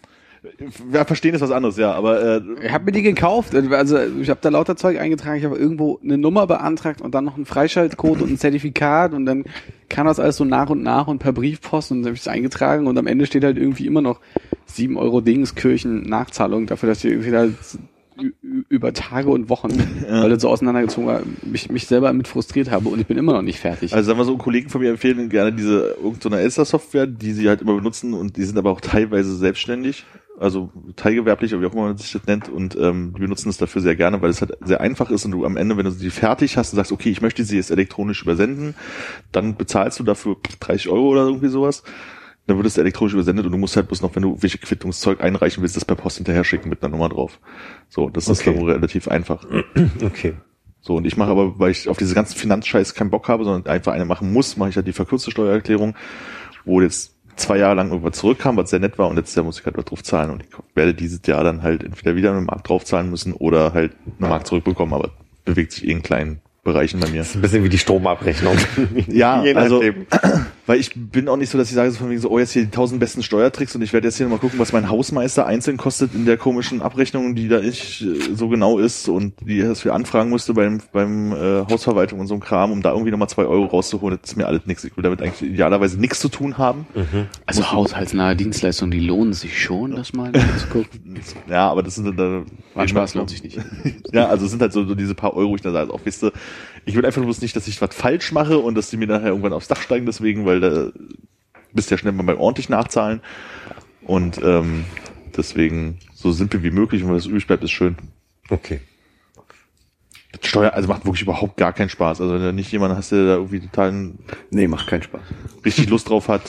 Ja, verstehen ist was anderes, ja, aber äh, Ich habe mir die gekauft, also ich habe da lauter Zeug eingetragen, ich habe irgendwo eine Nummer beantragt und dann noch einen Freischaltcode und ein Zertifikat und dann kam das alles so nach und nach und per Briefpost und dann habe ich es eingetragen und am Ende steht halt irgendwie immer noch 7 Euro Dingskirchen Nachzahlung dafür, dass ich irgendwie da über Tage und Wochen, weil das so auseinandergezogen war, mich, mich selber mit frustriert habe und ich bin immer noch nicht fertig. Also sagen wir so, Kollegen von mir empfehlen gerne diese irgendeine Elster-Software, die sie halt immer benutzen und die sind aber auch teilweise selbstständig, also teilgewerblich oder wie auch immer man sich das nennt und ähm, die benutzen es dafür sehr gerne, weil es halt sehr einfach ist und du am Ende, wenn du sie fertig hast und sagst, okay, ich möchte sie jetzt elektronisch übersenden, dann bezahlst du dafür 30 Euro oder irgendwie sowas. Dann wird es elektronisch übersendet und du musst halt bloß noch, wenn du welche Quittungszeug einreichen willst, das per Post hinterher schicken mit einer Nummer drauf. So, das ist Okay. dann wohl relativ einfach. Okay. So, und ich mache aber, weil ich auf diese ganzen Finanzscheiß keinen Bock habe, sondern einfach eine machen muss, mache ich halt die verkürzte Steuererklärung, wo jetzt zwei Jahre lang irgendwas zurückkam, was sehr nett war, und letztes Jahr muss ich halt was drauf zahlen. Und ich werde dieses Jahr dann halt entweder wieder einen Markt drauf zahlen müssen oder halt einen Markt zurückbekommen, aber bewegt sich eh in kleinen Bereichen bei mir. Das ist ein bisschen wie die Stromabrechnung. Ja, also. Weil ich bin auch nicht so, dass ich sage so von wegen so, oh, jetzt hier die tausend besten Steuertricks und ich werde jetzt hier nochmal gucken, was mein Hausmeister einzeln kostet in der komischen Abrechnung, die da nicht äh, so genau ist und die das für anfragen musste beim, beim äh, Hausverwaltung und so ein Kram, um da irgendwie nochmal zwei Euro rauszuholen, das ist mir alles nichts. Ich will damit eigentlich idealerweise nichts zu tun haben. Also haushaltsnahe Dienstleistungen, die lohnen sich schon, das mal zu gucken. Ja, aber das sind dann, War Spaß, lohnt sich nicht. Ja, also es sind halt so, so diese paar Euro, ich da sage, auch wisst ihr, ich will einfach bloß nicht, dass ich was falsch mache und dass die mir nachher irgendwann aufs Dach steigen deswegen, weil da bist ja schnell mal beim ordentlich nachzahlen. Und ähm, deswegen so simpel wie möglich und wenn das übrig bleibt, ist schön. Okay. Steuer, also macht wirklich überhaupt gar keinen Spaß. Also wenn du nicht jemanden hast, der da irgendwie total Nee, macht keinen Spaß. richtig Lust drauf hat.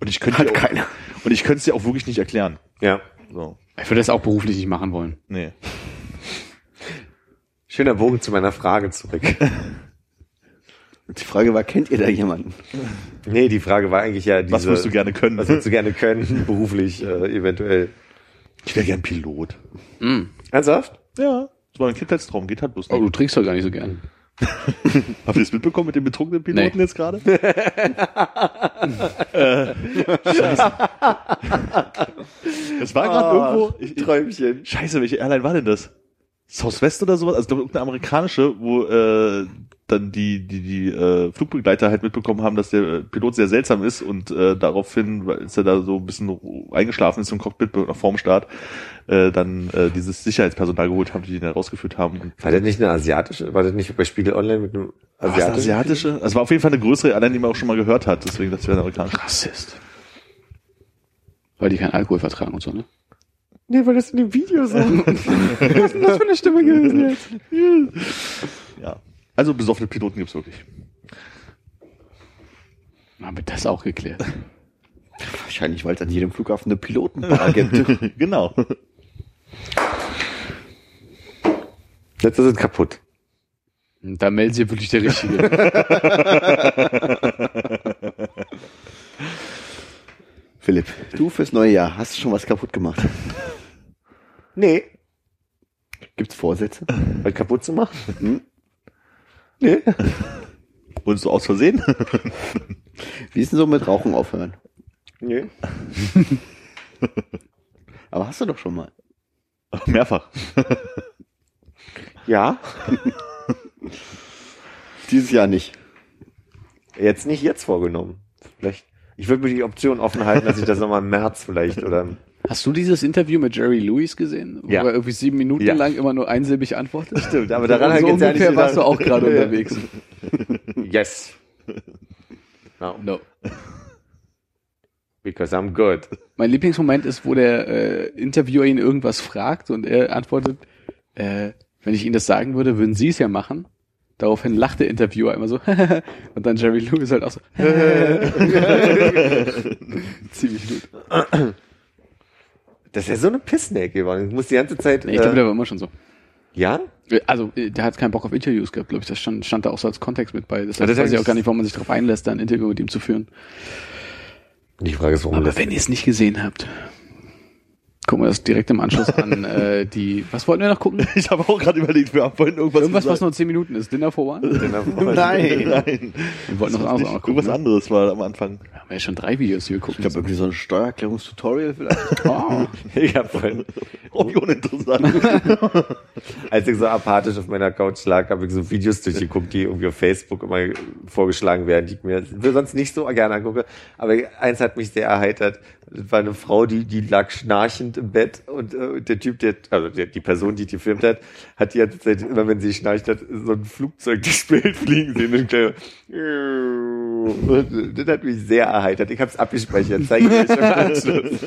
Und ich könnte Hat auch, keiner. und ich könnte es dir auch wirklich nicht erklären. Ja. So, Ich würde das auch beruflich nicht machen wollen. nee. Schöner Bogen zu meiner Frage zurück. Die Frage war, kennt ihr da jemanden? nee, die Frage war eigentlich ja diese, Was würdest du gerne können? was würdest du gerne können, beruflich, äh, eventuell. Ich wäre gern Pilot. Mm. Ernsthaft? Ja. Das war ein Kindheitstraum, geht halt bloß Oh, nicht. du trinkst doch gar nicht so gern. Habt ihr das mitbekommen mit dem betrunkenen Piloten Nee. jetzt gerade? Es war gerade Ah, irgendwo. Ich, ich, Träumchen. Scheiße, welche Airline war denn das? Southwest oder sowas? Also ich glaube irgendeine amerikanische, wo äh, dann die die die äh, Flugbegleiter halt mitbekommen haben, dass der äh, Pilot sehr seltsam ist und äh, daraufhin, weil er da so ein bisschen eingeschlafen ist im Cockpit nach vorm Start, äh, dann äh, dieses Sicherheitspersonal geholt haben, die ihn da rausgeführt haben. War das nicht eine asiatische? War das nicht bei Spiegel Online mit einem war es eine asiatischen? asiatische? Es war auf jeden Fall eine größere Airline, die man auch schon mal gehört hat, deswegen das wäre eine amerikanische. Rassist. Weil die keinen Alkohol vertragen und so, ne? Nee, weil das in dem Video so. Was ist denn das für eine Stimme gewesen jetzt? Ja. Also besoffene Piloten gibt's wirklich. Haben wir das auch geklärt. Wahrscheinlich, weil es an jedem Flughafen eine Pilotenbar gibt. genau. Jetzt es kaputt. Da melden sie wirklich der Richtige. Philipp, du fürs neue Jahr, hast du schon was kaputt gemacht? Nee. Gibt's Vorsätze? Was kaputt zu machen? Hm? Nee. Und so aus Versehen? Wie ist denn so mit Rauchen aufhören? Nee. Aber hast du doch schon mal. Mehrfach. Ja. Dieses Jahr nicht. Jetzt nicht jetzt vorgenommen. Vielleicht. Ich würde mir die Option offen halten, dass ich das nochmal im März vielleicht oder. Hast du dieses Interview mit Jerry Lewis gesehen? Wo Ja. er irgendwie sieben Minuten Ja. lang immer nur einsilbig antwortet? Stimmt, aber daran so ja ungefähr nicht warst du auch gerade Ja. unterwegs. Yes. No, No. because I'm good. Mein Lieblingsmoment ist, wo der äh, Interviewer ihn irgendwas fragt und er antwortet, äh, wenn ich Ihnen das sagen würde, würden Sie es ja machen. Daraufhin lacht der Interviewer immer so und dann Jerry Lewis halt auch so ziemlich gut. Das ist ja so eine Pissnäcke geworden. Ich muss die ganze Zeit. Ich glaube, äh, der war immer schon so. ja? Äh, Also, äh, der hat keinen Bock auf Interviews gehabt, glaube ich. Das stand, stand da auch so als Kontext mit bei. Das Ja, das weiß ich auch gar nicht, warum man sich darauf einlässt, da ein Interview mit ihm zu führen. Die Frage ist, warum Aber wenn ihr es nicht gesehen habt, gucken wir das direkt im Anschluss an äh, die. Was wollten wir noch gucken? Ich habe auch gerade überlegt, wir haben vorhin irgendwas Irgendwas, was gesagt. nur 10 Minuten ist. Dinner for One? Nein. Nein. Wir wollten noch was anderes auch noch gucken. Irgendwas Ne? anderes war am Anfang. Wir haben ja schon drei Videos hier geguckt. Ich glaube, irgendwie so ein Steuererklärungstutorial vielleicht. oh. Ich hab vorhin, Oh, wie uninteressant. als ich so apathisch auf meiner Couch lag, habe ich so Videos durchgeguckt, die irgendwie auf Facebook immer vorgeschlagen werden, die ich mir sonst nicht so gerne angucke. Aber eins hat mich sehr erheitert. Das war eine Frau, die, die lag schnarchend im Bett und äh, der Typ, der, also der, die Person, die die gefilmt hat, hat die ganze Zeit, immer wenn sie schnarcht hat, so ein Flugzeug Bild fliegen sehen. Und und das hat mich sehr erheitert. Ich habe es abgespeichert. Zeige ich euch im Anschluss.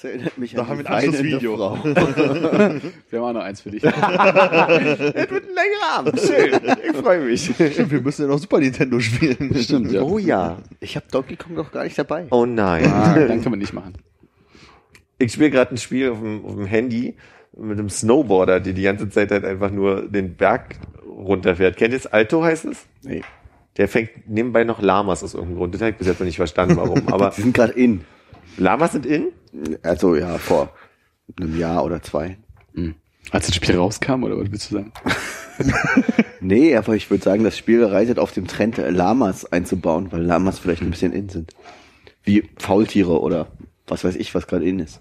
Das erinnert mich Da an haben ein Anschlussvideo. Frau. Wir haben auch noch eins für dich. Es wird ein längerer Abend. Schön. Ich freue mich. Stimmt, wir müssen ja noch Super Nintendo spielen. Stimmt, ja. Oh ja. Ich habe Donkey Kong doch gar nicht dabei. Oh nein. Ah, dann können wir nicht machen. Ich spiele gerade ein Spiel auf dem, auf dem Handy mit einem Snowboarder, der die ganze Zeit halt einfach nur den Berg runterfährt. Kennt ihr das? Alto heißt es? Nee. Der fängt nebenbei noch Lamas aus irgendeinem Grund. Das habe ich bis jetzt noch nicht verstanden, warum. Aber Die sind gerade in. Lamas sind in? Also ja, vor einem Jahr oder zwei. Als das Spiel rauskam, oder was willst du sagen? Nee, aber ich würde sagen, das Spiel reitet auf dem Trend, äh, Lamas einzubauen, weil Lamas vielleicht ein bisschen in sind. Wie Faultiere oder was weiß ich, was gerade in ist.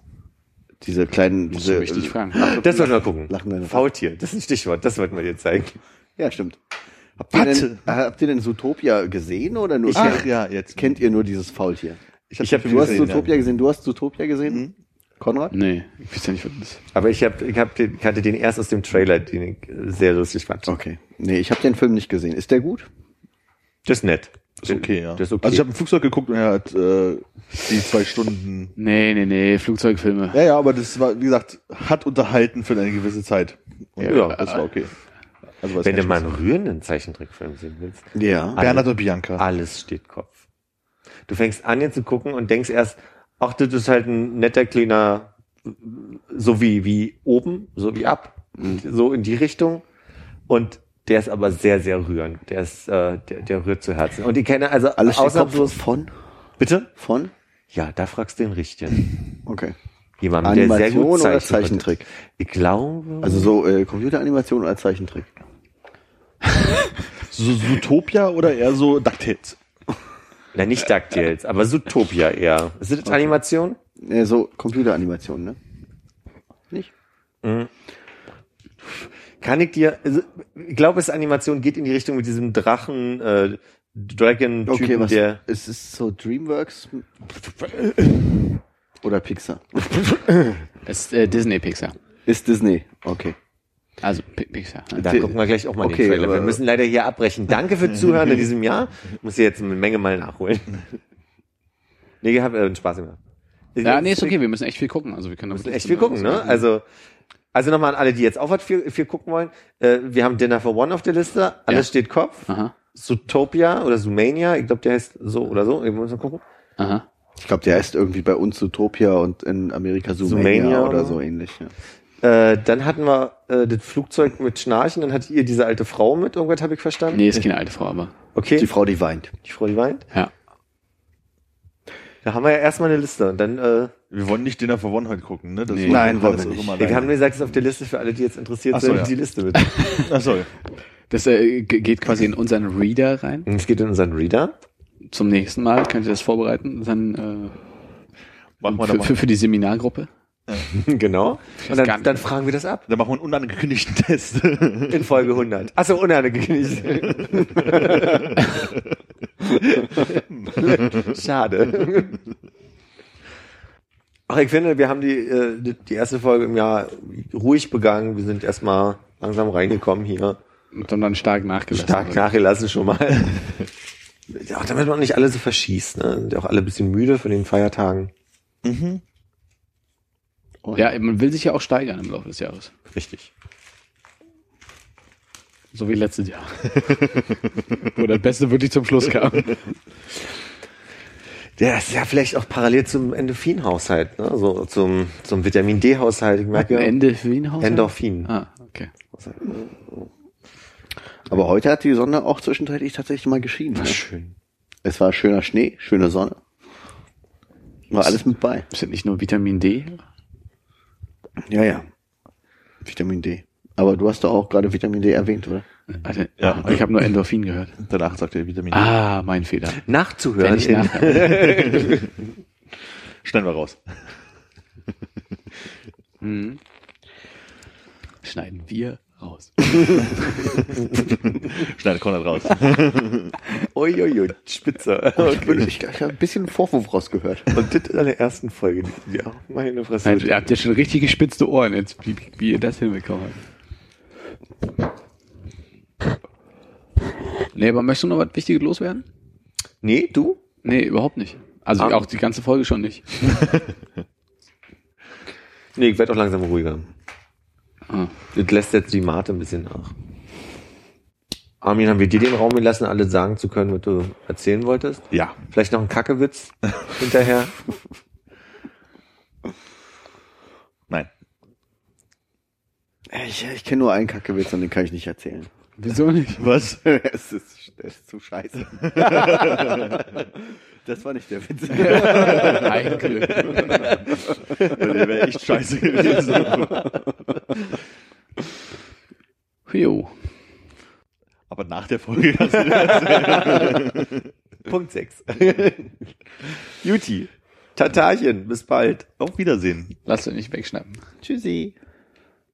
Diese kleinen, Musst du diese, mich nicht fragen. Das wollten wir gucken. Lachen deine Faultier. Das ist ein Stichwort. Das wollten wir dir zeigen. Ja, stimmt. Habt ihr, denn, habt ihr denn Zootopia gesehen oder nur? Ach ja, jetzt. Kennt ihr nur dieses Faultier? Ich, Ich hab- Du hast gesehen, Zootopia gesehen, du hast Zootopia gesehen? Mhm. Konrad? Nee, ich weiß ja nicht, was das ist. Aber ich, hab, ich, hab den, kannte den erst aus dem Trailer, den ich sehr lustig fand. Okay. Nee, ich habe den Film nicht gesehen. Ist der gut? Das ist nett. Ist okay, ja. Das ist okay. Also ich habe im Flugzeug geguckt und er hat äh, die zwei Stunden. Nee, nee, nee, Flugzeugfilme. Ja, ja, aber das war, wie gesagt, hat unterhalten für eine gewisse Zeit. Und Ja. das war okay. Also Wenn du mal einen rührenden Zeichentrickfilm sehen willst, Ja. Bernhard und Bianca. alles steht Kopf. Du fängst an, jetzt zu gucken und denkst erst, ach, das ist halt ein netter kleiner, so wie, wie oben, so wie ab, so in die Richtung. Und der ist aber sehr, sehr rührend. Der ist, äh, der, der rührt zu Herzen. Und die kenne also Alles ausnahmslos. von? Bitte? Von? Ja, da fragst du den Richtigen. Okay. Jemanden, der sehr gut oder. Zeichentrick? Ich glaube. Also so äh, Computeranimation oder Zeichentrick? So Zootopia oder eher so DuckTales? Na, nicht DuckTales, aber Zootopia eher. Ist das Animation? Äh, so Computeranimationen, ne? Nicht? Kann ich dir, also, ich glaube, es Animation geht in die Richtung mit diesem Drachen, äh, Dragon-Typen, Okay, was? der, Es ist so Dreamworks oder Pixar. Es ist äh, Disney Pixar. Ist Disney. Okay. Also Pi- Pixar. Ne? da Okay. gucken wir gleich auch mal Okay, den Trailer. Wir müssen leider hier abbrechen. Danke für Zuhören in diesem Jahr. Muss ich jetzt eine Menge mal nachholen. Nee, ihr habt äh, Spaß gemacht. Ja, nee, ist okay, wir müssen echt viel gucken. Also wir können müssen echt viel gucken, ne? Also, also nochmal an alle, die jetzt auch was viel, viel gucken wollen. Äh, wir haben Dinner for One auf der Liste. Alles Ja. steht Kopf. Aha, Zootopia oder Zoomania. Ich glaube, der heißt so oder so. Wir müssen mal gucken. aha. Ich glaube, der heißt irgendwie bei uns Zootopia und in Amerika Zoomania, Zoomania oder oder? so ähnlich. Ja. Äh, dann hatten wir äh, das Flugzeug mit Schnarchen. Dann hattet ihr diese alte Frau mit. Irgendwas habe ich verstanden. Nee, ist keine alte Frau, aber. Okay. Die Frau, die weint. Die Frau, die weint. Ja. Da haben wir ja erstmal eine Liste. Und dann, äh, Wir wollen nicht Dinner for One heute gucken, ne? Das Nee. Nein, wollen wir nicht. wir haben gesagt, es ist auf der Liste für alle, die jetzt interessiert Ach so, sind, ja. die Liste mit. Ach so. Das äh, ge- geht quasi in unseren Reader rein. Es geht in unseren Reader. Zum nächsten Mal könnt ihr das vorbereiten. Dann äh, Machen wir da für, mal. für, für die Seminargruppe. genau. Und dann, dann fragen wir das ab. Dann machen wir einen unangekündigten Test. In Folge 100. Achso, unangekündigt. Schade. Ach, ich finde, wir haben die, äh, die- erste Folge im Jahr ruhig begangen. Wir sind erstmal langsam reingekommen hier. Und dann, dann stark nachgelassen. Stark nachgelassen schon mal. ja, damit man nicht alle so verschießt. Ne? Sind ja auch alle ein bisschen müde von den Feiertagen. Ja, man will sich ja auch steigern im Laufe des Jahres. Richtig. So wie letztes Jahr. Wo das Beste wirklich zum Schluss kam. Der ist ja vielleicht auch parallel zum Endorphin-Haushalt, ne? so zum, zum Vitamin D-Haushalt. Ich merke, Haus? Endorphin. Ah, okay. Aber heute hat die Sonne auch zwischenzeitlich tatsächlich mal geschienen. Ne? Schön. Es war schöner Schnee, schöne Sonne. War alles mit bei. Ist das nicht nur Vitamin D? Ja, ja. Vitamin D. Aber du hast doch auch gerade Vitamin D erwähnt, oder? Also, Ja. Ich habe nur Endorphin gehört. Danach sagt er Vitamin D. Ah, mein Fehler. Nachzuhören. Schneiden wir raus. Mhm. Schneiden wir raus. Schneidet Konrad raus. Uiuiui, spitze. Ich, bin- ich, ich habe ein bisschen Vorwurf rausgehört. Und das in der ersten Folge. Ja, meine Fresse. Nein, ihr habt ja schon richtig gespitzte Ohren jetzt, wie, wie ihr das hinbekommen habt. Nee, aber möchtest du noch was Wichtiges loswerden? Nee, du? Nee, überhaupt nicht. Also Ah. auch die ganze Folge schon nicht. Nee, ich werde auch langsam ruhiger. Ah. Das lässt jetzt die Mate ein bisschen nach. Armin, haben wir dir den Raum gelassen, alles sagen zu können, was du erzählen wolltest? Ja. Vielleicht noch ein Kackewitz hinterher? Nein. Ich, ich kenne nur einen Kackewitz und den kann ich nicht erzählen. Wieso nicht? Was? es, ist, es ist zu scheiße. das war nicht der Witz. Ein Glück. Der wäre echt scheiße gewesen. Jo. Aber nach der Folge kannst du erzählen. Punkt 6. Juti. Tatarchen, bis bald. Auf Wiedersehen. Lass dich nicht wegschnappen. Tschüssi.